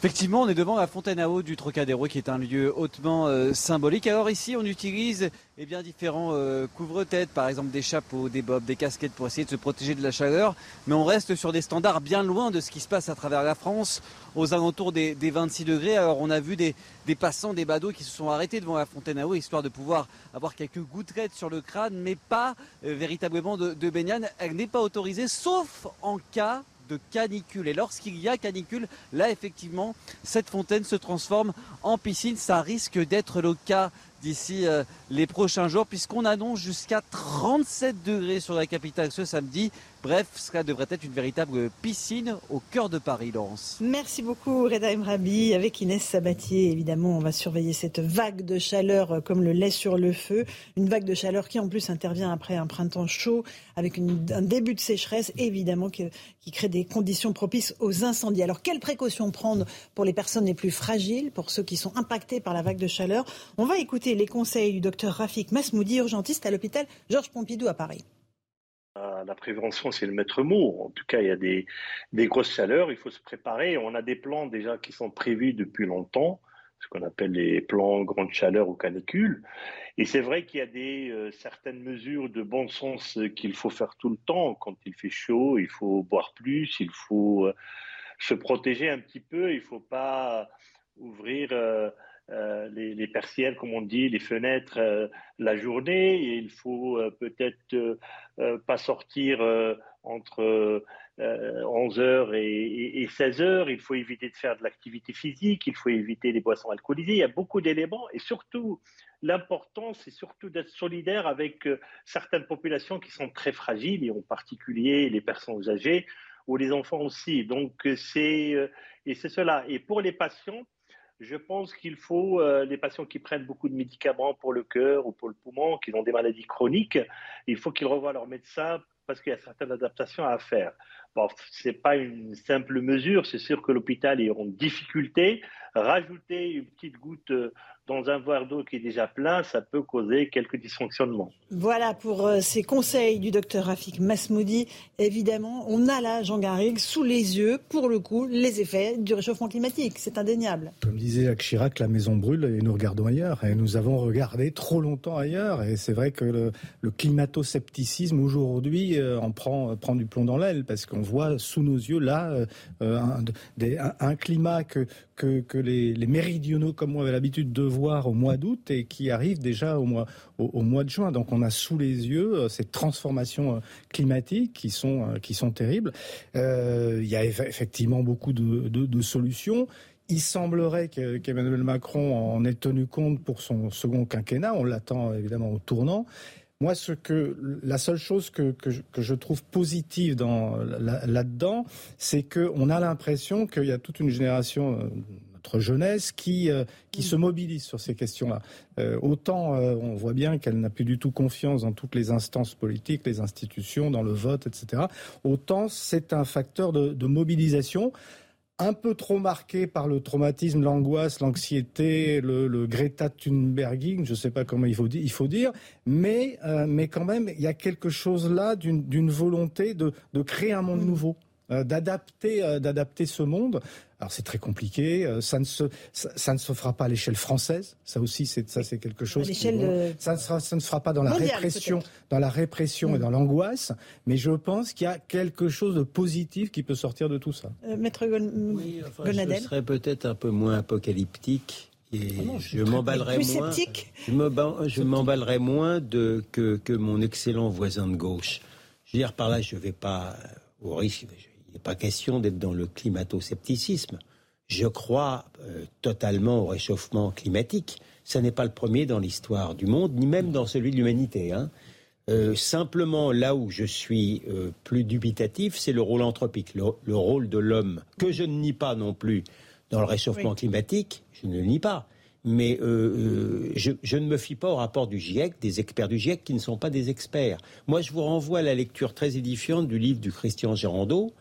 Effectivement, on est devant la fontaine à eau du Trocadéro, qui est un lieu hautement euh, symbolique. Alors ici, on utilise eh bien, différents euh, couvre-têtes, par exemple des chapeaux, des bobs, des casquettes pour essayer de se protéger de la chaleur. Mais on reste sur des standards bien loin de ce qui se passe à travers la France, aux alentours des, 26 degrés. Alors on a vu des, passants, des badauds qui se sont arrêtés devant la fontaine à eau, histoire de pouvoir avoir quelques gouttelettes sur le crâne, mais pas euh, véritablement de, de. Elle n'est pas autorisée, sauf en cas canicule. Et lorsqu'il y a canicule, là effectivement, cette fontaine se transforme en piscine. Ça risque d'être le cas d'ici euh, les prochains jours, puisqu'on annonce jusqu'à 37 degrés sur la capitale ce samedi. Bref, cela devrait être une véritable piscine au cœur de Paris, Laurence. Merci beaucoup, Reda Emrabi. Avec Inès Sabatier, évidemment, on va surveiller cette vague de chaleur euh, comme le lait sur le feu. Une vague de chaleur qui, en plus, intervient après un printemps chaud, avec un début de sécheresse, évidemment, qui, qui crée des conditions propices aux incendies. Alors, quelles précautions prendre pour les personnes les plus fragiles, pour ceux qui sont impactés par la vague de chaleur? On va écouter les conseils du docteur Rafik Masmoudi, urgentiste à l'hôpital Georges Pompidou à Paris. La prévention, c'est le maître mot. En tout cas, il y a des, grosses chaleurs, il faut se préparer. On a des plans déjà qui sont prévus depuis longtemps, ce qu'on appelle les plans grande chaleur ou canicule. Et c'est vrai qu'il y a des euh, certaines mesures de bon sens qu'il faut faire tout le temps. Quand il fait chaud, il faut boire plus, il faut euh, se protéger un petit peu, il ne faut pas ouvrir euh, euh, les, les, comme on dit, les fenêtres euh, la journée. Et il faut euh, peut-être pas sortir entre 11h et, 16h. Il faut éviter de faire de l'activité physique. Il faut éviter les boissons alcoolisées. Il y a beaucoup d'éléments. Et surtout, l'important, c'est surtout d'être solidaire avec certaines populations qui sont très fragiles, et en particulier les personnes âgées ou les enfants aussi. Donc, c'est et c'est cela. Et pour les patients, je pense qu'il faut, euh, les patients qui prennent beaucoup de médicaments pour le cœur ou pour le poumon, qui ont des maladies chroniques, il faut qu'ils revoient leur médecin parce qu'il y a certaines adaptations à faire. Bon, ce n'est pas une simple mesure, c'est sûr que l'hôpital est en difficulté. Rajouter une petite goutte euh, dans un verre d'eau qui est déjà plein, ça peut causer quelques dysfonctionnements. Voilà pour euh, ces conseils du docteur Rafik Masmoudi. Évidemment, on a là, Jean Garrigue, sous les yeux, pour le coup, les effets du réchauffement climatique. C'est indéniable. Comme disait Jacques Chirac, la maison brûle et nous regardons ailleurs. Et nous avons regardé trop longtemps ailleurs. Et c'est vrai que le, climato-scepticisme aujourd'hui euh, en prend, prend du plomb dans l'aile parce qu'on voit sous nos yeux là euh, un, climat que, que, les, les méridionaux comme moi avaient l'habitude de au mois d'août et qui arrive déjà au mois, au, mois de juin. Donc on a sous les yeux euh, ces transformations euh, climatiques qui sont, euh, qui sont terribles. il y a effectivement beaucoup de, solutions. Il semblerait qu'Emmanuel Macron en ait tenu compte pour son second quinquennat. On l'attend évidemment au tournant. Moi, ce que, la seule chose que, que, je, trouve positive dans, là-dedans, c'est qu'on a l'impression qu'il y a toute une génération notre jeunesse qui, euh, qui se mobilise sur ces questions-là. Euh, autant on voit bien qu'elle n'a plus du tout confiance dans toutes les instances politiques, les institutions, dans le vote, etc. Autant c'est un facteur de, de mobilisation un peu trop marqué par le traumatisme, l'angoisse, l'anxiété, le, Greta Thunberging, je ne sais pas comment il faut, il faut dire, mais, euh, mais quand même, il y a quelque chose là d'une volonté de, de, créer un monde mm. nouveau. Euh, d'adapter euh, d'adapter ce monde. Alors c'est très compliqué, euh, ça ne se ça, ne se fera pas à l'échelle française. Ça aussi c'est ça c'est quelque chose. Qui, ça, ne sera, ça ne se fera pas dans la répression, dans la répression et mm. dans l'angoisse. Mais je pense qu'il y a quelque chose de positif qui peut sortir de tout ça. Maître oui, Je serais peut-être un peu moins apocalyptique. Et ah je m'emballerais moins. Je m'emballerais moins de, que, que mon excellent voisin de gauche. Je veux dire par là, je ne vais pas au risque, il n'est pas question d'être dans le climato-scepticisme. Je crois euh, totalement au réchauffement climatique. Ce n'est pas le premier dans l'histoire du monde, ni même dans celui de l'humanité. Hein. Euh, simplement, là où je suis euh, plus dubitatif, c'est le rôle anthropique, le, rôle de l'homme, que je ne nie pas non plus dans le réchauffement climatique, je ne le nie pas. Mais je, je, ne me fie pas au rapport du GIEC, des experts du GIEC qui ne sont pas des experts. Moi, je vous renvoie à la lecture très édifiante du livre du Christian Gérandeau,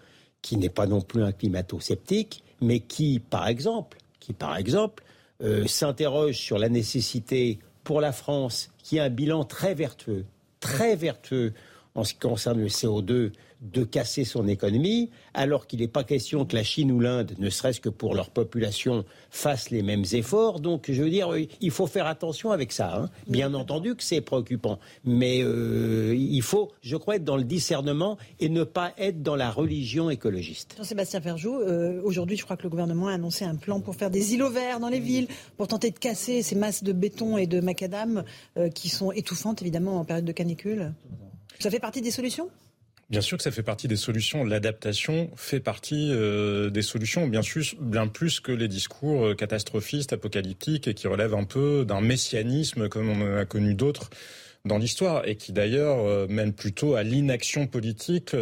qui n'est pas non plus un climato-sceptique, mais qui, par exemple, qui, par exemple, euh, s'interroge sur la nécessité pour la France, qui a un bilan très vertueux, très vertueux en ce qui concerne le CO2, de casser son économie, alors qu'il n'est pas question que la Chine ou l'Inde, ne serait-ce que pour leur population, fassent les mêmes efforts. Donc, je veux dire, il faut faire attention avec ça. Hein. Bien entendu que c'est préoccupant, mais euh, il faut, je crois, être dans le discernement et ne pas être dans la religion écologiste. Jean-Sébastien Ferjou, euh, aujourd'hui, je crois que le gouvernement a annoncé un plan pour faire des îlots verts dans les villes, pour tenter de casser ces masses de béton et de macadam euh, qui sont étouffantes, évidemment, en période de canicule. Ça fait partie des solutions? Bien sûr que ça fait partie des solutions. L'adaptation fait partie euh, des solutions, bien, sûr, bien plus que les discours euh, catastrophistes, apocalyptiques et qui relèvent un peu d'un messianisme comme on en a connu d'autres dans l'histoire et qui d'ailleurs euh, mène plutôt à l'inaction politique qui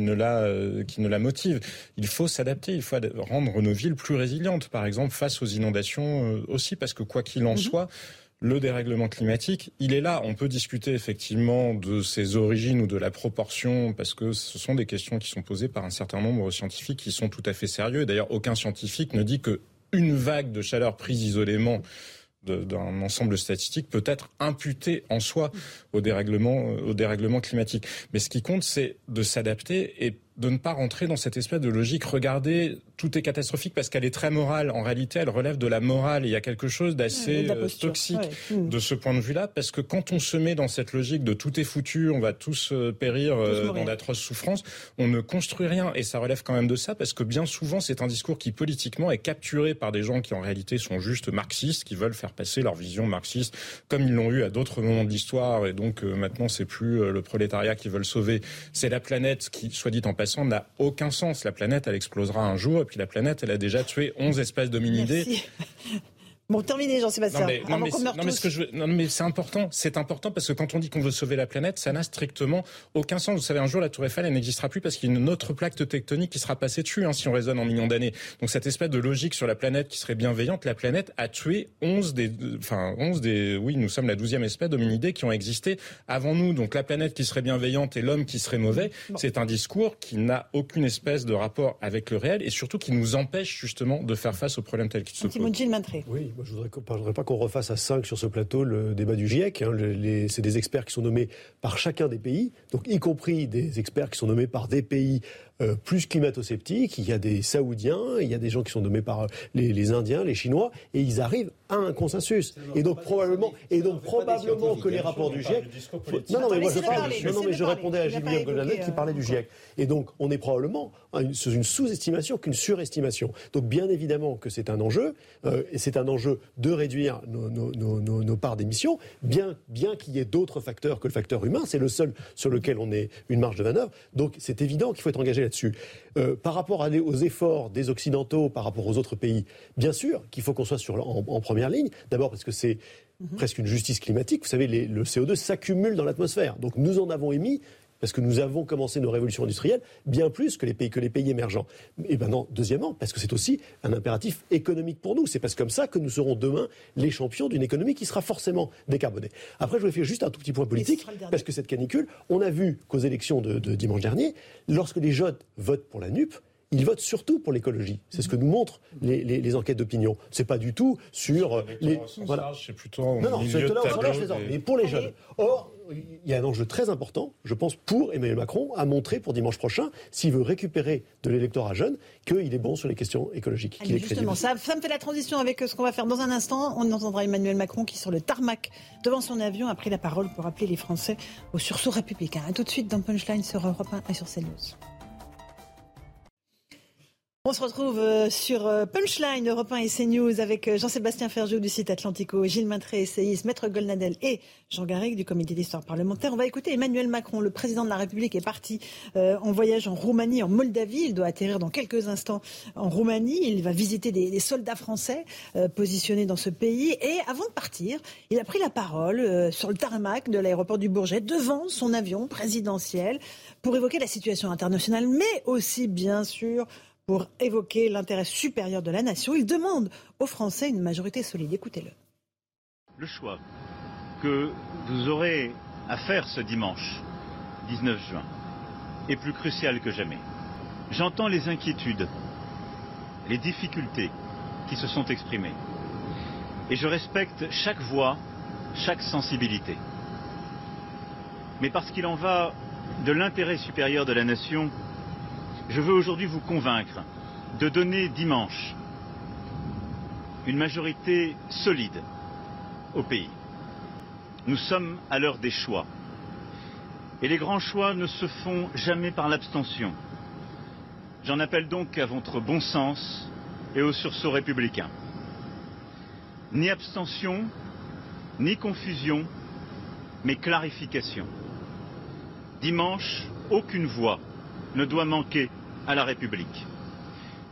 ne la qui ne la motive. Il faut s'adapter, il faut rendre nos villes plus résilientes, par exemple face aux inondations aussi, parce que quoi qu'il en mm-hmm. soit, le dérèglement climatique, il est là. On peut discuter effectivement de ses origines ou de la proportion, parce que ce sont des questions qui sont posées par un certain nombre de scientifiques qui sont tout à fait sérieux. D'ailleurs, aucun scientifique ne dit que une vague de chaleur prise isolément d'un ensemble statistique peut être imputée en soi au dérèglement, au dérèglement climatique. Mais ce qui compte, c'est de s'adapter et de ne pas rentrer dans cette espèce de logique. Regardez, tout est catastrophique parce qu'elle est très morale. En réalité, elle relève de la morale. il y a quelque chose d'assez euh, toxique mm. de ce point de vue-là, parce que quand on se met dans cette logique de tout est foutu, on va tous euh, périr euh, dans d'atroces souffrances, on ne construit rien. Et ça relève quand même de ça, parce que bien souvent, c'est un discours qui politiquement est capturé par des gens qui en réalité sont juste marxistes, qui veulent faire passer leur vision marxiste, comme ils l'ont eu à d'autres moments de l'histoire. Et donc maintenant, c'est plus le prolétariat qui veulent sauver, c'est la planète qui, soit dit en passant, n'a aucun sens. La planète, elle explosera un jour, et puis la planète, elle a déjà tué 11 espèces d'hominidés. Bon, terminé, Jean-Sébastien. Non, mais, non, mais c'est important. C'est important parce que quand on dit qu'on veut sauver la planète, ça n'a strictement aucun sens. Vous savez, un jour, la Tour Eiffel, elle n'existera plus parce qu'il y a une autre plaque tectonique qui sera passée dessus, hein, si on raisonne en millions d'années. Donc, cette espèce de logique sur la planète qui serait bienveillante, la planète a tué 11 des, enfin, 11 des, oui, nous sommes la douzième espèce d'hominidés qui ont existé avant nous. Donc, la planète qui serait bienveillante et l'homme qui serait mauvais, c'est un discours qui n'a aucune espèce de rapport avec le réel et surtout qui nous empêche justement de faire face aux problèmes tels qu'ils se posent. Oui, je ne voudrais pas qu'on refasse à 5 sur ce plateau le débat du GIEC. Hein. c'est des experts qui sont nommés par chacun des pays, donc y compris des experts qui sont nommés par des pays euh, plus climato-sceptiques. Il y a des Saoudiens, il y a des gens qui sont nommés par les, Indiens, les Chinois, et ils arrivent à un consensus. Et donc probablement, et donc probablement que les rapports du GIEC. Non, non, mais moi je parle. Non, mais je répondais à Gilles Goldanet qui parlait du GIEC. Et donc on est probablement sous une sous-estimation qu'une surestimation. Donc bien évidemment que c'est un enjeu, euh, et c'est un enjeu de réduire nos, nos, nos, nos parts d'émissions, bien, bien qu'il y ait d'autres facteurs que le facteur humain. C'est le seul sur lequel on ait une marge de manœuvre. Donc c'est évident qu'il faut être engagé là-dessus. Euh, par rapport aux efforts des Occidentaux, par rapport aux autres pays, bien sûr qu'il faut qu'on soit sur, en, première ligne. D'abord parce que c'est mhm. presque une justice climatique. Vous savez, le CO2 s'accumule dans l'atmosphère. Donc nous en avons émis parce que nous avons commencé nos révolutions industrielles bien plus que les pays, que les pays émergents. Et maintenant, deuxièmement, parce que c'est aussi un impératif économique pour nous. C'est parce que comme ça que nous serons demain les champions d'une économie qui sera forcément décarbonée. Après, je voulais faire juste un tout petit point politique, parce que cette canicule, on a vu qu'aux élections de, de dimanche dernier, lorsque les jeunes votent pour la NUP, ils votent surtout pour l'écologie. C'est ce que nous montrent les, les, les enquêtes d'opinion. C'est pas du tout sur les. Voilà. C'est plutôt. Non, non, c'est là, pour les jeunes. Or, il y a un enjeu très important, je pense, pour Emmanuel Macron à montrer pour dimanche prochain, s'il veut récupérer de l'électorat jeune, qu'il est bon sur les questions écologiques. justement, ça, ça, me fait la transition avec ce qu'on va faire dans un instant. On entendra Emmanuel Macron qui, sur le tarmac, devant son avion, a pris la parole pour appeler les Français au sursaut républicain. A tout de suite dans Punchline sur Europe 1 et sur CNews. On se retrouve euh, sur euh, Punchline Europe 1 et CNews avec euh, Jean-Sébastien Ferjou du site Atlantico, Gilles Maintré, essayiste, Maître Golnadel et Jean Garrigue du comité d'histoire parlementaire. On va écouter Emmanuel Macron, le président de la République, est parti en voyage en Roumanie, en Moldavie. Il doit atterrir dans quelques instants en Roumanie. Il va visiter des, soldats français positionnés dans ce pays. Et avant de partir, il a pris la parole sur le tarmac de l'aéroport du Bourget devant son avion présidentiel pour évoquer la situation internationale, mais aussi, bien sûr, pour évoquer l'intérêt supérieur de la nation. Il demande aux Français une majorité solide. Écoutez-le. Le choix que vous aurez à faire ce dimanche 19 juin est plus crucial que jamais. J'entends les inquiétudes, les difficultés qui se sont exprimées. Et je respecte chaque voix, chaque sensibilité. Mais parce qu'il en va de l'intérêt supérieur de la nation, je veux aujourd'hui vous convaincre de donner dimanche une majorité solide au pays. Nous sommes à l'heure des choix. Et les grands choix ne se font jamais par l'abstention. J'en appelle donc à votre bon sens et au sursaut républicain. Ni abstention, ni confusion, mais clarification. Dimanche, aucune voix ne doit manquer à la République.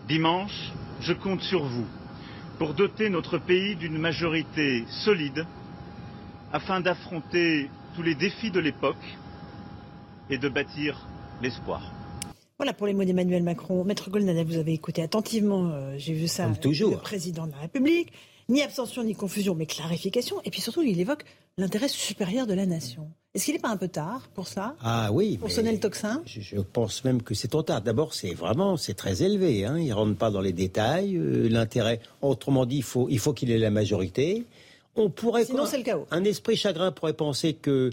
Dimanche, je compte sur vous pour doter notre pays d'une majorité solide afin d'affronter tous les défis de l'époque et de bâtir l'espoir. Voilà pour les mots d'Emmanuel Macron. Maître Golnadel, vous avez écouté attentivement, euh, j'ai vu ça, toujours. le président de la République. Ni abstention ni confusion, mais clarification. Et puis surtout, il évoque l'intérêt supérieur de la nation. Est-ce qu'il n'est pas un peu tard pour ça Ah oui. Pour sonner le tocsin je, pense même que c'est trop tard. D'abord, c'est vraiment, c'est très élevé. Hein. Il ne rentre pas dans les détails. Euh, l'intérêt, autrement dit, il faut, il faut qu'il ait la majorité. On pourrait. Sinon, c'est le chaos. Un esprit chagrin pourrait penser que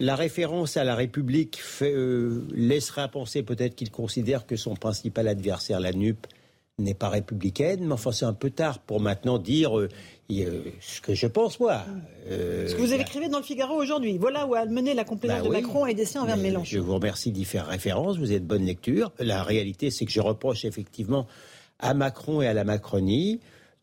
la référence à la République fait, euh, laisserait à penser peut-être qu'il considère que son principal adversaire, la NUP, n'est pas républicaine, mais enfin c'est un peu tard pour maintenant dire euh, ce que je pense moi. Euh, ce que vous avez écrit dans le Figaro aujourd'hui. Voilà où a mené la complaisance bah de Macron et des siens envers Mélenchon. Je vous remercie d'y faire référence, vous êtes bonne lecture. La réalité, c'est que je reproche effectivement à Macron et à la Macronie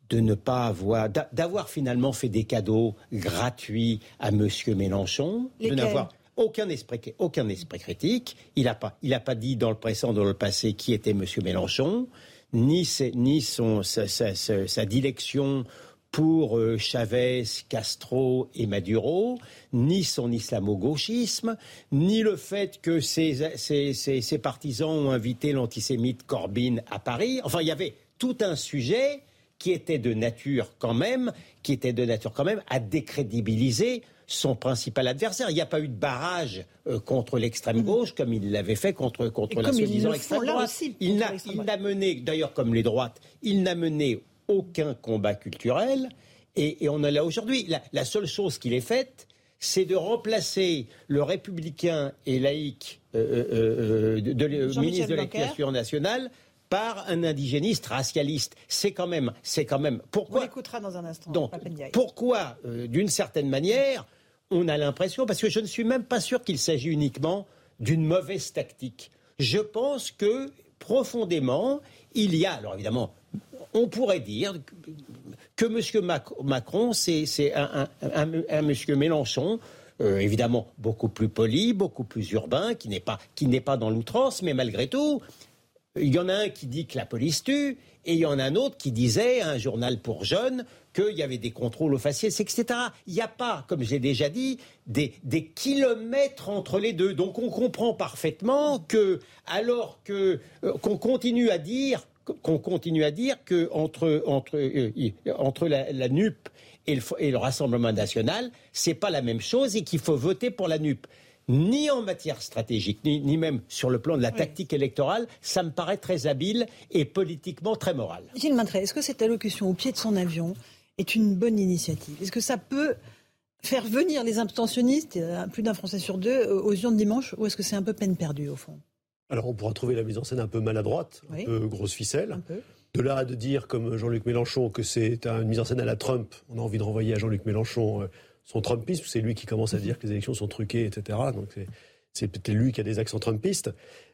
de ne pas avoir, d'avoir finalement fait des cadeaux gratuits à Monsieur Mélenchon, de n'avoir aucun esprit, aucun esprit critique. Il n'a pas, il pas dit dans le présent, dans le passé, qui était Monsieur Mélenchon ni, ni son, sa, sa, dilection pour euh, Chavez, Castro et Maduro, ni son islamo-gauchisme, ni le fait que ses, ses, partisans ont invité l'antisémite Corbyn à Paris. Enfin, il y avait tout un sujet qui était de nature quand même, qui était de nature quand même à décrédibiliser son principal adversaire. Il n'y a pas eu de barrage euh, contre l'extrême gauche comme il l'avait fait contre, contre la soi-disant extrême droite. il n'a mené, d'ailleurs comme les droites, il n'a mené aucun combat culturel. Et, on est là aujourd'hui. La, seule chose qu'il ait faite, c'est de remplacer le républicain et laïque euh, euh, de, ministre de l'Éducation nationale par un indigéniste racialiste. C'est quand même, c'est quand même. Pourquoi On l'écoutera dans un instant. Donc, pourquoi, d'une certaine manière, on a l'impression, parce que je ne suis même pas sûr qu'il s'agit uniquement d'une mauvaise tactique. Je pense que profondément, il y a, alors évidemment, on pourrait dire que M. Macron, c'est un, M. Mélenchon, euh, évidemment beaucoup plus poli, beaucoup plus urbain, qui n'est pas, pas dans l'outrance, mais malgré tout, il y en a un qui dit que la police tue, et il y en a un autre qui disait, un journal pour jeunes, qu'il y avait des contrôles aux faciès, etc. Il n'y a pas, comme j'ai déjà dit, des, des, kilomètres entre les deux. Donc on comprend parfaitement que, alors que euh, qu'on continue à dire qu'on continue à dire que entre, entre, euh, entre la, la, NUP et le, et le Rassemblement national, c'est pas la même chose et qu'il faut voter pour la NUP ni en matière stratégique, ni, ni, même sur le plan de la tactique électorale, ça me paraît très habile et politiquement très moral. Gilles Maintré, est-ce que cette allocution au pied de son avion est une bonne initiative Est-ce que ça peut faire venir les abstentionnistes, euh, plus d'un Français sur deux, euh, aux urnes dimanche, ou est-ce que c'est un peu peine perdue au fond? Alors on pourra trouver la mise en scène un peu maladroite, oui. un peu grosse ficelle. Un peu. De là à de dire, comme Jean-Luc Mélenchon, que c'est une mise en scène à la Trump, on a envie de renvoyer à Jean-Luc Mélenchon euh, son Trumpisme, c'est lui qui commence à dire que les élections sont truquées, etc. Donc c'est peut-être lui qui a des accents Trumpistes.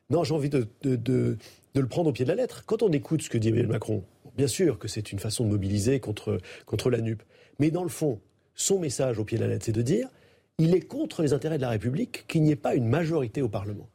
Non, j'ai envie de, de, de, de, le prendre au pied de la lettre. Quand on écoute ce que dit Emmanuel Macron, bien sûr que c'est une façon de mobiliser contre, contre la NUP. Mais dans le fond, son message au pied de la lettre, c'est de dire il est contre les intérêts de la République qu'il n'y ait pas une majorité au Parlement.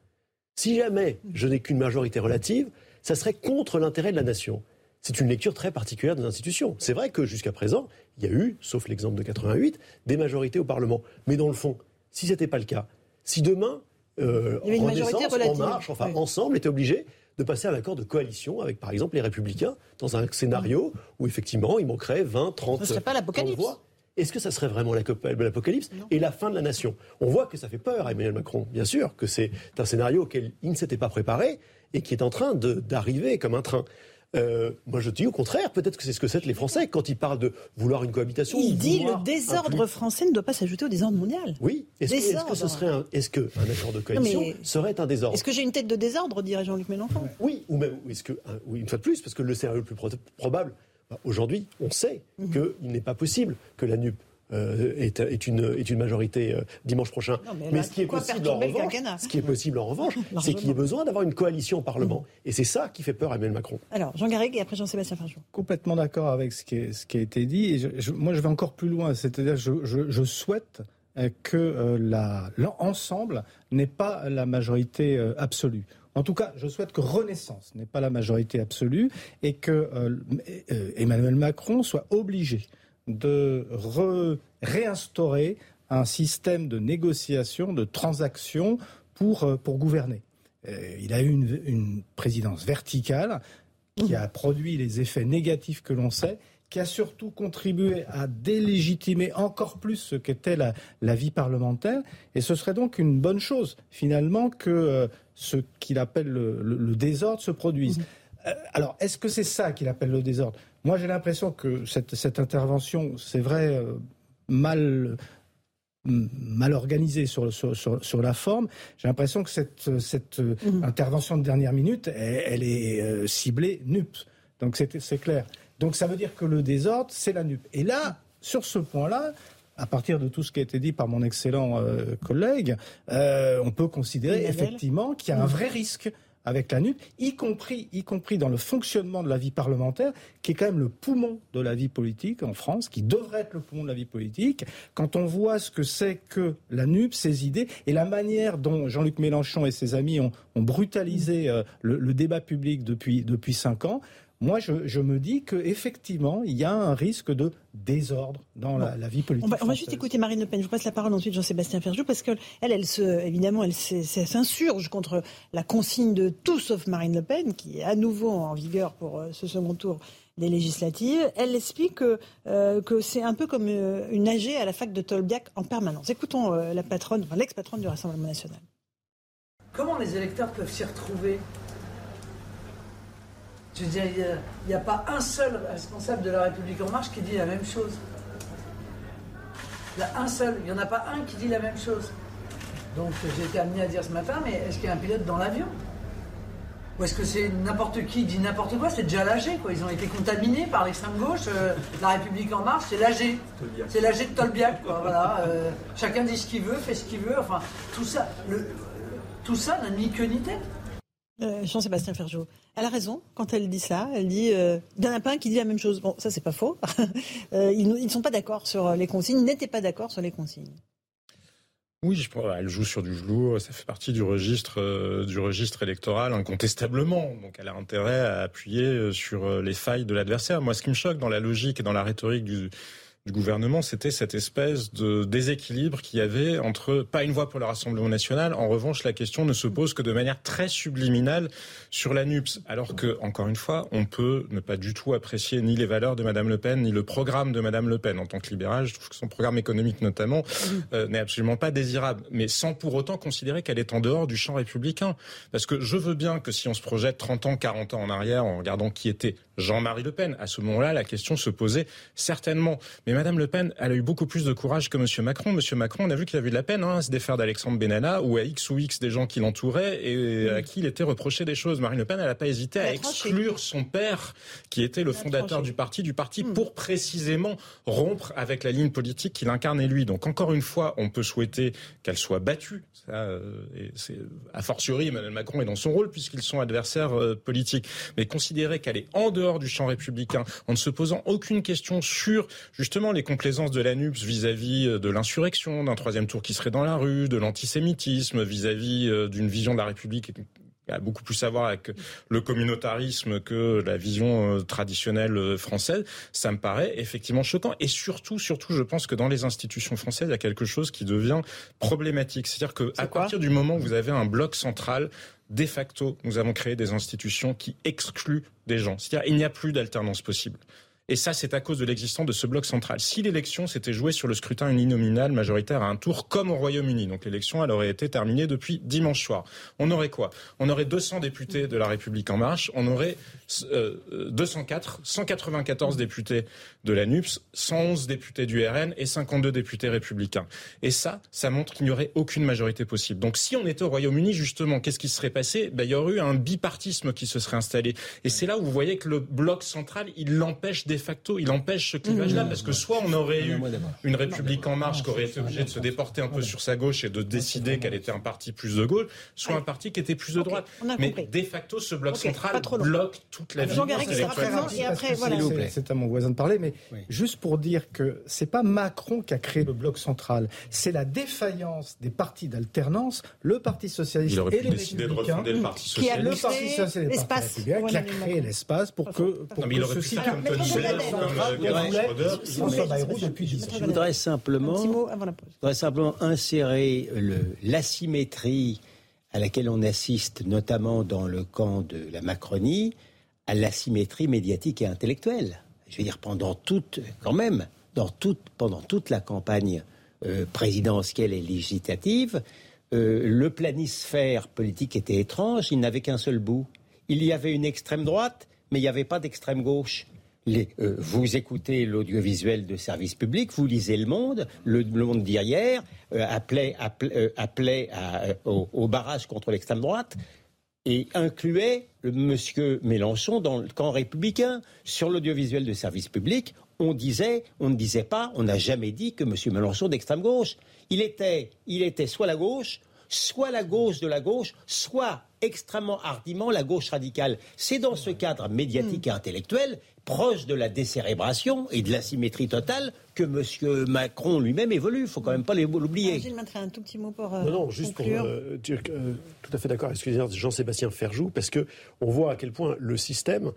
Si jamais je n'ai qu'une majorité relative, ça serait contre l'intérêt de la nation. C'est une lecture très particulière des institutions. C'est vrai que jusqu'à présent, il y a eu, sauf l'exemple de 88, des majorités au Parlement. Mais dans le fond, si ce n'était pas le cas, si demain, euh, relative. En marche, enfin oui. ensemble, était obligé de passer à un accord de coalition avec, par exemple, les Républicains, dans un scénario où, effectivement, il manquerait 20, 30, Ce serait pas l'apocalypse. voix. Est-ce que ça serait vraiment l'apocalypse et la fin de la nation? On voit que ça fait peur à Emmanuel Macron, bien sûr, que c'est un scénario auquel il ne s'était pas préparé et qui est en train d'arriver comme un train. Euh, moi, je dis au contraire, peut-être que c'est ce que c'est les Français quand ils parlent de vouloir une cohabitation. Il dit le désordre plus... français ne doit pas s'ajouter au désordre mondial. Oui. Est-ce que, est que, ce serait un, est-ce que un accord de coalition serait un désordre? Est-ce que j'ai une tête de désordre, dirait Jean-Luc Mélenchon? Oui, ou même, est-ce que, oui, une fois de plus, parce que le scénario le plus probable, aujourd'hui, on sait mm -hmm. qu'il n'est pas possible que la NUP euh, est, est, une, est, une, majorité euh, dimanche prochain. Non, mais, mais ce, qui est possible en revanche, ce qui est possible en revanche, c'est qu'il y ait besoin d'avoir une coalition au Parlement. Mmh. Et c'est ça qui fait peur à Emmanuel Macron. Alors, Jean Garrigue et après Jean-Sébastien Fargeau. Complètement d'accord avec ce qui, est, ce qui, a été dit. Et je, je, moi, je vais encore plus loin. C'est-à-dire, je, je, souhaite que euh, l'ensemble n'ait pas la majorité euh, absolue. En tout cas, je souhaite que Renaissance n'ait pas la majorité absolue et que euh, Emmanuel Macron soit obligé de re réinstaurer un système de négociation, de transaction pour, pour gouverner. Euh, il a eu une, une, présidence verticale qui a produit les effets négatifs que l'on sait, qui a surtout contribué à délégitimer encore plus ce qu'était la, la, vie parlementaire. Et ce serait donc une bonne chose, finalement, que euh, ce qu'il appelle le, le, le, désordre se produise. Mmh. Euh, alors, est-ce que c'est ça qu'il appelle le désordre? Moi, j'ai l'impression que cette, cette intervention, c'est vrai, euh, mal mal organisée sur, sur, sur, sur la forme. J'ai l'impression que cette, cette mmh. intervention de dernière minute, elle, elle est euh, ciblée NUP. Donc c'est clair. Donc ça veut dire que le désordre, c'est la NUP. Et là, sur ce point-là, à partir de tout ce qui a été dit par mon excellent euh, collègue, euh, on peut considérer effectivement qu'il y a un vrai risque avec la NUP, y compris, y compris dans le fonctionnement de la vie parlementaire, qui est quand même le poumon de la vie politique en France, qui devrait être le poumon de la vie politique. Quand on voit ce que c'est que la NUP, ses idées, et la manière dont Jean-Luc Mélenchon et ses amis ont, brutalisé euh, le, le, débat public depuis, depuis cinq ans, moi, je, je, me dis qu'effectivement, il y a un risque de désordre dans bon. la, la, vie politique. On va, on va, juste écouter Marine Le Pen. Je vous passe la parole ensuite Jean-Sébastien Ferjou, parce qu'elle, elle, elle se, évidemment, elle s'insurge contre la consigne de tout sauf Marine Le Pen, qui est à nouveau en vigueur pour euh, ce second tour des législatives. Elle explique que, euh, que c'est un peu comme euh, une AG à la fac de Tolbiac en permanence. Écoutons euh, la patronne, enfin, l'ex-patronne du Rassemblement national. Comment les électeurs peuvent s'y retrouver? Je veux dire, il n'y a, a, pas un seul responsable de la République En Marche qui dit la même chose. Il y a un seul, il n'y en a pas un qui dit la même chose. Donc j'ai été amené à dire ce matin, mais est-ce qu'il y a un pilote dans l'avion? Ou est-ce que c'est n'importe qui dit n'importe quoi? C'est déjà l'AG, quoi. Ils ont été contaminés par l'extrême gauche. Euh, la République En Marche, c'est l'AG. C'est l'AG de Tolbiac, quoi. Voilà. Euh, chacun dit ce qu'il veut, fait ce qu'il veut. Enfin, tout ça, le, tout ça n'a ni queue ni tête. Euh, Jean-Sébastien Ferjot, elle a raison quand elle dit ça. Elle dit euh, il n'y en a pas un qui dit la même chose. Bon, ça c'est pas faux. euh, ils ne sont pas d'accord sur les consignes, n'étaient pas d'accord sur les consignes. Oui, elle joue sur du velours, ça fait partie du registre, du registre électoral incontestablement. Donc elle a intérêt à appuyer sur les failles de l'adversaire. Moi, ce qui me choque dans la logique et dans la rhétorique du, du gouvernement, c'était cette espèce de déséquilibre qu'il y avait entre pas une voix pour le Rassemblement national. En revanche, la question ne se pose que de manière très subliminale sur la NUPS. Alors que, encore une fois, on peut ne pas du tout apprécier ni les valeurs de Madame Le Pen, ni le programme de Madame Le Pen. En tant que libéral, je trouve que son programme économique, notamment, euh, n'est absolument pas désirable. Mais sans pour autant considérer qu'elle est en dehors du champ républicain. Parce que je veux bien que si on se projette 30 ans, 40 ans en arrière, en regardant qui était Jean-Marie Le Pen, à ce moment-là, la question se posait certainement. Mais Madame Le Pen, elle a eu beaucoup plus de courage que Monsieur Macron. Monsieur Macron, on a vu qu'il a eu de la peine hein, à se défaire d'Alexandre Benalla ou à X ou X des gens qui l'entouraient et à qui il était reproché des choses. Marine Le Pen, elle n'a pas hésité à exclure son père, qui était le fondateur du parti, du parti pour précisément rompre avec la ligne politique qu'il incarnait lui. Donc encore une fois, on peut souhaiter qu'elle soit battue. Ça, euh, c'est a fortiori, Emmanuel Macron est dans son rôle puisqu'ils sont adversaires euh, politiques. Mais considérer qu'elle est en dehors du champ républicain, en ne se posant aucune question sur justement les complaisance de l'ANUPS vis-à-vis euh, de l'insurrection, d'un troisième tour qui serait dans la rue, de l'antisémitisme, vis-à-vis euh, d'une vision de la République qui a beaucoup plus à voir avec le communautarisme que la vision euh, traditionnelle française, ça me paraît effectivement choquant. Et surtout, surtout, je pense que dans les institutions françaises, il y a quelque chose qui devient problématique. C'est-à-dire qu'à partir du moment où vous avez un bloc central, de facto, nous avons créé des institutions qui excluent des gens. C'est-à-dire il n'y a plus d'alternance possible. Et ça, c'est à cause de l'existence de ce bloc central. Si l'élection s'était jouée sur le scrutin uninominal majoritaire à un tour, comme au Royaume-Uni, donc l'élection, elle aurait été terminée depuis dimanche soir, on aurait quoi? On aurait 200 députés de la République en marche, on aurait euh, 204, 194 députés de la NUPS, 111 députés du RN et 52 députés républicains. Et ça, ça montre qu'il n'y aurait aucune majorité possible. Donc si on était au Royaume-Uni, justement, qu'est-ce qui se serait passé? Ben, Il y aurait eu un bipartisme qui se serait installé. Et c'est là où vous voyez que le bloc central, il l'empêche de facto, il empêche ce clivage-là, mmh. parce que soit on aurait eu une République en marche qui aurait été obligée de se déporter un peu sur sa gauche et de décider qu'elle était un parti plus de gauche, soit un parti qui était plus de droite. Mais de facto, ce bloc central bloque toute la vie. C'est à mon voisin de parler, mais juste pour dire que c'est pas Macron qui a créé le bloc central, c'est la défaillance des partis d'alternance, le Parti socialiste et les républicains, le Parti socialiste. qui a créé l'espace pour que pour que ceci je voudrais simplement, voudrais simplement insérer l'asymétrie à laquelle on assiste, notamment dans le camp de la Macronie, à l'asymétrie médiatique et intellectuelle. Je veux dire, pendant toute, quand même, dans toute, pendant toute la campagne euh, présidentielle et législative, euh, le planisphère politique était étrange, il n'avait qu'un seul bout. Il y avait une extrême droite, mais il n'y avait pas d'extrême gauche. Euh, vous écoutez l'audiovisuel de service public, vous lisez Le Monde, Le, Monde d'hier euh, appelait, euh, au, barrage contre l'extrême droite et incluait monsieur Mélenchon dans le camp républicain. Sur l'audiovisuel de service public, on disait, on ne disait pas, on n'a jamais dit que monsieur Mélenchon d'extrême gauche. Il était, il était soit la gauche, soit la gauche de la gauche, soit extrêmement hardiment la gauche radicale. C'est dans ce cadre médiatique et intellectuel proche de la décérébration et de l'asymétrie totale que M. Macron lui-même évolue. Il ne faut quand même pas l'oublier. Gilles un tout petit mot pour. Euh, non, non, juste pour euh, dire euh, tout à fait d'accord avec ce que dit Jean-Sébastien Ferjou, parce que on voit à quel point le système,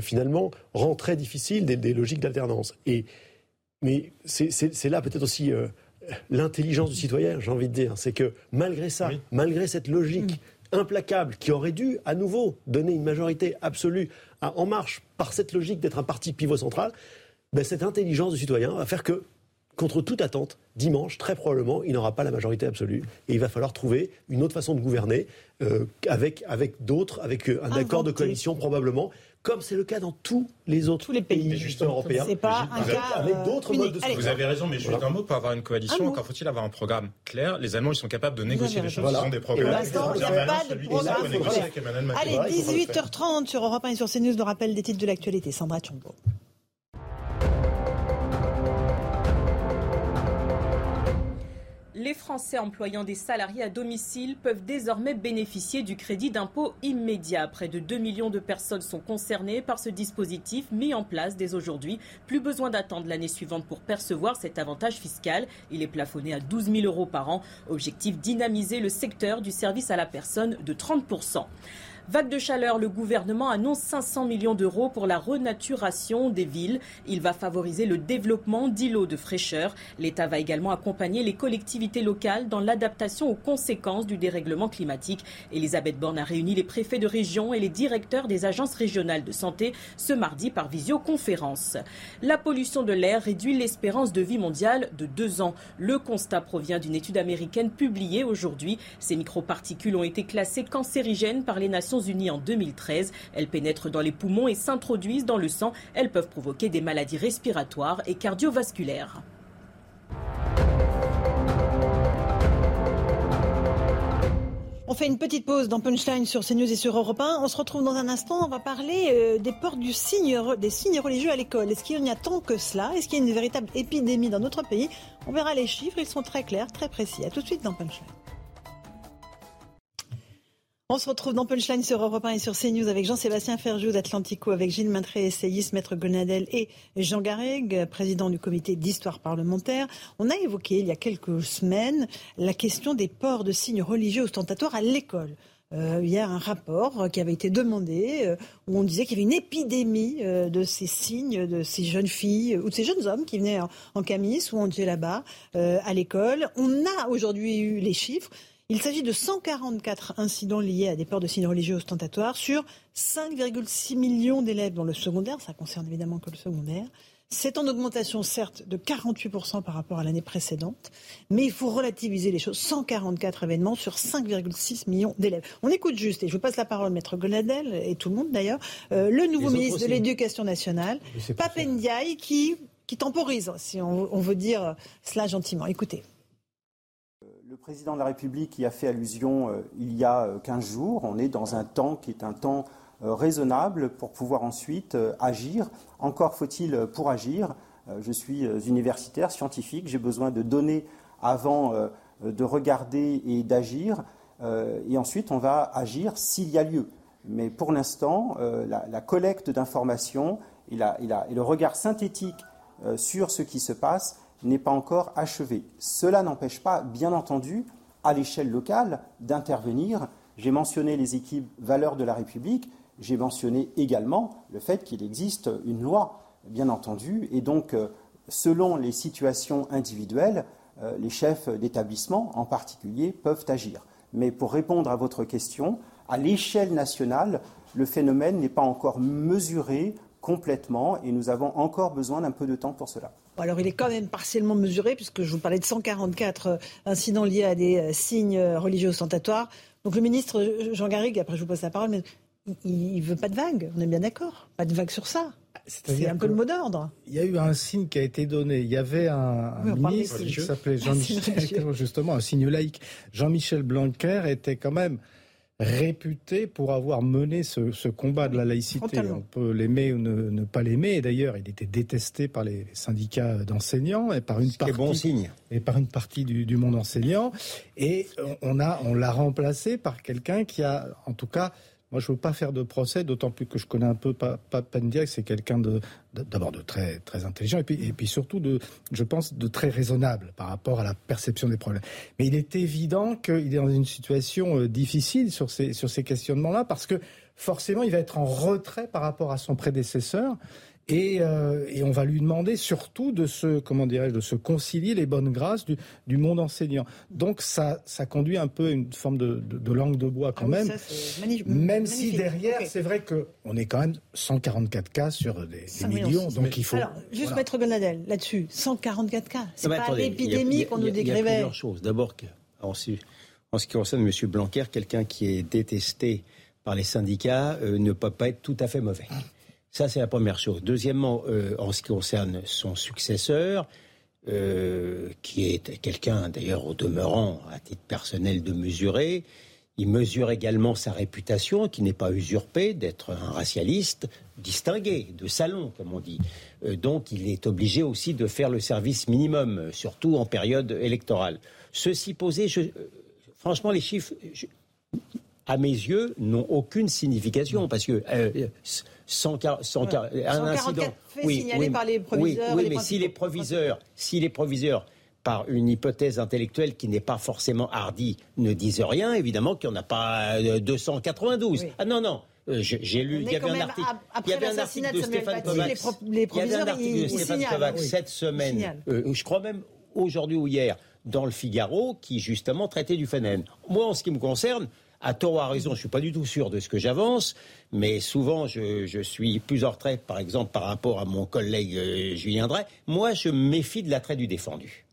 finalement, rend très difficile des, logiques d'alternance. Et, mais c'est là peut-être aussi l'intelligence du citoyen, j'ai envie de dire. C'est que malgré ça, malgré cette logique. Implacable qui aurait dû à nouveau donner une majorité absolue à En Marche par cette logique d'être un parti pivot central, ben cette intelligence du citoyen va faire que, contre toute attente, dimanche, très probablement, il n'aura pas la majorité absolue et il va falloir trouver une autre façon de gouverner euh, avec, avec d'autres, avec euh, un accord de coalition probablement comme c'est le cas dans tous les autres les pays, européens. C'est pas un cas avec d'autres modes de Vous avez raison, mais juste un mot pour avoir une coalition. Encore faut-il avoir un programme clair. Les Allemands, ils sont capables de négocier les choses. Ils ont des programmes. Pour l'instant, pas de programme. Allez, 18h30 sur Europe 1 et sur CNews, le rappel des titres de l'actualité. Sandra Chombo. Les Français employant des salariés à domicile peuvent désormais bénéficier du crédit d'impôt immédiat. Près de 2 millions de personnes sont concernées par ce dispositif mis en place dès aujourd'hui. Plus besoin d'attendre l'année suivante pour percevoir cet avantage fiscal. Il est plafonné à 12 000 euros par an. Objectif dynamiser le secteur du service à la personne de 30 Vague de chaleur, le gouvernement annonce 500 millions d'euros pour la renaturation des villes. Il va favoriser le développement d'îlots de fraîcheur. L'État va également accompagner les collectivités locales dans l'adaptation aux conséquences du dérèglement climatique. Elisabeth Borne a réuni les préfets de région et les directeurs des agences régionales de santé ce mardi par visioconférence. La pollution de l'air réduit l'espérance de vie mondiale de deux ans. Le constat provient d'une étude américaine publiée aujourd'hui. Ces microparticules ont été classées cancérigènes par les Nations Unis en 2013. Elles pénètrent dans les poumons et s'introduisent dans le sang. Elles peuvent provoquer des maladies respiratoires et cardiovasculaires. On fait une petite pause dans Punchline sur CNews et sur Europe 1. On se retrouve dans un instant. On va parler euh, des ports du signe, des signes religieux à l'école. Est-ce qu'il y a tant que cela? Est-ce qu'il y a une véritable épidémie dans notre pays? On verra les chiffres. Ils sont très clairs, très précis. À tout de suite dans Punchline. On se retrouve dans Punchline sur Europe 1 et sur CNews avec Jean-Sébastien Ferjou d'Atlantico, avec Gilles Maintré, essayiste, Maître Gonadel et Jean Garreg, président du comité d'histoire parlementaire. On a évoqué il y a quelques semaines la question des ports de signes religieux ostentatoires à l'école. Euh, il y a un rapport qui avait été demandé euh, où on disait qu'il y avait une épidémie euh, de ces signes, de ces jeunes filles ou de ces jeunes hommes qui venaient en, en camis ou en là-bas à l'école. On a aujourd'hui eu les chiffres. Il s'agit de 144 incidents liés à des ports de signes religieux ostentatoires sur 5,6 millions d'élèves dans le secondaire. Ça concerne évidemment que le secondaire. C'est en augmentation, certes, de 48% par rapport à l'année précédente, mais il faut relativiser les choses. 144 événements sur 5,6 millions d'élèves. On écoute juste, et je vous passe la parole, Maître Goladel, et tout le monde d'ailleurs, euh, le nouveau ministre de l'Éducation nationale, Papendiaï, qui, qui temporise, si on, on veut dire cela gentiment. Écoutez président de la République y a fait allusion euh, il y a 15 euh, jours. On est dans un temps qui est un temps euh, raisonnable pour pouvoir ensuite agir. Encore faut-il pour agir. je suis universitaire, scientifique, j'ai besoin de données avant de regarder et d'agir. et ensuite, on va agir s'il y a lieu. Mais pour l'instant, la, collecte d'informations et, et, le regard synthétique sur ce qui se passe n'est pas encore achevé. Cela n'empêche pas, bien entendu, à l'échelle locale, d'intervenir. J'ai mentionné les équipes valeurs de la République, j'ai mentionné également le fait qu'il existe une loi, bien entendu, et donc, euh, selon les situations individuelles, euh, les chefs d'établissement, en particulier, peuvent agir. Mais pour répondre à votre question, à l'échelle nationale, le phénomène n'est pas encore mesuré complètement et nous avons encore besoin d'un peu de temps pour cela. Alors il est quand même partiellement mesuré puisque je vous parlais de 144 euh, incidents liés à des euh, signes euh, religieux ostentatoires. Donc le ministre Jean Garrigue, après je vous passe la parole, mais il ne veut pas de vague, on est bien d'accord Pas de vague sur ça. C'est un peu le mot d'ordre. Il y a eu un signe qui a été donné. Il y avait un, ministre qui s'appelait Jean-Michel, justement, un signe laïque. Jean-Michel Blanquer était quand même réputé pour avoir mené ce, combat de la laïcité. On peut l'aimer ou ne, pas l'aimer. d'ailleurs, il était détesté par les syndicats d'enseignants et par une partie bon signe. et par une partie du, du monde enseignant. Et on a on l'a remplacé par quelqu'un qui a, en tout cas, moi, je ne veux pas faire de procès, d'autant plus que je connais un peu Papendiaï, c'est quelqu'un de, d'abord de très, très intelligent, et puis, et puis surtout, de, je pense, de très raisonnable par rapport à la perception des problèmes. Mais il est évident qu'il est dans une situation euh, difficile sur ces, sur ces questionnements-là, parce que forcément, il va être en retrait par rapport à son prédécesseur. Euh, et, on va lui demander surtout de se, comment dirais de se concilier les bonnes grâces du, monde enseignant. Donc ça, ça conduit un peu à une forme de, langue de bois quand ah même. même si derrière, c'est vrai qu'on est quand même 144 cas sur des, millions, donc il faut. Alors, juste mettre Gonadel là-dessus, 144 cas. C'est pas l'épidémie qu'on nous décrivait. Il y a plusieurs choses. D'abord, en, ce qui concerne M. Blanquer, quelqu'un qui est détesté par les syndicats euh, ne peut pas être tout à fait mauvais. Ça, c'est la première chose. Deuxièmement, euh, en ce qui concerne son successeur, euh, qui est quelqu'un d'ailleurs au demeurant, à titre personnel, de mesurer, il mesure également sa réputation, qui n'est pas usurpée, d'être un racialiste distingué, de salon, comme on dit. Euh, donc il est obligé aussi de faire le service minimum, surtout en période électorale. Ceci posé, franchement, les chiffres, à mes yeux, n'ont aucune signification parce que euh, 140, 140, un incident, oui, oui, par les proviseurs. Oui, mais si les proviseurs, si les proviseurs par une hypothèse intellectuelle qui n'est pas forcément hardie, ne disent rien, évidemment qu'il n'y en a pas 292. Ah non, non, euh, j'ai lu, il y avait un article, il y avait un article de Stéphane Kovacs, il y avait un article de Stéphane Kovacs cette semaine, euh, je crois même aujourd'hui ou hier, dans le Figaro, qui justement traitait du phénomène. Moi, en ce qui me concerne, à tort ou à raison, je suis pas du tout sûr de ce que j'avance, mais souvent je, je, suis plus en retrait, par exemple, par rapport à mon collègue euh, Julien Drey. Moi, je me méfie de l'attrait du défendu.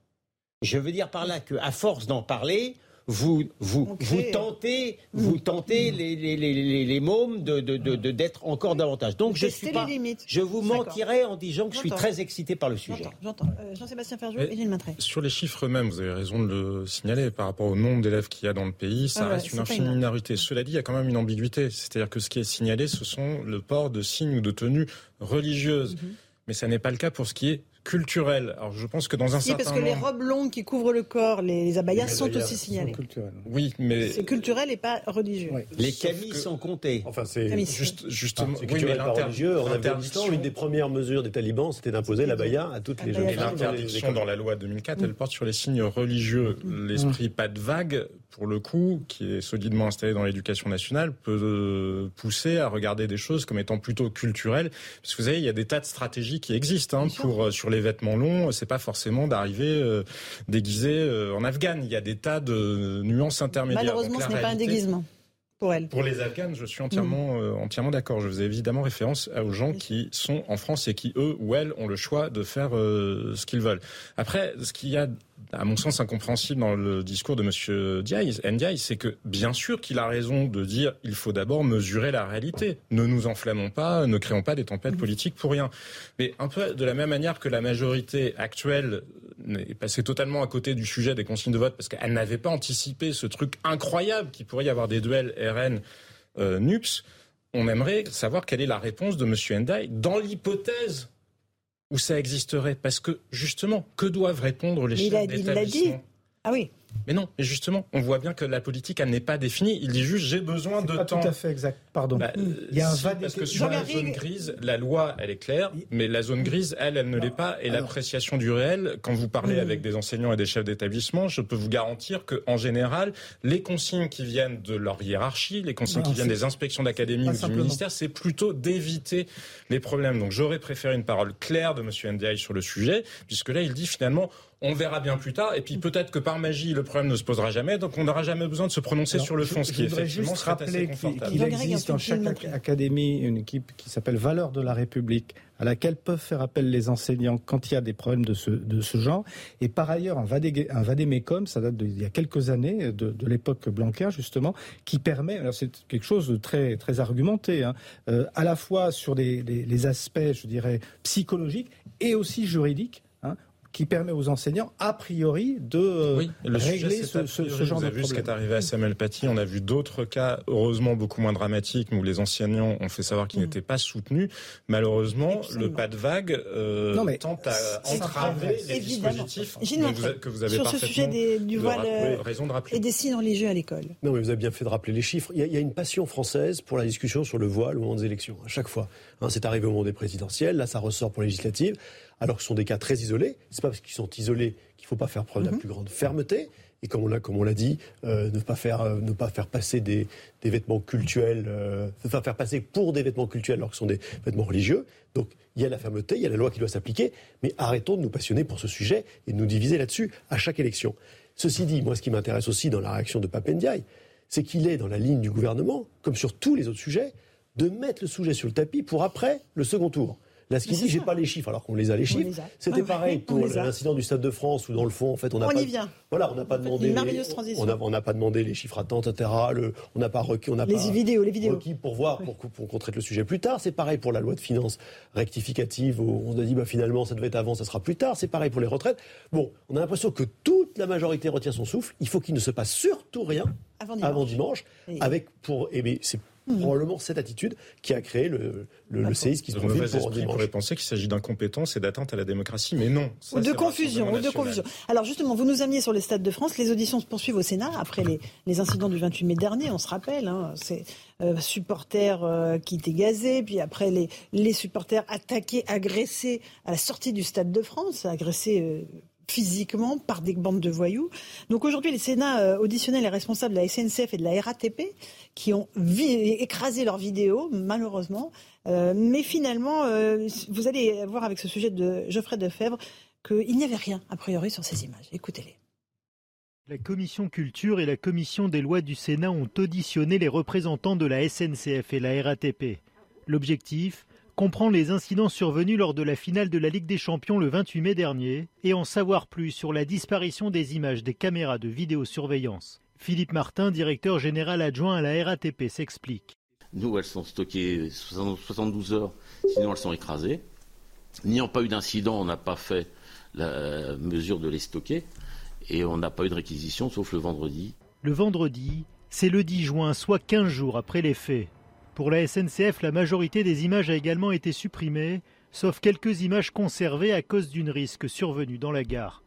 Je veux dire par là qu'à force d'en parler, vous, vous, vous tentez, vous mm. tentez les, les, les, les mômes de, de, de, d'être encore davantage. Donc je suis pas, je vous mentirais en disant que je suis très excité par le sujet. J'entends. Euh, Jean-Sébastien Ferjou et Gilles Matré. Sur les chiffres eux-mêmes, vous avez raison de le signaler par rapport au nombre d'élèves qu'il y a dans le pays, ça ah reste une infime minorité. Cela dit, il y a quand même une ambiguïté. C'est-à-dire que ce qui est signalé, ce sont le port de signes ou de tenues religieuses. Mm-hmm. Mais ça n'est pas le cas pour ce qui est culturel. Alors je pense que dans un certain parce que les robes longues qui couvrent le corps, les, abayas sont aussi signalées. Oui, mais c'est culturel et pas religieux. Les camis sont comptés. Enfin, c'est juste, justement. Ah, oui, mais religieux. En Afghanistan, une des premières mesures des talibans, c'était d'imposer l'abaya à toutes les jeunes filles. L'interdiction dans la loi 2004, elle porte sur les signes religieux. L'esprit pas de vague, pour le coup, qui est solidement installé dans l'éducation nationale, peut euh, pousser à regarder des choses comme étant plutôt culturelles. Parce que vous savez, il y a des tas de stratégies qui existent hein, pour euh, sur les vêtements longs, c'est pas forcément d'arriver euh, déguisé en afghane. Il y a des tas de nuances intermédiaires. Malheureusement, ce n'est pas un déguisement. Pour, elle. pour les Afghanes, je suis entièrement, mm. euh, entièrement d'accord. Je faisais évidemment référence aux gens qui sont en France et qui, eux ou elles, ont le choix de faire ce qu'ils veulent. Après, ce qu'il y a à mon sens incompréhensible dans le discours de M. Ndiaye, c'est que bien sûr qu'il a raison de dire il faut d'abord mesurer la réalité. Ne nous enflammons pas, ne créons pas des tempêtes politiques pour rien. Mais un peu de la même manière que la majorité actuelle est passée totalement à côté du sujet des consignes de vote parce qu'elle n'avait pas anticipé ce truc incroyable qui pourrait y avoir des duels RN euh, NUPS, on aimerait savoir quelle est la réponse de M. Ndiaye dans l'hypothèse où ça existerait Parce que justement, que doivent répondre les chefs d'établissement Il l'a dit. Ah oui. Mais non, mais justement, on voit bien que la politique, elle n'est pas définie. Il dit juste, j'ai besoin de pas temps. Tout à fait exact. Pardon. Bah, il y a un Parce que sur la zone grise, la loi, elle est claire, mais la zone grise, elle, elle ne l'est pas. Et l'appréciation du réel, quand vous parlez avec des enseignants et des chefs d'établissement, je peux vous garantir que, en général, les consignes qui viennent de leur hiérarchie, les consignes qui viennent des inspections d'académie ou du ministère, c'est plutôt d'éviter les problèmes. Donc, j'aurais préféré une parole claire de M. Ndiaye sur le sujet, puisque là, il dit finalement, on verra bien plus tard. Et puis peut-être que par magie, le problème ne se posera jamais. Donc on n'aura jamais besoin de se prononcer sur le fond, ce qui est effectivement juste rappeler qu'il existe dans chaque académie une équipe qui s'appelle Valeurs de la République à laquelle peuvent faire appel les enseignants quand il y a des problèmes de ce, de ce genre. Et par ailleurs, un, vadé, un vadémécom, ça date d'il y a quelques années, de, de l'époque Blanquer justement, qui permet, alors c'est quelque chose de très, très argumenté, hein, euh, à la fois sur des, les aspects, je dirais, psychologiques et aussi juridiques, qui permet aux enseignants, a priori, de euh, régler ce, ce, ce, genre Vous avez vu ce qui est arrivé à Samuel Paty. On a vu d'autres cas, heureusement beaucoup moins dramatiques, où les enseignants ont fait savoir qu'ils mm. n'étaient pas soutenus. Malheureusement, le pas de vague euh, tente à entraver les dispositifs que vous avez Sur ce sujet des, du voile euh, raison de rappeler. et des signes religieux à l'école. Non, mais vous avez bien fait de rappeler les chiffres. Il y, a, il y, a, une passion française pour la discussion sur le voile au moment des élections, à chaque fois. Hein, c'est arrivé au moment des présidentielles, là ça ressort pour les législatives alors que ce sont des cas très isolés. C'est pas parce qu'ils sont isolés qu'il ne faut pas faire preuve de la mhm. plus grande fermeté. Et comme on l'a, comme on l'a dit, euh, ne pas faire, euh, ne pas faire passer des, des vêtements cultuels, euh, faire passer pour des vêtements cultuels alors que ce sont des vêtements religieux. Donc il y a la fermeté, il y a la loi qui doit s'appliquer, mais arrêtons de nous passionner pour ce sujet et de nous diviser là-dessus à chaque élection. Ceci dit, moi ce qui m'intéresse aussi dans la réaction de Papendiaï, c'est qu'il est dans la ligne du gouvernement, comme sur tous les autres sujets, de mettre le sujet sur le tapis pour après le second tour. Là, ce qu'il dit, j'ai pas les chiffres, alors qu'on les a les chiffres. C'était pareil pour l'incident du Stade de France, où dans le fond, en fait, on n'a pas. Y vient. Voilà, on n'a pas demandé. Les, on n'a pas demandé les chiffres attentes, etc. Le, on n'a pas requis, on n'a pas vidéos, les vidéos. requis pour voir, pour, pour qu'on traite le sujet plus tard. C'est pareil pour la loi de finances rectificative, où on a dit, bah, finalement, ça devait être avant, ça sera plus tard. C'est pareil pour les retraites. Bon, on a l'impression que toute la majorité retient son souffle. Il faut qu'il ne se passe surtout rien avant dimanche, avec pour, eh bien, c'est mmh. probablement cette attitude qui a créé le, le, séisme qui se profile pour dimanche. pourrait penser qu'il s'agit d'incompétence et d'atteinte à la démocratie, mais non. ou de confusion, ou de confusion. Alors justement, vous nous amenez sur les stades de France. Les auditions se poursuivent au Sénat après les, les incidents du 28 mai dernier. On se rappelle, hein, c'est euh, supporters euh, qui étaient gazés, puis après les, les supporters attaqués, agressés à la sortie du stade de France, agressés. Euh, physiquement par des bandes de voyous. Donc aujourd'hui, les Sénats euh, auditionnaient les responsables de la SNCF et de la RATP qui ont écrasé leurs vidéos, malheureusement. Euh, mais finalement, euh, vous allez voir avec ce sujet de Geoffrey Defebvre qu'il n'y avait rien, a priori, sur ces images. Écoutez-les. La commission culture et la commission des lois du Sénat ont auditionné les représentants de la SNCF et la RATP. L'objectif comprend les incidents survenus lors de la finale de la Ligue des Champions le 28 mai dernier et en savoir plus sur la disparition des images des caméras de vidéosurveillance. Philippe Martin, directeur général adjoint à la RATP, s'explique. Nous, elles sont stockées 72 heures, sinon elles sont écrasées. N'ayant pas eu d'incident, on n'a pas fait la mesure de les stocker et on n'a pas eu de réquisition sauf le vendredi. Le vendredi, c'est le 10 juin, soit 15 jours après les faits. Pour la SNCF, la majorité des images a également été supprimée, sauf quelques images conservées à cause d'une risque survenue dans la gare.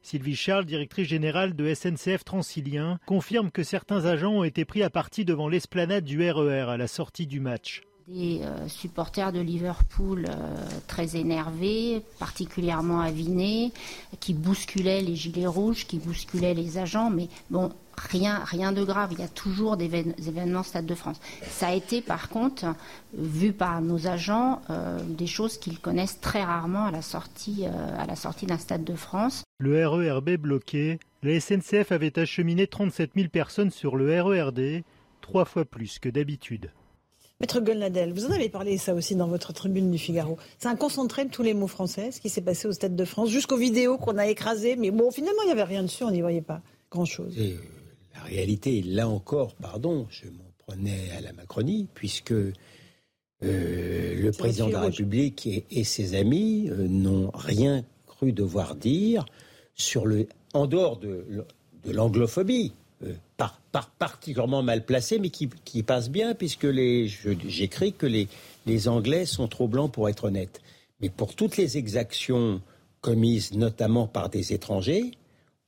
Sylvie Charles, directrice générale de SNCF Transilien, confirme que certains agents ont été pris à partie devant l'esplanade du RER e à la sortie du match. Des euh, supporters de Liverpool euh, très énervés, particulièrement avinés, qui bousculaient les gilets rouges, qui bousculaient les agents. Mais bon, rien, rien de grave. Il y a toujours des événements Stade de France. Ça a été, par contre, vu par nos agents, euh, des choses qu'ils connaissent très rarement à la sortie, à la sortie d'un Stade de France. Le RERB bloqué, la SNCF avait acheminé 37 000 personnes sur le RERD, trois fois plus que d'habitude. Maître Golnadel, vous en avez parlé ça aussi dans votre tribune du Figaro. C'est un concentré de tous les mots français, ce qui s'est passé au Stade de France, jusqu'aux vidéos qu'on a écrasées. Mais bon, finalement, il n'y avait rien dessus, on n'y voyait pas grand-chose. La réalité, là encore, pardon, je m'en prenais à la Macronie, puisque euh, le président de la République et, ses amis euh, n'ont rien cru devoir dire sur le, en dehors de, l'anglophobie, euh, par, particulièrement mal placée, mais qui, passe bien, puisque j'écris que les, les Anglais sont trop blancs pour être honnêtes. Mais pour toutes les exactions commises notamment par des étrangers,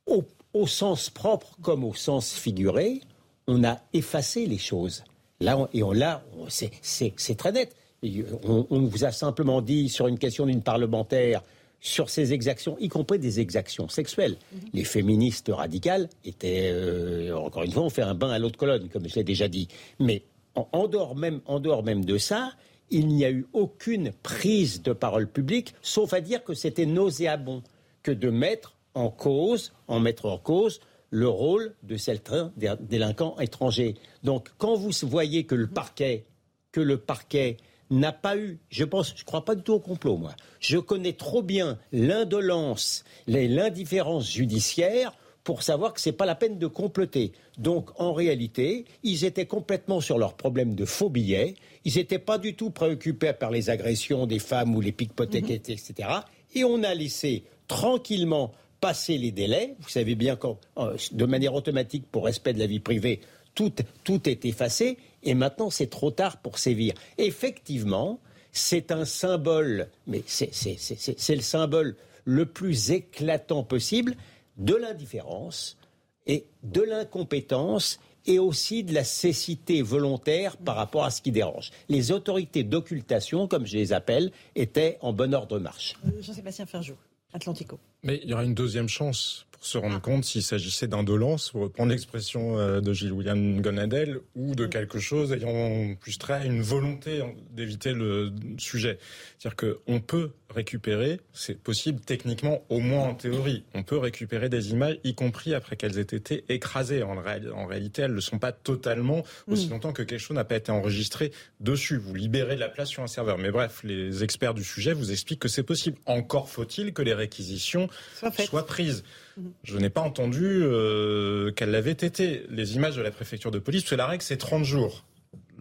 au au sens propre comme au sens figuré, on a effacé les choses. Là, et on l'a, c'est très net. On, vous a simplement dit sur une question d'une parlementaire sur ces exactions, y compris des exactions sexuelles. Mhm. Les féministes radicales étaient, euh, encore une fois, on fait un bain à l'autre colonne, comme je l'ai déjà dit. Mais en, dehors même, en dehors même de ça, il n'y a eu aucune prise de parole publique, sauf à dire que c'était nauséabond que de mettre en cause, en mettre en cause le rôle de certains délinquants étrangers. Donc, quand vous voyez que le parquet, que le parquet n'a pas eu, je pense, je ne crois pas du tout au complot, moi. Je connais trop bien l'indolence, l'indifférence judiciaire pour savoir que ce n'est pas la peine de comploter. Donc, en réalité, ils étaient complètement sur leur problème de faux billets. Ils n'étaient pas du tout préoccupés par les agressions des femmes ou les pickpockets, mm-hmm. etc. Et on a laissé tranquillement passer les délais, vous savez bien que euh, de manière automatique, pour respect de la vie privée, tout, tout est effacé, et maintenant c'est trop tard pour sévir. Effectivement, c'est un symbole, mais c'est le symbole le plus éclatant possible de l'indifférence et de l'incompétence et aussi de la cécité volontaire par rapport à ce qui dérange. Les autorités d'occultation, comme je les appelle, étaient en bon ordre de marche. Jean-Sébastien Ferjou, Atlantico. Mais il y aura une deuxième chance pour se rendre compte s'il s'agissait d'indolence, pour reprendre l'expression euh, de Gilles William Gonadel, ou de quelque chose ayant plus trait à une volonté d'éviter le sujet. C'est-à-dire qu'on peut récupérer, c'est possible techniquement, au moins en théorie, on peut récupérer des images, y compris après qu'elles aient été écrasées. En, réalité, elles ne sont pas totalement, aussi mm. longtemps que quelque chose n'a pas été enregistré dessus. Vous libérez de la place sur un serveur. Mais bref, les experts du sujet vous expliquent que c'est possible. Encore faut-il que les réquisitions soient prises. Je n'ai pas entendu euh, qu'elle l'avait été. Les images de la préfecture de police, parce que la règle, c'est 30 jours.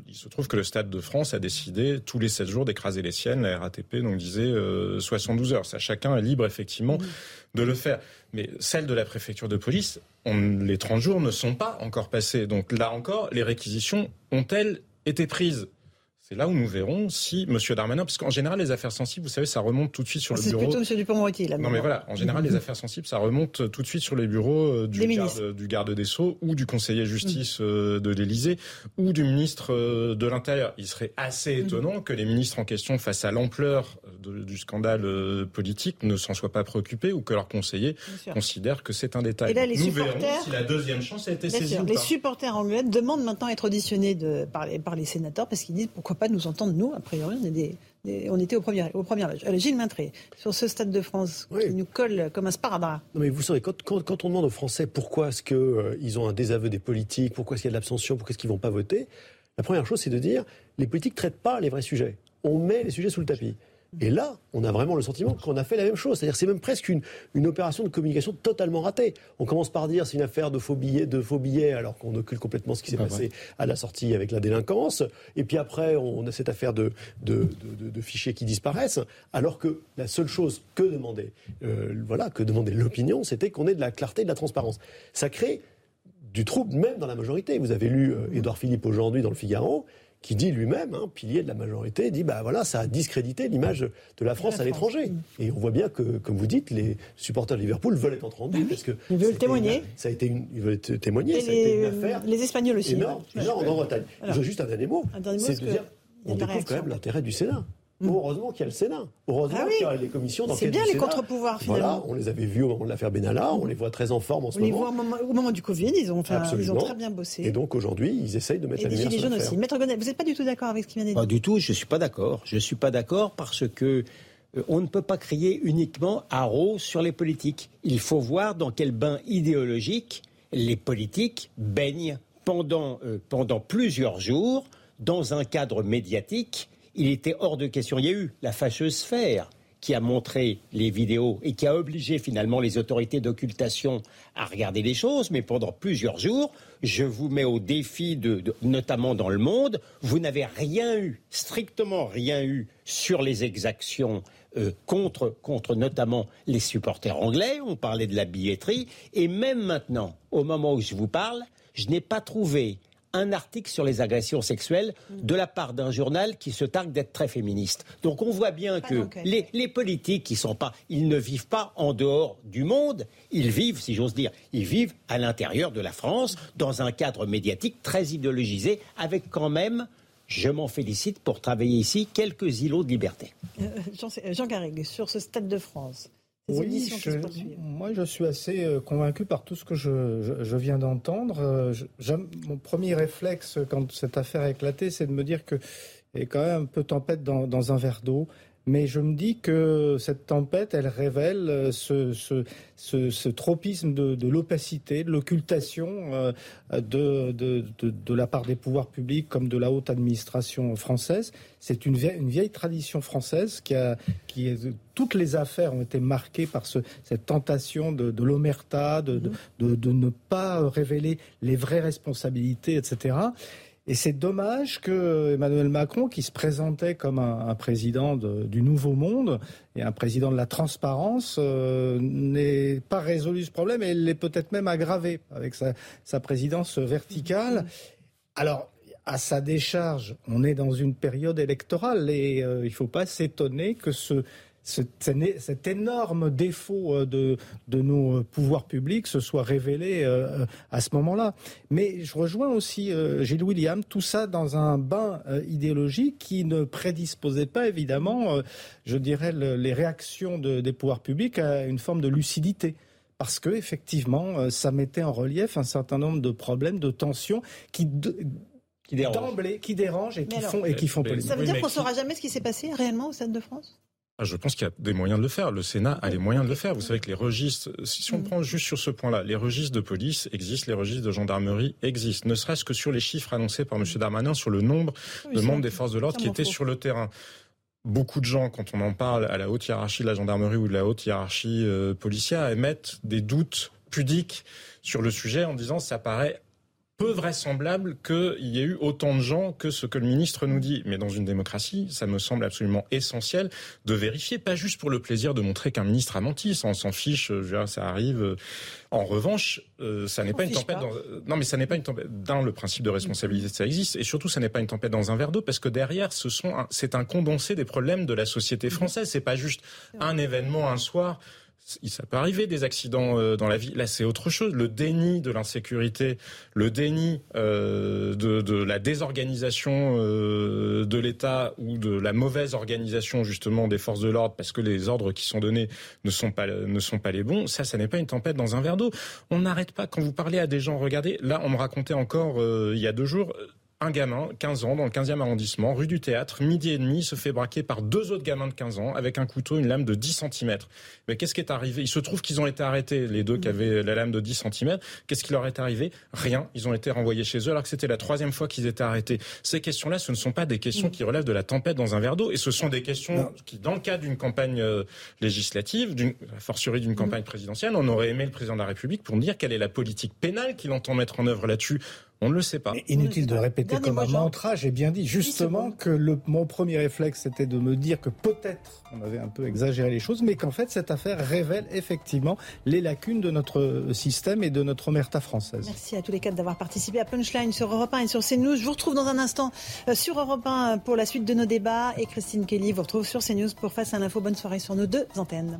Il se trouve que le Stade de France a décidé tous les 7 jours d'écraser les siennes. La RATP donc disait 72 euh, heures. Ça, chacun est libre effectivement de le faire. Mais celle de la préfecture de police, les 30 jours ne sont pas encore passés. Donc là encore, les réquisitions ont-elles été prises? C'est là où nous verrons si M. Darmanin, parce qu'en général, les affaires sensibles, vous savez, ça remonte tout de suite sur ah, le bureau. C'est plutôt M. Dupond-Moretti, là. Non, mais voilà, en général, les affaires sensibles, ça remonte tout de suite sur les bureaux euh, du, garde, du garde des Sceaux ou du conseiller justice mm. euh, de l'Élysée ou du ministre euh, de l'Intérieur. Il serait assez mm. étonnant que les ministres en question, face à l'ampleur du scandale politique, ne s'en soient pas préoccupés ou que leurs conseillers considèrent que c'est un détail. Et là, les nous supporters... verrons si la deuxième chance a été saisie. Les supporters anglais demandent maintenant à être auditionnés de, par, les, par les sénateurs parce qu'ils disent pourquoi pas nous entendre, nous, a priori, on, était au premier, au premier âge. Gilles Maintré, sur ce Stade de France, qui nous colle comme un sparadrap. Non, mais vous savez, quand, quand, on demande aux Français pourquoi est-ce qu'ils euh, ont un désaveu des politiques, pourquoi est-ce qu'il y a de l'abstention, pourquoi est-ce qu'ils ne vont pas voter, la première chose, c'est de dire les politiques ne traitent pas les vrais sujets. On met les sujets sous le tapis. Et là, on a vraiment le sentiment qu'on a fait la même chose. C'est-à-dire c'est même presque une, une, opération de communication totalement ratée. On commence par dire c'est une affaire de faux billets, de faux billets alors qu'on occulte complètement ce qui s'est passé à la sortie avec la délinquance. Et puis après, on a cette affaire de, de, de, fichiers qui disparaissent, alors que la seule chose que demandait, euh, voilà, que demandait l'opinion, c'était qu'on ait de la clarté et de la transparence. Ça crée du trouble même dans la majorité. Vous avez lu euh, Édouard Philippe aujourd'hui dans le Figaro qui dit lui-même, hein, pilier de la majorité, dit bah voilà, ça a discrédité l'image de la France à l'étranger. Et on voit bien que, comme vous dites, les supporters de Liverpool veulent être entendus parce que ils veulent témoigner. ça a été une, ils veulent témoigner. ça a été une affaire. Les Espagnols aussi. Énorme, énorme en Bretagne. Veux juste un dernier mot. C'est de dire, on découvre quand même l'intérêt du Sénat. Mm. Heureusement qu'il y a le Sénat. Heureusement ah qu'il y a les commissions d'enquête. C'est bien les contre-pouvoirs finalement. Voilà, on les avait vus au moment de l'affaire Benalla, on les voit très en forme en ce on moment. Les voit au moment, du Covid, ils ont, ils ont très bien bossé. Et donc aujourd'hui, ils essayent de mettre Et la lumière sur jaunes aussi. Maître Gonnet, vous n'êtes pas du tout d'accord avec ce qu'il vient de dire Pas du tout, je ne suis pas d'accord. Je ne suis pas d'accord parce que euh, on ne peut pas crier uniquement haro sur les politiques. Il faut voir dans quel bain idéologique les politiques baignent pendant, euh, pendant plusieurs jours dans un cadre médiatique il était hors de question. Il y a eu la fâcheuse sphère qui a montré les vidéos et qui a obligé finalement les autorités d'occultation à regarder les choses, mais pendant plusieurs jours, je vous mets au défi, de, notamment dans le monde, vous n'avez rien eu, strictement rien eu sur les exactions euh, contre, contre notamment les supporters anglais, on parlait de la billetterie, et même maintenant, au moment où je vous parle, je n'ai pas trouvé un article sur les agressions sexuelles de la part d'un journal qui se targue d'être très féministe. Donc on voit bien que les, politiques qui sont pas, ils ne vivent pas en dehors du monde, ils vivent, si j'ose dire, ils vivent à l'intérieur de la France dans un cadre médiatique très idéologisé, avec quand même je m'en félicite pour travailler ici quelques îlots de liberté. Euh, Jean, Jean Garrigue, sur ce Stade de France, oui, moi je suis assez euh, convaincu par tout ce que je, viens d'entendre. Euh, mon premier réflexe quand cette affaire a éclaté, c'est de me dire que est quand même un peu tempête dans un verre d'eau. Mais je me dis que cette tempête, elle révèle euh, ce, ce, ce, ce tropisme de, de l'opacité, de l'occultation euh, de, de, de, la part des pouvoirs publics comme de la haute administration française. C'est une vieille, une vieille tradition française qui a, qui est, toutes les affaires ont été marquées par ce, cette tentation de, de l'omerta, de, de, de, ne pas révéler les vraies responsabilités, etc. Et c'est dommage que Emmanuel Macron, qui se présentait comme un, président du nouveau monde et un président de la transparence, euh, n'ait pas résolu ce problème et l'ait peut-être même aggravé avec sa, présidence verticale. Alors, à sa décharge, on est dans une période électorale et euh, il ne faut pas s'étonner que ce, cet énorme défaut euh, de, de, nos pouvoirs publics se soit révélé euh, à ce moment-là. Mais je rejoins aussi euh, Gilles William, tout ça dans un bain idéologique qui ne prédisposait pas évidemment, je dirais, les réactions des pouvoirs publics à une forme de lucidité. Parce que effectivement, ça mettait en relief un certain nombre de problèmes, de tensions qui qui dérangent, qui dérangent et qui font et qui font Ça veut dire qu'on ne saura jamais ce qui s'est passé réellement au Stade de France? Je pense qu'il y a des moyens de le faire. Le Sénat a les moyens de le faire. Vous savez que les registres, si on mm. prend juste sur ce point-là, les registres de police existent, les registres de gendarmerie existent. Ne serait-ce que sur les chiffres annoncés par M. Darmanin sur le nombre de membres des forces de l'ordre qui étaient sur le terrain. Beaucoup de gens, quand on en parle à la haute hiérarchie de la gendarmerie ou de la haute hiérarchie euh, policière, émettent des doutes pudiques sur le sujet en disant ça paraît peu vraisemblable qu'il y ait eu autant de gens que ce que le ministre nous dit. Mais dans une démocratie, ça me semble absolument essentiel de vérifier, pas juste pour le plaisir de montrer qu'un ministre a menti, ça on s'en fiche, ça arrive. En revanche, euh, ça n'est pas une tempête. Dans... Non, mais ça n'est pas une tempête. Dans le principe de responsabilité, ça existe, et surtout, ça n'est pas une tempête dans un verre d'eau, parce que derrière, ce sont, c'est un condensé des problèmes de la société française. C'est pas juste un événement un soir ça peut arriver des accidents euh, dans la vie. Là, c'est autre chose. Le déni de l'insécurité, le déni euh, de, de, la désorganisation euh, de l'État ou de la mauvaise organisation justement des forces de l'ordre, parce que les ordres qui sont donnés ne sont pas ne sont pas les bons. Ça, ça n'est pas une tempête dans un verre d'eau. On n'arrête pas quand vous parlez à des gens. Regardez, là, on me racontait encore il y a deux jours un gamin, 15 ans, dans le 15e arrondissement, rue du Théâtre, midi et demi, se fait braquer par deux autres gamins de 15 ans avec un couteau, une lame de 10 cm. Mais qu'est-ce qui est arrivé? Il se trouve qu'ils ont été arrêtés, les deux qui avaient la lame de 10 cm. Qu'est-ce qui leur est arrivé? Rien. Ils ont été renvoyés chez eux alors que c'était la troisième fois qu'ils étaient arrêtés. Ces questions-là, ce ne sont pas des questions qui relèvent de la tempête dans un verre d'eau et ce sont des questions qui, dans le cadre d'une campagne euh, législative, d'une fortiori d'une campagne présidentielle, on aurait aimé le président de la République pour dire quelle est la politique pénale qu'il entend mettre en œuvre là-dessus on ne le sait pas. inutile de répéter comme un mantra, j'ai bien dit justement que le, mon premier réflexe c'était de me dire que peut-être on avait un peu exagéré les choses, mais qu'en fait cette affaire révèle effectivement les lacunes de notre système et de notre omerta française. Merci à tous les quatre d'avoir participé à Punchline sur Europe 1 et sur CNews. Je vous retrouve dans un instant euh, sur Europe 1 pour la suite de nos débats et Christine Kelly vous retrouve sur CNews pour Face à l'info. Bonne soirée sur nos deux antennes.